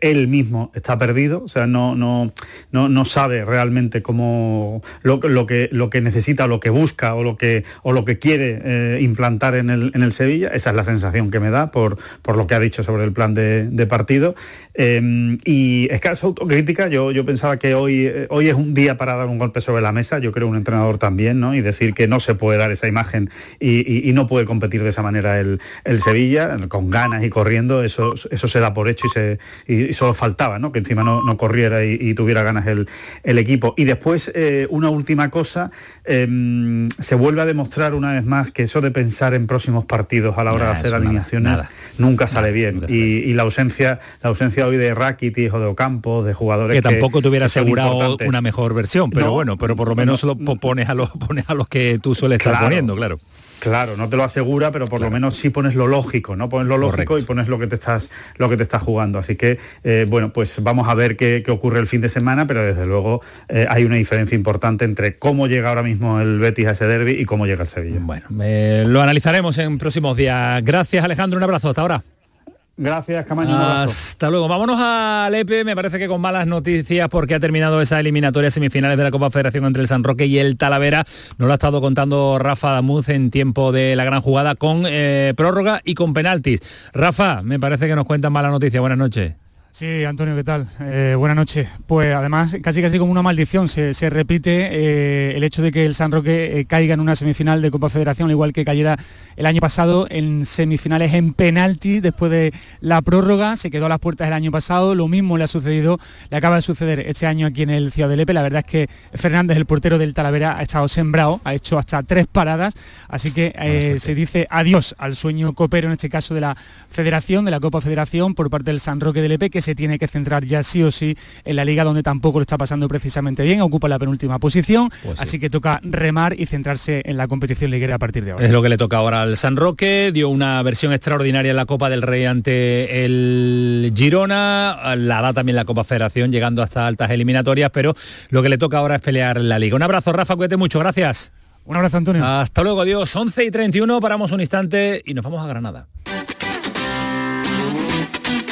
S20: él mismo está perdido, o sea, no, no, no, no sabe realmente cómo lo, lo que, lo que necesita, lo que busca o lo que, o lo que quiere eh, implantar en el, en el Sevilla. Esa es la sensación que me da por, por lo que ha dicho sobre el plan de, de partido. Eh, y escasa autocrítica, yo, yo pensaba que hoy, eh, hoy es un día para dar un golpe sobre la mesa, yo creo un entrenador también, ¿no? Y decir que no se puede dar esa imagen y, y- y no puede competir de esa manera el, el Sevilla, con ganas y corriendo, eso, eso se da por hecho y, se, y, y solo faltaba, ¿no? Que encima no, no corriera y, y tuviera ganas el, el equipo. Y después, eh, una última cosa, eh, se vuelve a demostrar una vez más que eso de pensar en próximos partidos a la hora
S6: Nah,
S20: de hacer
S6: nada,
S20: alineaciones
S6: nada.
S20: nunca sale bien. y, y la ausencia, la ausencia hoy de Rakitic o de Ocampo, de jugadores
S6: que tampoco te hubiera
S20: que
S6: asegurado
S20: importantes.
S6: una mejor versión, pero
S20: No,
S6: bueno, pero por lo menos lo po- pones a los pones a los que tú sueles estar poniendo, claro.
S20: Claro, no te lo asegura, pero por lo menos sí pones lo lógico, ¿no? Pones lo lógico y pones lo que te estás, lo que te estás jugando. Así que, eh, bueno, pues vamos a ver qué, qué ocurre el fin de semana, pero desde luego eh, hay una diferencia importante entre cómo llega ahora mismo el Betis a ese derby y cómo llega el Sevilla.
S6: Bueno, eh, lo analizaremos en próximos días. Gracias Alejandro, un abrazo, hasta ahora.
S20: Gracias, Camaño.
S6: Hasta luego. Vámonos a Lepe, me parece que con malas noticias porque ha terminado esa eliminatoria semifinales de la Copa Federación entre el San Roque y el Talavera. Nos lo ha estado contando Rafa Damuz en tiempo de la gran jugada con eh, prórroga y con penaltis. Rafa, me parece que nos cuentan malas noticias. Buenas noches.
S29: Sí, Antonio, ¿qué tal? Eh, buenas noches. Pues además, casi casi como una maldición, se, se repite eh, el hecho de que el San Roque eh, caiga en una semifinal de Copa Federación, al igual que cayera el año pasado en semifinales en penaltis después de la prórroga, se quedó a las puertas el año pasado, lo mismo le ha sucedido, le acaba de suceder este año aquí en el Ciudad de Lepe, la verdad es que Fernández, el portero del Talavera, ha estado sembrado, ha hecho hasta tres paradas, así que se dice adiós al sueño copero, en este caso de la Federación, de la Copa Federación, por parte del San Roque de Lepe, que se tiene que centrar ya sí o sí en la liga donde tampoco lo está pasando precisamente bien, ocupa la penúltima posición,
S6: Pues sí.
S29: así que toca remar y centrarse en la competición liguera a partir de ahora.
S6: Es lo que le toca ahora al San Roque, dio una versión extraordinaria en la Copa del Rey ante el Girona, la da también la Copa Federación llegando hasta altas eliminatorias, pero lo que le toca ahora es pelear la liga. Un abrazo Rafa, cuídate mucho, gracias.
S29: Un abrazo Antonio.
S6: Hasta luego, adiós. 11 y 31, paramos un instante y nos vamos a Granada.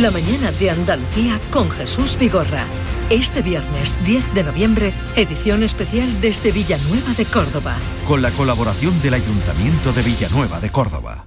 S3: La mañana de Andalucía con Jesús Vigorra. Este viernes 10 de noviembre, edición especial desde Villanueva de Córdoba.
S30: Con la colaboración del Ayuntamiento de Villanueva de Córdoba.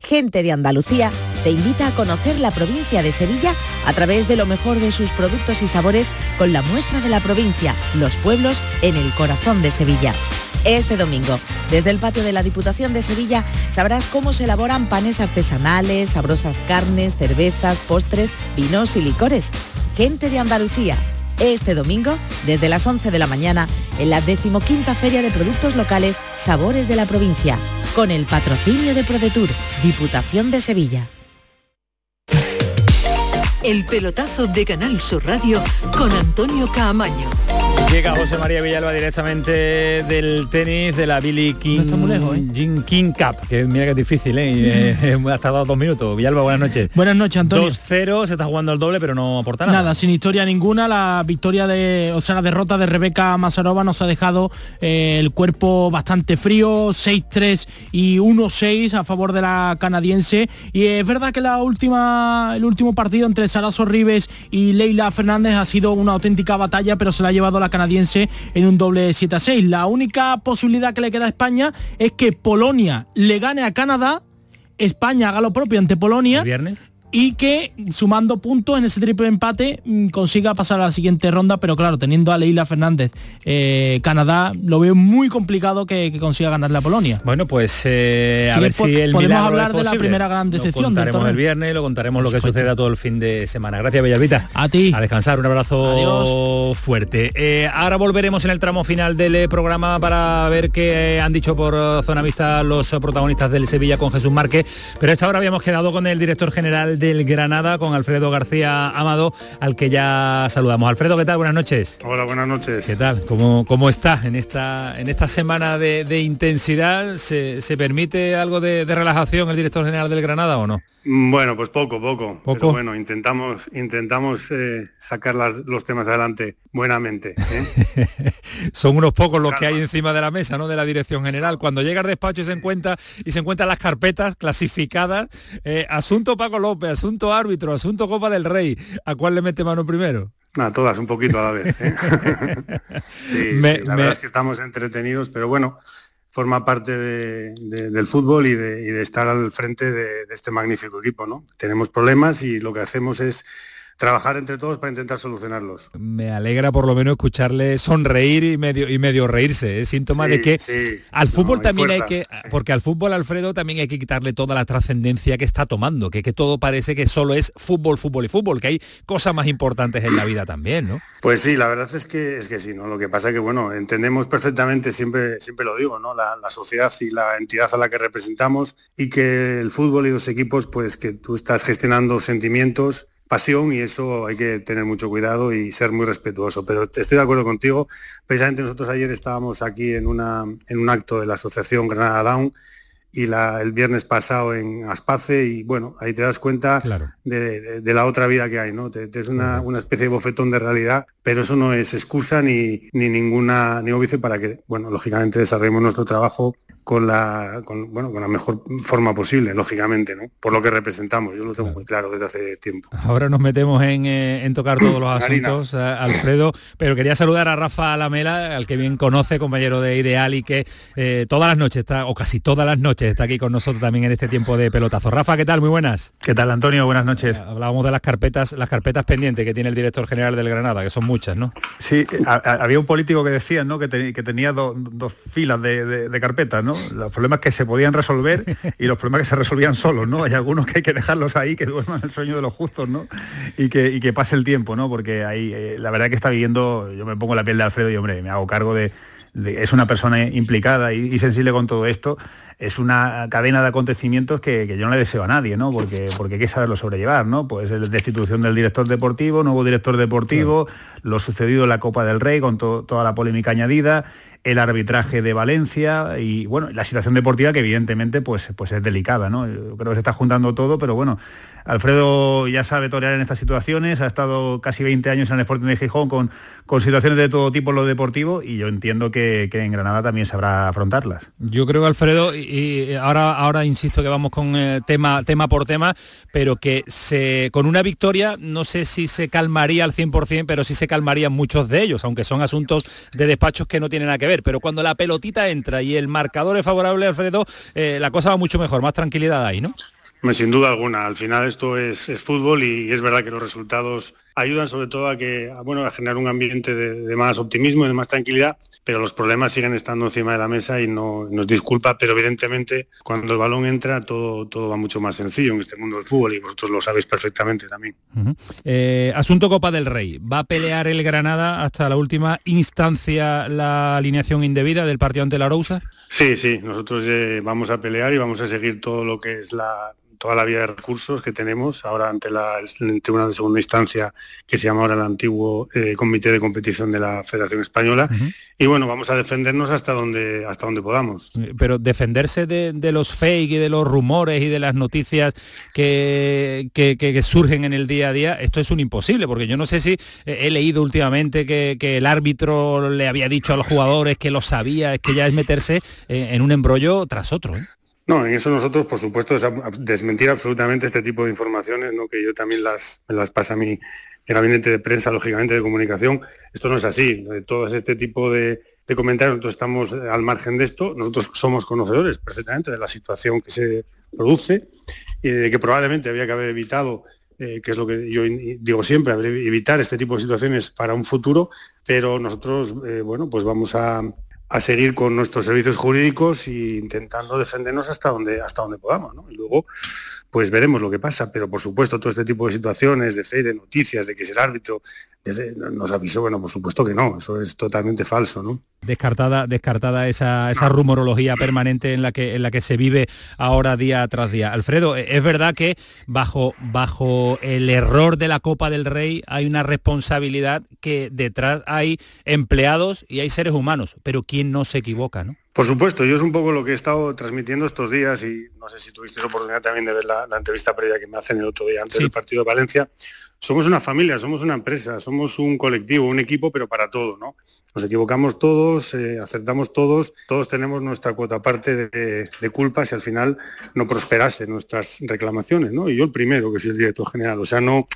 S2: Gente de Andalucía te invita a conocer la provincia de Sevilla a través de lo mejor de sus productos y sabores con la muestra de la provincia, los pueblos en el corazón de Sevilla. Este domingo, desde el patio de la Diputación de Sevilla, sabrás cómo se elaboran panes artesanales, sabrosas carnes, cervezas, postres, vinos y licores. Gente de Andalucía. Este domingo, desde las 11 de la mañana, en la decimoquinta Feria de Productos Locales Sabores de la Provincia, con el patrocinio de ProDetour, Diputación de Sevilla.
S3: El pelotazo de Canal Sur Radio con Antonio Caamaño.
S6: Llega José María Villalba directamente del tenis de la Billy King,
S29: ¿eh?
S6: Jean King Cup, que mira que es difícil, ¿eh? Ha tardado dos minutos. Villalba, buenas noches.
S29: Buenas noches, Antonio.
S6: 2-0, se está jugando el doble, pero no aporta nada.
S29: Nada, sin historia ninguna, la victoria de, o sea, la derrota de Rebeca Mazarova nos ha dejado eh, el cuerpo bastante frío, 6-3 y 1-6 a favor de la canadiense. Y es verdad que la última, el último partido entre Sara Sorribes y Leila Fernández ha sido una auténtica batalla, pero se la ha llevado la canadiense en un doble 7-6. La única posibilidad que le queda a España es que Polonia le gane a Canadá, España haga lo propio ante Polonia.
S6: viernes?
S29: Y que sumando puntos en ese triple empate mm, consiga pasar a la siguiente ronda, pero claro, teniendo a Leila Fernández, eh, Canadá, lo veo muy complicado que, que consiga ganar a Polonia.
S6: Bueno, pues eh, a
S29: Sí,
S6: ver
S29: po-
S6: si el
S29: podemos
S6: milagro
S29: hablar
S6: es
S29: de la primera gran decepción
S6: Lo contaremos el viernes, lo contaremos lo que suceda todo el fin de semana. Gracias, Bellavita.
S29: A ti.
S6: A descansar, un abrazo fuerte. Eh, ahora volveremos en el tramo final del programa para ver qué han dicho por zona vista los protagonistas del Sevilla con Jesús Márquez. Pero a esta hora habíamos quedado con el director general del Granada, con Alfredo García Amado, al que ya saludamos. Alfredo, ¿qué tal? Buenas noches.
S31: Hola, buenas noches.
S6: ¿Qué tal? ¿Cómo, cómo está en esta, en esta semana de, de intensidad? ¿Se, se permite algo de, de relajación el director general del Granada o no?
S31: Mm, Bueno, pues poco, poco.
S6: ¿Poco?
S31: Pero bueno, intentamos, intentamos eh, sacar las- los temas adelante buenamente. ¿eh?
S6: Son unos pocos los que hay encima de la mesa, ¿no? De la dirección general. Cuando llega al despacho y se encuentra y se encuentran las carpetas clasificadas, eh, asunto Paco López, asunto árbitro, asunto Copa del Rey. ¿A cuál le mete mano primero?
S31: Nada, todas un poquito a la vez. sí,
S6: Me-
S31: sí, la
S6: me-
S31: verdad es que estamos entretenidos, pero bueno, forma parte de- de- del fútbol y de, y de estar al frente de este magnífico equipo, ¿no? Tenemos problemas y lo que hacemos es trabajar entre todos para intentar solucionarlos.
S6: Me alegra por lo menos escucharle sonreír y medio y medio reírse. Es síntoma de que al fútbol también hay que, porque al fútbol Alfredo también hay que quitarle toda la trascendencia que está tomando, que, que todo parece que solo es fútbol, fútbol y fútbol, que hay cosas más importantes en la vida también, ¿no?
S31: Pues sí, la verdad es que es que sí, ¿no? Lo que pasa es que bueno, entendemos perfectamente, siempre, siempre lo digo, ¿no? La, la sociedad y la entidad a la que representamos y que el fútbol y los equipos, pues que tú estás gestionando sentimientos pasión y eso hay que tener mucho cuidado y ser muy respetuoso. Pero estoy de acuerdo contigo. Precisamente nosotros ayer estábamos aquí en, una, en un acto de la Asociación Granada Down y la, el viernes pasado en Aspace y bueno, ahí te das cuenta de, la otra vida que hay, ¿no? es una, una, especie de bofetón de realidad, pero eso no es excusa ni, ni ninguna ni óbice para que, bueno, lógicamente desarrollemos nuestro trabajo con la, con, bueno, con la mejor forma posible, lógicamente, ¿no? Por lo que representamos, yo lo tengo muy claro desde hace tiempo.
S6: Ahora nos metemos en, eh, tocar todos los asuntos, eh, Alfredo, pero quería saludar a Rafa Lamela, al que bien conoce, compañero de Ideal y que eh, todas las noches está, o casi todas las noches está aquí con nosotros también en este tiempo de pelotazo. Rafa, ¿qué tal? Muy buenas.
S20: ¿Qué tal, Antonio? Buenas noches.
S6: hablábamos de las carpetas, las carpetas pendientes que tiene el director general del Granada, que son muchas, ¿no?
S20: Sí, había un político que decía, ¿no? Que, tenía dos filas de, de carpetas, ¿no? Los problemas que se podían resolver y los problemas que se resolvían solos, ¿no? Hay algunos que hay que dejarlos ahí, que duerman el sueño de los justos, ¿no? Y que, que pase el tiempo, ¿no? Porque ahí, eh, la verdad que está viviendo, yo me pongo la piel de Alfredo y, hombre, me hago cargo de, es una persona implicada y, sensible con todo esto, es una cadena de acontecimientos que, yo no le deseo a nadie, ¿no? Porque, porque hay que saberlo sobrellevar, ¿no? Pues la destitución del director deportivo, nuevo director deportivo, lo sucedido en la Copa del Rey con toda la polémica añadida, el arbitraje de Valencia y bueno, la situación deportiva que evidentemente pues, pues es delicada, ¿no? creo que se está juntando todo, pero bueno, Alfredo ya sabe torear en estas situaciones, ha estado casi 20 años en el Sporting de Gijón con, situaciones de todo tipo en lo deportivo y yo entiendo que, en Granada también sabrá afrontarlas.
S6: Yo creo que Alfredo, y ahora, ahora insisto que vamos con eh, tema, tema por tema, pero que con una victoria no sé si se calmaría al 100%, pero sí se calmarían muchos de ellos, aunque son asuntos de despachos que no tienen nada que ver. Pero cuando la pelotita entra y el marcador es favorable, Alfredo, eh, la cosa va mucho mejor, más tranquilidad ahí, ¿no?
S31: Sin duda alguna, al final esto es, fútbol y es verdad que los resultados ayudan sobre todo a que bueno a generar un ambiente de, más optimismo y de más tranquilidad, pero los problemas siguen estando encima de la mesa y no nos disculpa, pero evidentemente cuando el balón entra todo, todo va mucho más sencillo en este mundo del fútbol y vosotros lo sabéis perfectamente también.
S6: Eh, asunto Copa del Rey. ¿Va a pelear el Granada hasta la última instancia la alineación indebida del partido ante la Rousa?
S31: Sí, sí, nosotros eh, vamos a pelear y vamos a seguir todo lo que es la, toda la vía de recursos que tenemos ahora ante la, el Tribunal de Segunda Instancia, que se llama ahora el antiguo eh, Comité de Competición de la Federación Española. Y bueno, vamos a defendernos hasta donde, hasta donde podamos.
S6: Eh, pero defenderse de, los fake y de los rumores y de las noticias que, que, surgen en el día a día, esto es un imposible, porque yo no sé si eh, he leído últimamente que, el árbitro le había dicho a los jugadores que lo sabía, es que ya es meterse en un embrollo tras otro.
S31: No, en eso nosotros, por supuesto, es desmentir absolutamente este tipo de informaciones, ¿no? que yo también las, las pasa el gabinete de prensa, lógicamente, de comunicación. Esto no es así. Todo este tipo de, comentarios, nosotros estamos al margen de esto. Nosotros somos conocedores perfectamente de la situación que se produce y de que probablemente había que haber evitado eh, que es lo que yo digo siempre, evitar este tipo de situaciones para un futuro, pero nosotros, eh, bueno, pues vamos a, a seguir con nuestros servicios jurídicos e intentando defendernos hasta donde hasta donde podamos, ¿no? Y luego pues veremos lo que pasa, pero por supuesto todo este tipo de situaciones de fe, de noticias, de que es el árbitro, nos avisó, bueno, por supuesto que no, eso es totalmente falso, ¿no?
S6: Descartada, descartada esa, esa rumorología permanente en la que en la que se vive ahora día tras día. Alfredo, es verdad que bajo, bajo el error de la Copa del Rey hay una responsabilidad que detrás hay empleados y hay seres humanos, pero quién no se equivoca, ¿no?
S31: Por supuesto, yo es un poco lo que he estado transmitiendo estos días y no sé si tuviste oportunidad también de ver la, entrevista previa que me hacen el otro día antes del partido de Valencia. Somos una familia, somos una empresa, somos un colectivo, un equipo, pero para todo, ¿no? Nos equivocamos todos, eh, acertamos todos, todos tenemos nuestra cuota parte de, de, culpa si al final no prosperase nuestras reclamaciones, ¿no? Y yo el primero, que soy el director general, o sea, no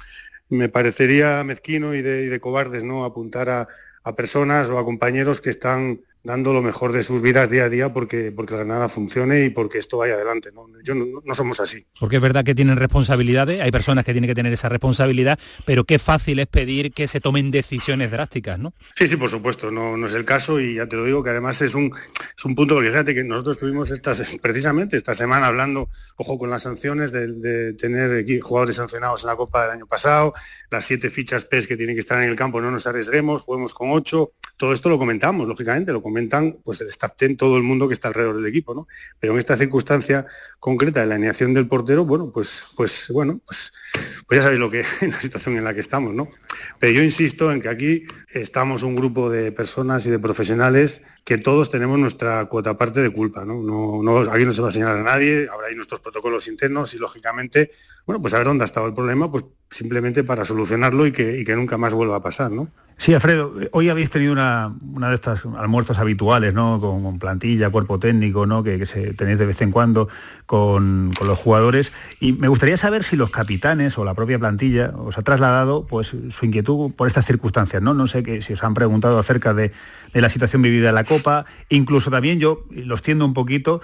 S31: me parecería mezquino y de, y de cobardes, ¿no? Apuntar a, a personas o a compañeros que están dando lo mejor de sus vidas día a día porque, porque Granada funcione y porque esto vaya adelante. ¿no? Yo no, somos así.
S20: Porque es verdad que tienen responsabilidades, hay personas que tienen que tener esa responsabilidad, pero qué fácil es pedir que se tomen decisiones drásticas, ¿no?
S31: Sí, sí, por supuesto, no, no es el caso y ya te lo digo que además es un, es un punto, porque fíjate que nosotros tuvimos estas, precisamente esta semana hablando, ojo con las sanciones, de, de tener jugadores sancionados en la Copa del año pasado, las siete fichas PES que tienen que estar en el campo, no nos arriesguemos, juguemos con ocho, todo esto lo comentamos, lógicamente, lo comentan pues el staff ten, todo el mundo que está alrededor del equipo, ¿no? Pero en esta circunstancia concreta de la alineación del portero, bueno, pues, pues bueno, pues, pues ya sabéis lo que en la situación en la que estamos, ¿no? Pero yo insisto en que aquí estamos un grupo de personas y de profesionales que todos tenemos nuestra cuota parte de culpa, ¿no? No, no Aquí no se va a señalar a nadie, habrá ahí nuestros protocolos internos y lógicamente, bueno, pues a ver dónde ha estado el problema, pues simplemente para solucionarlo y que, nunca más vuelva a pasar, ¿no?
S20: Sí, Alfredo, hoy habéis tenido una, de estas almuerzos habituales, ¿no? Con, plantilla, cuerpo técnico, ¿no? Que, tenéis de vez en cuando con, los jugadores. Y me gustaría saber si los capitanes o la propia plantilla os ha trasladado pues su inquietud por estas circunstancias, ¿no? No sé que, si os han preguntado acerca de, de la situación vivida en la Copa. Incluso también yo los tiendo un poquito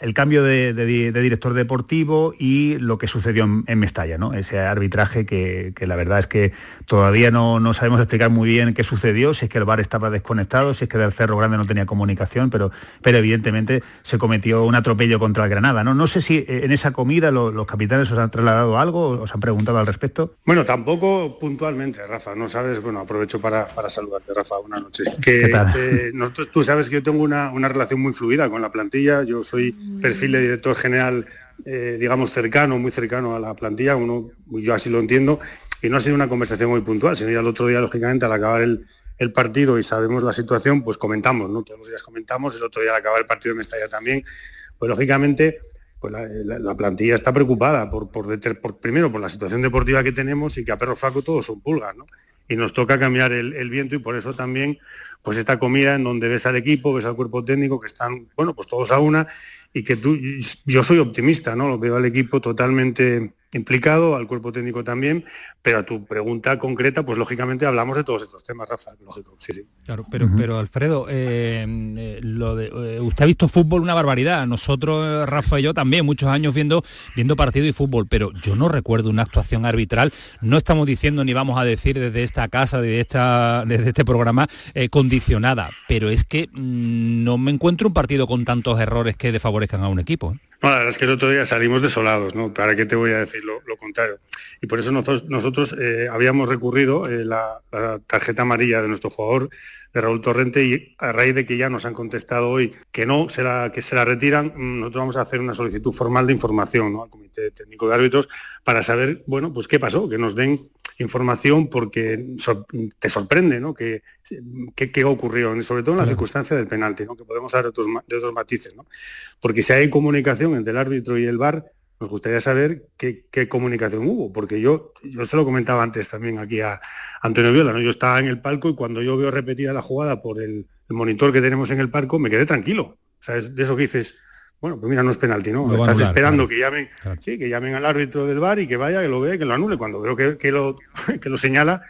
S20: el cambio de, director deportivo y lo que sucedió en, Mestalla, ¿no? ese arbitraje que, la verdad es que todavía no, sabemos explicar muy bien qué sucedió, si es que el bar estaba desconectado, si es que del Cerro Grande no tenía comunicación, pero, pero evidentemente se cometió un atropello contra el Granada. No, no sé si en esa comida los, capitanes os han trasladado algo, os han preguntado al respecto.
S31: Bueno, tampoco puntualmente, Rafa, no sabes, bueno, aprovecho para, saludarte, Rafa, buenas noches. Que, eh, nosotros, tú sabes que yo tengo una, una relación muy fluida con la plantilla, yo soy perfil de director general, eh, digamos, cercano, muy cercano a la plantilla, uno, yo así lo entiendo, y no ha sido una conversación muy puntual, sino ya el otro día, lógicamente, al acabar el, partido y sabemos la situación, pues comentamos, ¿no? Todos los días comentamos, el otro día al acabar el partido de Mestalla también, pues lógicamente pues la, plantilla está preocupada por, por, primero por la situación deportiva que tenemos y que a perro flaco todos son pulgas, ¿no? Y nos toca cambiar el, el, viento y por eso también pues esta comida en donde ves al equipo, ves al cuerpo técnico, que están, bueno, pues todos a una, y que tú, yo soy optimista, ¿no? Lo veo al equipo totalmente implicado, al cuerpo técnico también, pero a tu pregunta concreta, pues lógicamente hablamos de todos estos temas, Rafa, lógico, sí, sí.
S20: Claro, pero, pero Alfredo, eh, eh, lo de, eh, usted ha visto fútbol una barbaridad, nosotros, Rafa y yo también, muchos años viendo, viendo partido y fútbol, pero yo no recuerdo una actuación arbitral, no estamos diciendo ni vamos a decir desde esta casa, desde, esta, desde este programa, condicionada, pero es que mm, no me encuentro un partido con tantos errores que desfavorezcan a un equipo.
S31: La verdad es que el otro día salimos desolados, ¿no? ¿Para qué te voy a decir lo, contrario? Y por eso nosotros, eh, habíamos recurrido eh, la, tarjeta amarilla de nuestro jugador, de Raúl Torrente, y a raíz de que ya nos han contestado hoy que no, se que se la retiran, mm, nosotros vamos a hacer una solicitud formal de información al Comité Técnico de Árbitros para saber, bueno, pues qué pasó, que nos den información porque te sorprende ¿no? que, que, ocurrió, sobre todo en la circunstancia del penalti, ¿no? que podemos hablar de otros, de otros matices. ¿no? Porque si hay comunicación entre el árbitro y el VAR, nos gustaría saber qué, comunicación hubo, porque yo, yo se lo comentaba antes también aquí a Antonio Viola, ¿no? yo estaba en el palco y cuando yo veo repetida la jugada por el, monitor que tenemos en el palco, me quedé tranquilo. O sea, es de eso que dices, bueno, pues mira, no es penalti, ¿no? Estás esperando que llamen, sí, que llamen al árbitro del bar y que vaya, que lo vea, que lo anule. Cuando veo que, lo, que lo señala,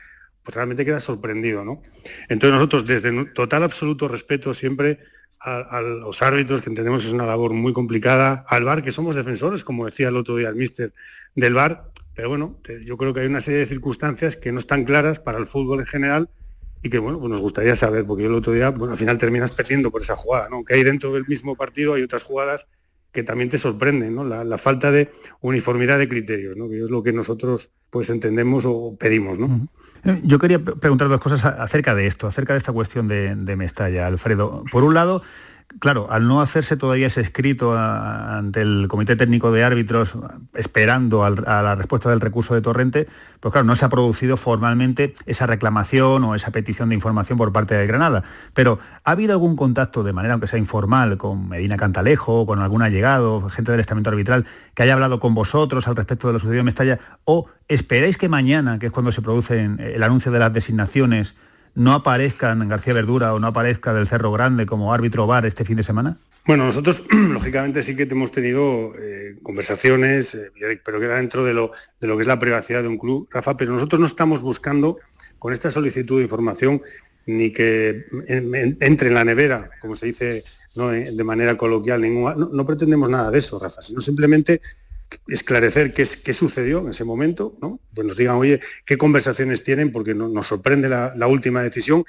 S31: pues realmente queda sorprendido, ¿no? Entonces nosotros, desde total absoluto respeto siempre a, los árbitros, que entendemos que es una labor muy complicada, al bar, que somos defensores, como decía el otro día el mister del bar, pero bueno, yo creo que hay una serie de circunstancias que no están claras para el fútbol en general y que bueno, pues nos gustaría saber, porque yo el otro día, bueno, al final terminas perdiendo por esa jugada, ¿no? Que hay dentro del mismo partido hay otras jugadas que también te sorprenden, ¿no? La, falta de uniformidad de criterios, ¿no? Que es lo que nosotros pues entendemos o pedimos, ¿no?
S20: Eh, yo quería preguntar dos cosas acerca de esto, acerca de esta cuestión de, de Mestalla, Alfredo. Por un lado, Claro, al no hacerse todavía ese escrito ante el Comité Técnico de Árbitros, esperando a la respuesta del recurso de Torrente, pues claro, no se ha producido formalmente esa reclamación o esa petición de información por parte de Granada. Pero, ¿ha habido algún contacto de manera, aunque sea informal, con Medina Cantalejo, con algún allegado, gente del estamento arbitral, que haya hablado con vosotros al respecto de lo sucedido en Mestalla? ¿O esperáis que mañana, que es cuando se produce el anuncio de las designaciones, no aparezca en García Verdura o no aparezca del Cerro Grande como árbitro VAR este fin de semana?
S31: Bueno, nosotros lógicamente sí que hemos tenido eh, conversaciones, eh, pero queda dentro de lo, de lo que es la privacidad de un club, Rafa, pero nosotros no estamos buscando con esta solicitud de información ni que entre en la nevera, como se dice de manera coloquial, no, pretendemos nada de eso, Rafa, sino simplemente esclarecer qué, qué sucedió en ese momento, ¿no? Pues nos digan, oye, qué conversaciones tienen, porque nos sorprende la, última decisión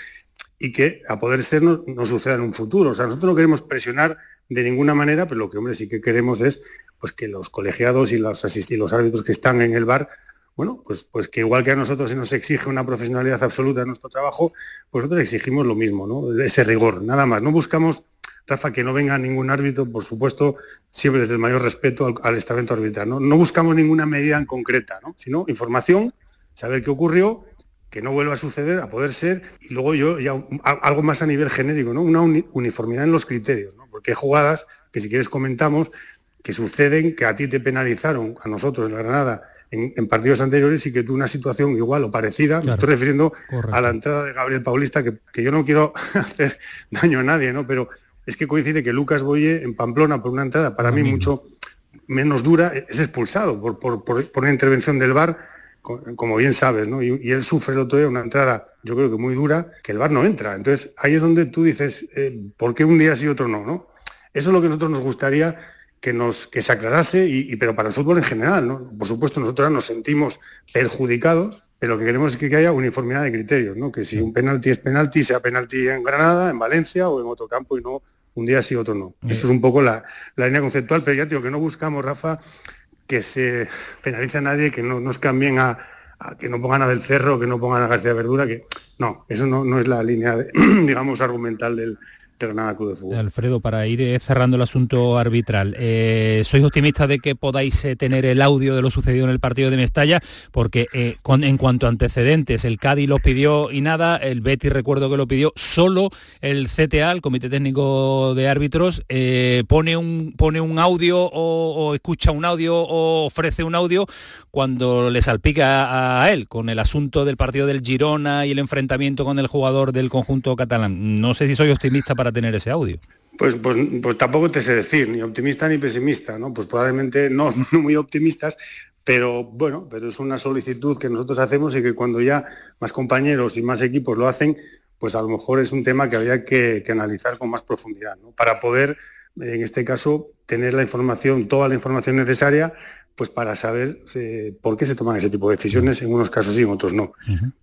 S31: y que a poder ser no, suceda en un futuro. O sea, nosotros no queremos presionar de ninguna manera, pero lo que hombre sí que queremos es pues que los colegiados y los, y los árbitros que están en el bar bueno, pues, pues que igual que a nosotros se nos exige una profesionalidad absoluta en nuestro trabajo, pues nosotros exigimos lo mismo, ¿no? Ese rigor, nada más. No buscamos, Rafa, que no venga ningún árbitro, por supuesto, siempre desde el mayor respeto al, estamento arbitral, ¿no? No buscamos ninguna medida en concreta, ¿no? Sino información, saber qué ocurrió, que no vuelva a suceder, a poder ser, y luego yo ya algo más a nivel genérico, ¿no? Una uniformidad en los criterios, ¿no? Porque hay jugadas que si quieres comentamos que suceden, que a ti te penalizaron, a nosotros en la Granada, en, partidos anteriores y que tuvo una situación igual o parecida. Me estoy refiriendo a la entrada de Gabriel Paulista, que, yo no quiero hacer daño a nadie, ¿no? Pero es que coincide que Lucas Boye en Pamplona por una entrada para mí mucho menos dura es expulsado por, por, una intervención del VAR, como bien sabes, ¿no? Y, él sufre el otro día una entrada, yo creo que muy dura, que el VAR no entra. Entonces ahí es donde tú dices, eh, ¿por qué un día sí y otro no? ¿no? Eso es lo que a nosotros nos gustaría que, nos, que se aclarase, y, pero para el fútbol en general. ¿no? Por supuesto, nosotros nos sentimos perjudicados, pero lo que queremos es que haya uniformidad de criterios, ¿no? que si un penalti es penalti, sea penalti en Granada, en Valencia o en otro campo y no un día sí, otro no. Eso es un poco la, línea conceptual, pero ya digo que no buscamos, Rafa, que se penalice a nadie, que no nos cambien a, que no pongan a Del Cerro, que no pongan a García Verdura, que no, eso no, no es la línea, digamos, argumental del,
S6: Alfredo, para ir eh, cerrando el asunto arbitral, eh, ¿sois optimistas de que podáis eh, tener el audio de lo sucedido en el partido de Mestalla? Porque en cuanto a antecedentes, el Cádiz lo pidió y nada, el Betis recuerdo que lo pidió, solo el CTA, el Comité Técnico de Árbitros, pone, un, pone un audio o, escucha un audio o ofrece un audio cuando le salpica a, él con el asunto del partido del Girona y el enfrentamiento con el jugador del conjunto catalán. No sé si soy optimista para tener ese audio.
S31: Pues, pues, pues tampoco te sé decir, ni optimista ni pesimista, ¿no? Pues probablemente no, muy optimistas, pero bueno, pero es una solicitud que nosotros hacemos y que cuando ya más compañeros y más equipos lo hacen, pues a lo mejor es un tema que habría que, que analizar con más profundidad, ¿no? Para poder, en este caso, tener la información, toda la información necesaria pues para saber eh, por qué se toman ese tipo de decisiones, en unos casos sí, en otros no.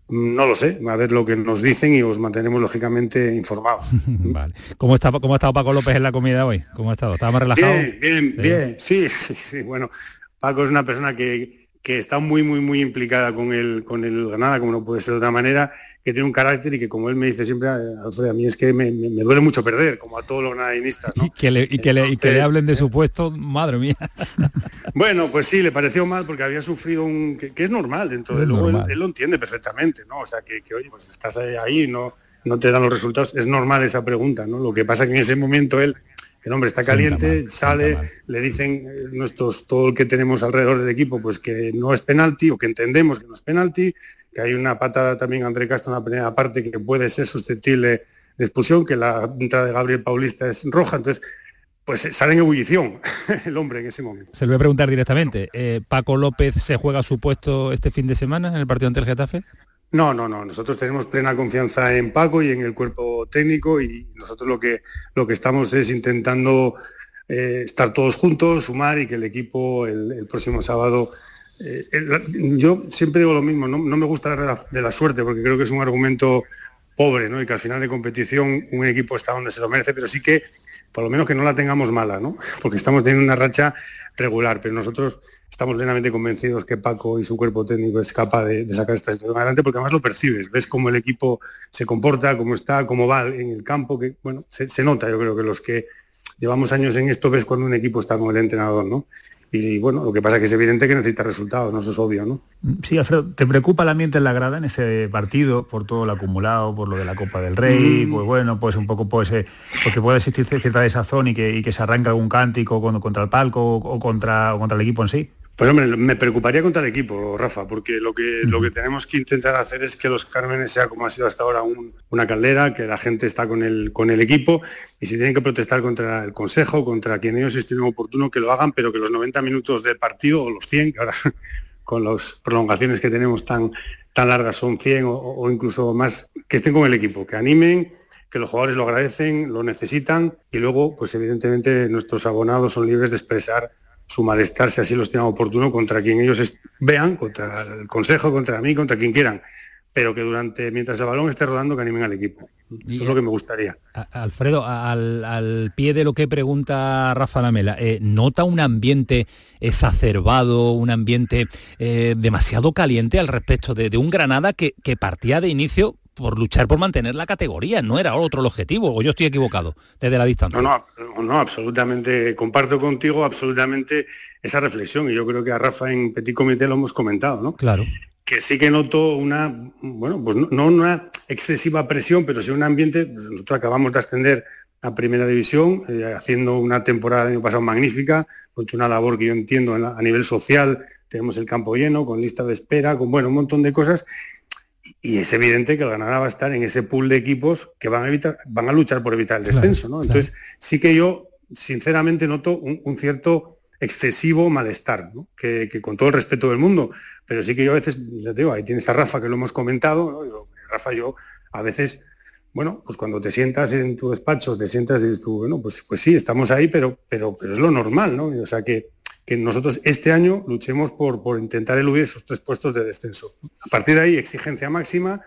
S31: No lo sé, a ver lo que nos dicen y os mantenemos lógicamente informados.
S6: vale. ¿Cómo, está, ¿Cómo ha estado Paco López en la comida hoy? ¿Cómo ha estado? ¿Estaba más relajado?
S31: Bien, bien, bien, sí, sí, sí. Bueno, Paco es una persona que, que está muy, muy, muy implicada con el, con el Granada, como no puede ser de otra manera, que tiene un carácter y que como él me dice siempre, Alfredo, a mí es que me, duele mucho perder, como a todos los nadainistas. ¿no?
S6: Y, que le, y, que le, y que le hablen de su puesto, madre mía.
S31: Bueno, pues sí, le pareció mal porque había sufrido un... que, es normal dentro de luego, él, lo entiende perfectamente, ¿no? O sea, que, que oye, pues estás ahí, no, no te dan los resultados, es normal esa pregunta, ¿no? Lo que pasa es que en ese momento él el hombre está caliente, sale, le dicen eh, nuestros, todo el que tenemos alrededor del equipo, pues que no es penalti o que entendemos que no es penalti, que hay una patada también André Castro en la primera parte que puede ser susceptible de expulsión, que la punta de Gabriel Paulista es roja, entonces pues eh, sale en ebullición el hombre en ese momento.
S6: Se lo voy a preguntar directamente. Eh, ¿Paco López se juega su puesto este fin de semana en el partido ante el Getafe?
S31: No, no, no. Nosotros tenemos plena confianza en Paco y en el cuerpo técnico y nosotros lo que, lo que estamos es intentando eh, estar todos juntos, sumar y que el equipo el, próximo sábado... Eh, yo siempre digo lo mismo, no, me gusta la de la suerte porque creo que es un argumento pobre, ¿no? Y que al final de competición un equipo está donde se lo merece, pero sí que por lo menos que no la tengamos mala, ¿no? Porque estamos teniendo una racha regular, pero nosotros estamos plenamente convencidos que Paco y su cuerpo técnico es capaz de, sacar esta situación adelante, porque además lo percibes, ves cómo el equipo se comporta, cómo está, cómo va en el campo, que bueno, se, se nota, yo creo que los que llevamos años en esto ves cuando un equipo está con el entrenador, ¿no? Y bueno, lo que pasa es que es evidente que necesita resultados, no eso es obvio, ¿no?
S6: Sí, Alfredo, ¿te preocupa el ambiente en la grada en ese partido por todo lo acumulado, por lo de la Copa del Rey? Mm. Pues bueno, pues un poco pues eh, porque puede existir cierta desazón y que, y que se arranca algún cántico contra el palco o contra, o contra el equipo en sí.
S31: Pues hombre, me preocuparía contra el equipo, Rafa, porque lo que, lo que tenemos que intentar hacer es que los Cármenes sea como ha sido hasta ahora una caldera, que la gente está con el, con el equipo y si tienen que protestar contra el Consejo, contra quien ellos estimen oportuno, que lo hagan, pero que los 90 minutos del partido o los 100, que ahora con las prolongaciones que tenemos tan, tan largas son 100 o, incluso más, que estén con el equipo, que animen, que los jugadores lo agradecen, lo necesitan y luego, pues evidentemente nuestros abonados son libres de expresar su malestar si así los tengan oportuno contra quien ellos vean, contra el consejo, contra mí, contra quien quieran, pero que durante, mientras el balón esté rodando, que animen al equipo. Eso es lo que me gustaría.
S6: Alfredo, al, pie de lo que pregunta Rafa Lamela, eh, ¿nota un ambiente exacerbado, un ambiente eh, demasiado caliente al respecto de, un Granada que, partía de inicio por luchar por mantener la categoría, no era otro el objetivo, o yo estoy equivocado desde la distancia.
S31: No, no, no, absolutamente, comparto contigo absolutamente esa reflexión y yo creo que a Rafa en Petit Comité lo hemos comentado, ¿no?
S6: Claro
S31: que sí que noto una, bueno, pues no, una excesiva presión, pero sí un ambiente, pues nosotros acabamos de ascender a Primera División, eh, haciendo una temporada el año pasado magnífica, hemos hecho una labor que yo entiendo a nivel social, tenemos el campo lleno, con lista de espera, con bueno, un montón de cosas, y es evidente que el Granada va a estar en ese pool de equipos que van a evitar, van a luchar por evitar el descenso, ¿no? Entonces, sí que yo, sinceramente, noto un, cierto excesivo malestar, que, que, con todo el respeto del mundo, pero sí que yo a veces, ya te digo, ahí tienes a Rafa que lo hemos comentado, ¿no? Rafa, yo a veces, bueno, pues cuando te sientas en tu despacho, te sientas y dices tú, bueno, pues, pues sí, estamos ahí, pero, pero, pero es lo normal, ¿no? O sea que, que nosotros este año luchemos por, por intentar eludir esos tres puestos de descenso. A partir de ahí, exigencia máxima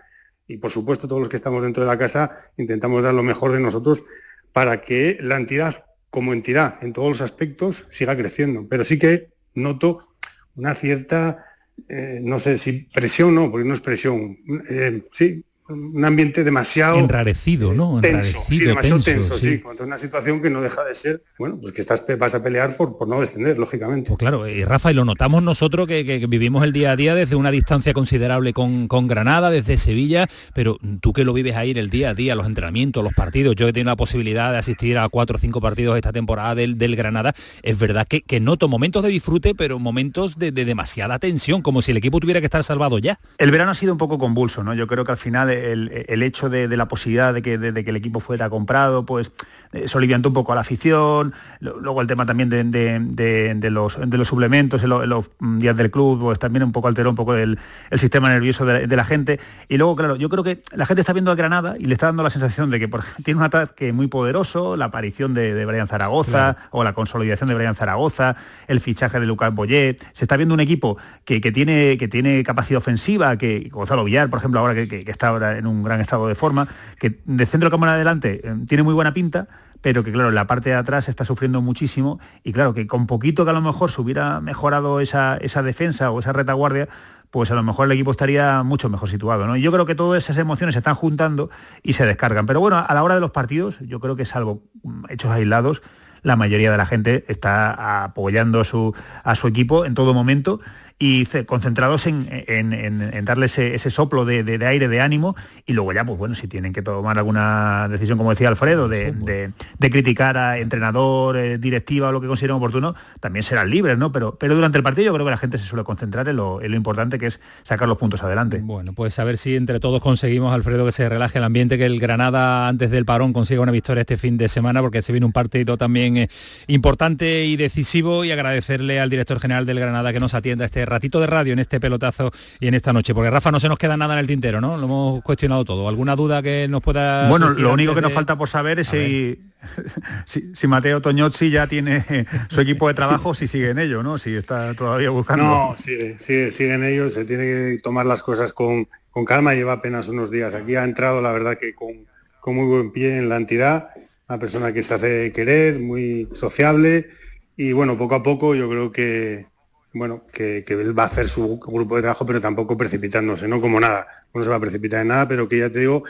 S31: y por supuesto todos los que estamos dentro de la casa intentamos dar lo mejor de nosotros para que la entidad como entidad en todos los aspectos siga creciendo. Pero sí que noto una cierta eh, no sé si presión no, porque no es presión, eh, sí, un ambiente demasiado
S6: enrarecido, ¿no?
S31: Tenso, sí, demasiado tenso, sí. Cuanto una situación que no deja de ser, bueno, pues que estás vas a pelear por, por no descender, lógicamente.
S6: Pues claro, y Rafa, y lo notamos nosotros que, vivimos el día a día desde una distancia considerable con, Granada, desde Sevilla, pero tú que lo vives ahí en el día a día, los entrenamientos, los partidos, yo que tengo la posibilidad de asistir a cuatro o cinco partidos esta temporada del, del Granada, es verdad que, noto momentos de disfrute, pero momentos de, demasiada tensión, como si el equipo tuviera que estar salvado ya.
S20: El verano ha sido un poco convulso, ¿no? Yo creo que al final el, hecho de, la posibilidad de que, que, el equipo fuera comprado, pues eso aliviantó un poco a la afición, luego el tema también de, los, los suplementos en los, días del club, pues también un poco alteró un poco el, sistema nervioso de, la gente. Y luego, claro, yo creo que la gente está viendo a Granada y le está dando la sensación de que tiene un ataque muy poderoso, la aparición de, Brian Zaragoza o la consolidación de Brian Zaragoza, el fichaje de Lucas Boyet, se está viendo un equipo que, tiene, que tiene capacidad ofensiva, que Gonzalo Villar, por ejemplo, ahora que, está en un gran estado de forma, que de centro de cámara adelante eh, tiene muy buena pinta, pero que claro, la parte de atrás está sufriendo muchísimo y claro, que con poquito que a lo mejor se hubiera mejorado esa, esa defensa o esa retaguardia, pues a lo mejor el equipo estaría mucho mejor situado. ¿no? Y yo creo que todas esas emociones se están juntando y se descargan. Pero bueno, a la hora de los partidos, yo creo que salvo hechos aislados, la mayoría de la gente está apoyando a su, a su equipo en todo momento y concentrados en, en, darle ese, soplo de, aire, de ánimo, y luego ya, pues bueno, si tienen que tomar alguna decisión, como decía Alfredo, de, criticar a entrenador, eh, directiva o lo que consideren oportuno, también serán libres, ¿no? Pero, pero durante el partido yo creo que la gente se suele concentrar en lo, importante que es sacar los puntos adelante.
S6: Bueno, pues a ver si entre todos conseguimos, Alfredo, que se relaje el ambiente, que el Granada antes del parón consiga una victoria este fin de semana, porque se viene un partido también eh, importante y decisivo, y agradecerle al director general del Granada que nos atienda este ratito de radio en este pelotazo y en esta noche, porque Rafa no se nos queda nada en el tintero, ¿no? Lo hemos cuestionado todo. ¿Alguna duda que nos pueda...
S20: Bueno, lo único que nos falta por saber es si, si, Mateo Toñozzi ya tiene su equipo de trabajo, si sigue en ello, ¿no? Si está todavía buscando...
S31: No, sigue, sigue, sigue en ello, se tiene que tomar las cosas con, con calma, lleva apenas unos días. Aquí ha entrado, la verdad, que con, con muy buen pie en la entidad, una persona que se hace querer, muy sociable, y bueno, poco a poco yo creo que, bueno, que, él va a hacer su grupo de trabajo, pero tampoco precipitándose, no como nada, no se va a precipitar en nada, pero que ya te digo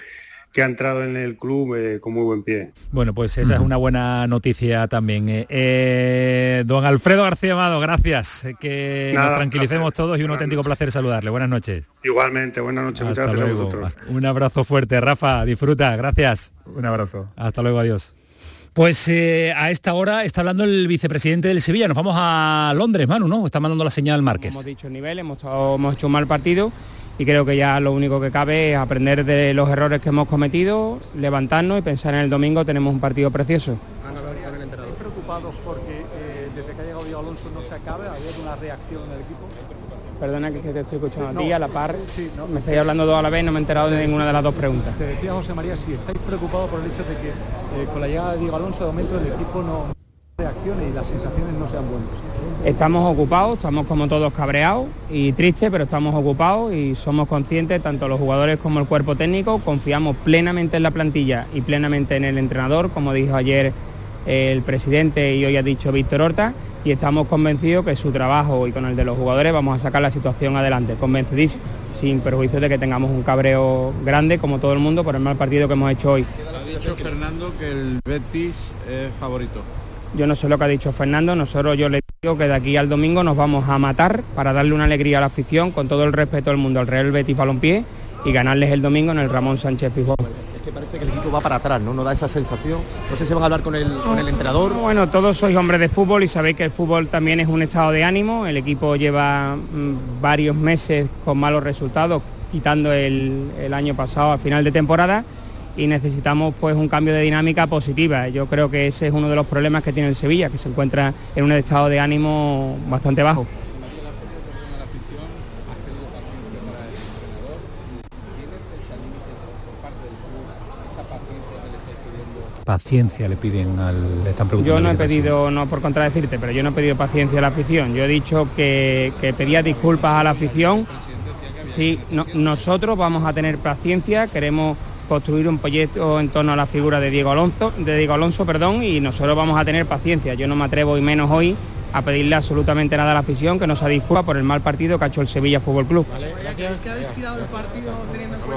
S31: que ha entrado en el club eh, con muy buen pie.
S6: Bueno, pues esa es una buena noticia también. Eh, eh, don Alfredo García Amado, gracias. Que nos tranquilicemos todos y un auténtico placer saludarle. Buenas noches.
S31: Igualmente, buenas noches. Muchas gracias a vosotros.
S6: Un abrazo fuerte. Rafa, disfruta. Gracias.
S20: Un abrazo.
S6: Hasta luego, adiós. Pues eh, a esta hora está hablando el vicepresidente del Sevilla. Nos vamos a Londres, Manu, ¿no? Está mandando la señal Márquez.
S32: Hemos dicho el nivel, hemos, hemos hecho un mal partido y creo que ya lo único que cabe es aprender de los errores que hemos cometido, levantarnos y pensar en el domingo tenemos un partido precioso.
S33: preocupados porque eh, desde que ha llegado Alonso no se acabe? ¿Hay alguna reacción?
S32: Perdona que te estoy escuchando a ti, a la par. Me estáis hablando dos a la vez, no me he enterado de ninguna de las dos preguntas.
S13: Te decía José María, si estáis preocupados por el hecho de que eh, con la llegada de Diego Alonso de momento el equipo no reaccione y las sensaciones no sean buenas.
S32: Estamos ocupados, estamos como todos cabreados y tristes, pero estamos ocupados y somos conscientes, tanto los jugadores como el cuerpo técnico, confiamos plenamente en la plantilla y plenamente en el entrenador, como dijo ayer el presidente y hoy ha dicho Víctor Horta, y estamos convencidos que su trabajo y con el de los jugadores vamos a sacar la situación adelante, convencidísimos, sin perjuicio de que tengamos un cabreo grande, como todo el mundo, por el mal partido que hemos hecho hoy.
S14: Ha dicho Fernando que el Betis es favorito.
S32: Yo no sé lo que ha dicho Fernando, nosotros yo le digo que de aquí al domingo nos vamos a matar para darle una alegría a la afición, con todo el respeto del mundo al Real Betis Balompié y ganarles el domingo en el Ramón Sánchez Pizjuán.
S7: Que parece que el equipo va para atrás, ¿no? No da esa sensación. No sé si van a hablar con el, con entrenador.
S32: Bueno, todos sois hombres de fútbol y sabéis que el fútbol también es un estado de ánimo. El equipo lleva mm, varios meses con malos resultados, quitando el, el año pasado a final de temporada y necesitamos pues un cambio de dinámica positiva. Yo creo que ese es uno de los problemas que tiene el Sevilla, que se encuentra en un estado de ánimo bastante bajo.
S6: Paciencia le piden al... Le están preguntando
S32: Yo no he pedido, no por contradecirte, pero yo no he pedido paciencia a la afición. Yo he dicho que, que pedía disculpas a la afición. Sí, no- nosotros vamos a tener paciencia, queremos construir un proyecto en torno a la figura de Diego Alonso, de Diego Alonso, perdón, y nosotros vamos a tener paciencia. Yo no me atrevo y menos hoy a pedirle absolutamente nada a la afición que nos disculpa por el mal partido que ha hecho el Sevilla Fútbol Club.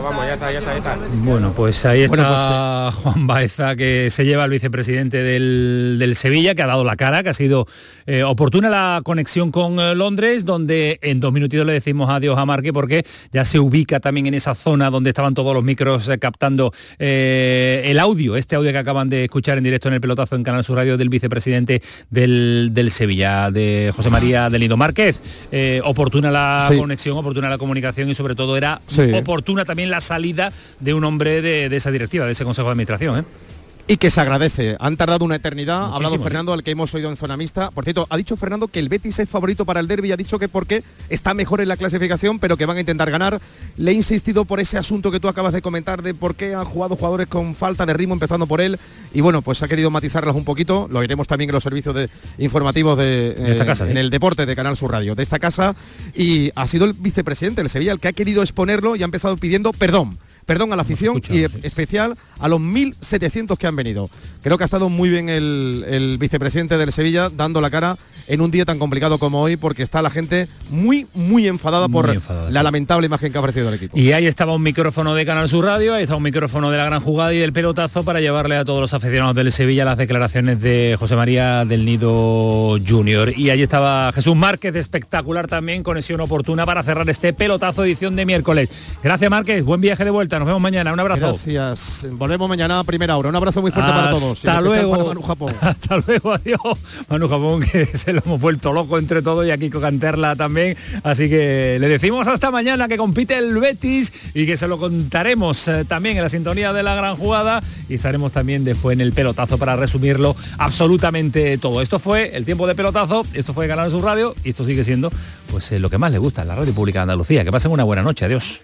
S34: Vamos, ya está, ya está, ya está.
S6: Bueno, pues ahí está
S7: Bueno,
S6: Juan Baeza, que se lleva al vicepresidente del, del Sevilla, que ha dado la cara, que ha sido eh, oportuna la conexión con eh, Londres, donde en dos minutitos le decimos adiós a Marque, porque ya se ubica también en esa zona donde estaban todos los micros eh, captando eh, el audio, este audio que acaban de escuchar en directo en el pelotazo en Canal Sur Radio del vicepresidente del, del Sevilla, de José María del Nido Márquez. Eh, oportuna la
S7: Sí.
S6: conexión, oportuna la comunicación y sobre todo era
S7: Sí.
S6: oportuna también la salida de un hombre de, de esa directiva, de ese Consejo de Administración. ¿eh?
S7: Y que se agradece. Han tardado una eternidad. Ha hablado
S6: ¿eh?
S7: Fernando, al que hemos oído en zona mixta. Por cierto, ha dicho Fernando que el Betis es favorito para el derby. Ha dicho que porque está mejor en la clasificación, pero que van a intentar ganar. Le he insistido por ese asunto que tú acabas de comentar de por qué han jugado jugadores con falta de ritmo, empezando por él. Y bueno, pues ha querido matizarlas un poquito. Lo iremos también en los servicios de, informativos de,
S6: esta casa,
S7: en el deporte de Canal Sur Radio, de esta casa. Y ha sido el vicepresidente del Sevilla el que ha querido exponerlo y ha empezado pidiendo perdón. Perdón a la afición y especial a los 1.700 que han venido. Creo que ha estado muy bien el, el vicepresidente del Sevilla dando la cara en un día tan complicado como hoy porque está la gente muy, muy enfadada por
S6: enfadada,
S7: la
S6: sí.
S7: lamentable imagen que ha ofrecido el equipo.
S6: Y ahí estaba un micrófono de Canal Sur Radio, ahí estaba un micrófono de la gran jugada y del pelotazo para llevarle a todos los aficionados del Sevilla las declaraciones de José María del Nido Junior. Y ahí estaba Jesús Márquez, espectacular también, conexión oportuna para cerrar este pelotazo edición de miércoles. Gracias Márquez, buen viaje de vuelta, nos vemos mañana, un abrazo.
S7: Gracias. Volvemos mañana a primera hora. Un abrazo muy fuerte para todos.
S6: Hasta luego.
S7: Manu Japón.
S6: Hasta luego, adiós. Manu Japón, que se lo hemos vuelto loco entre todos y aquí con Canterla también. Así que le decimos hasta mañana que compite el Betis y que se lo contaremos eh, también en la sintonía de la gran jugada y estaremos también después en el pelotazo para resumirlo absolutamente todo. Esto fue el tiempo de pelotazo, esto fue Canal Sur Radio y esto sigue siendo pues eh, lo que más le gusta, la radio pública de Andalucía. Que pasen una buena noche, adiós.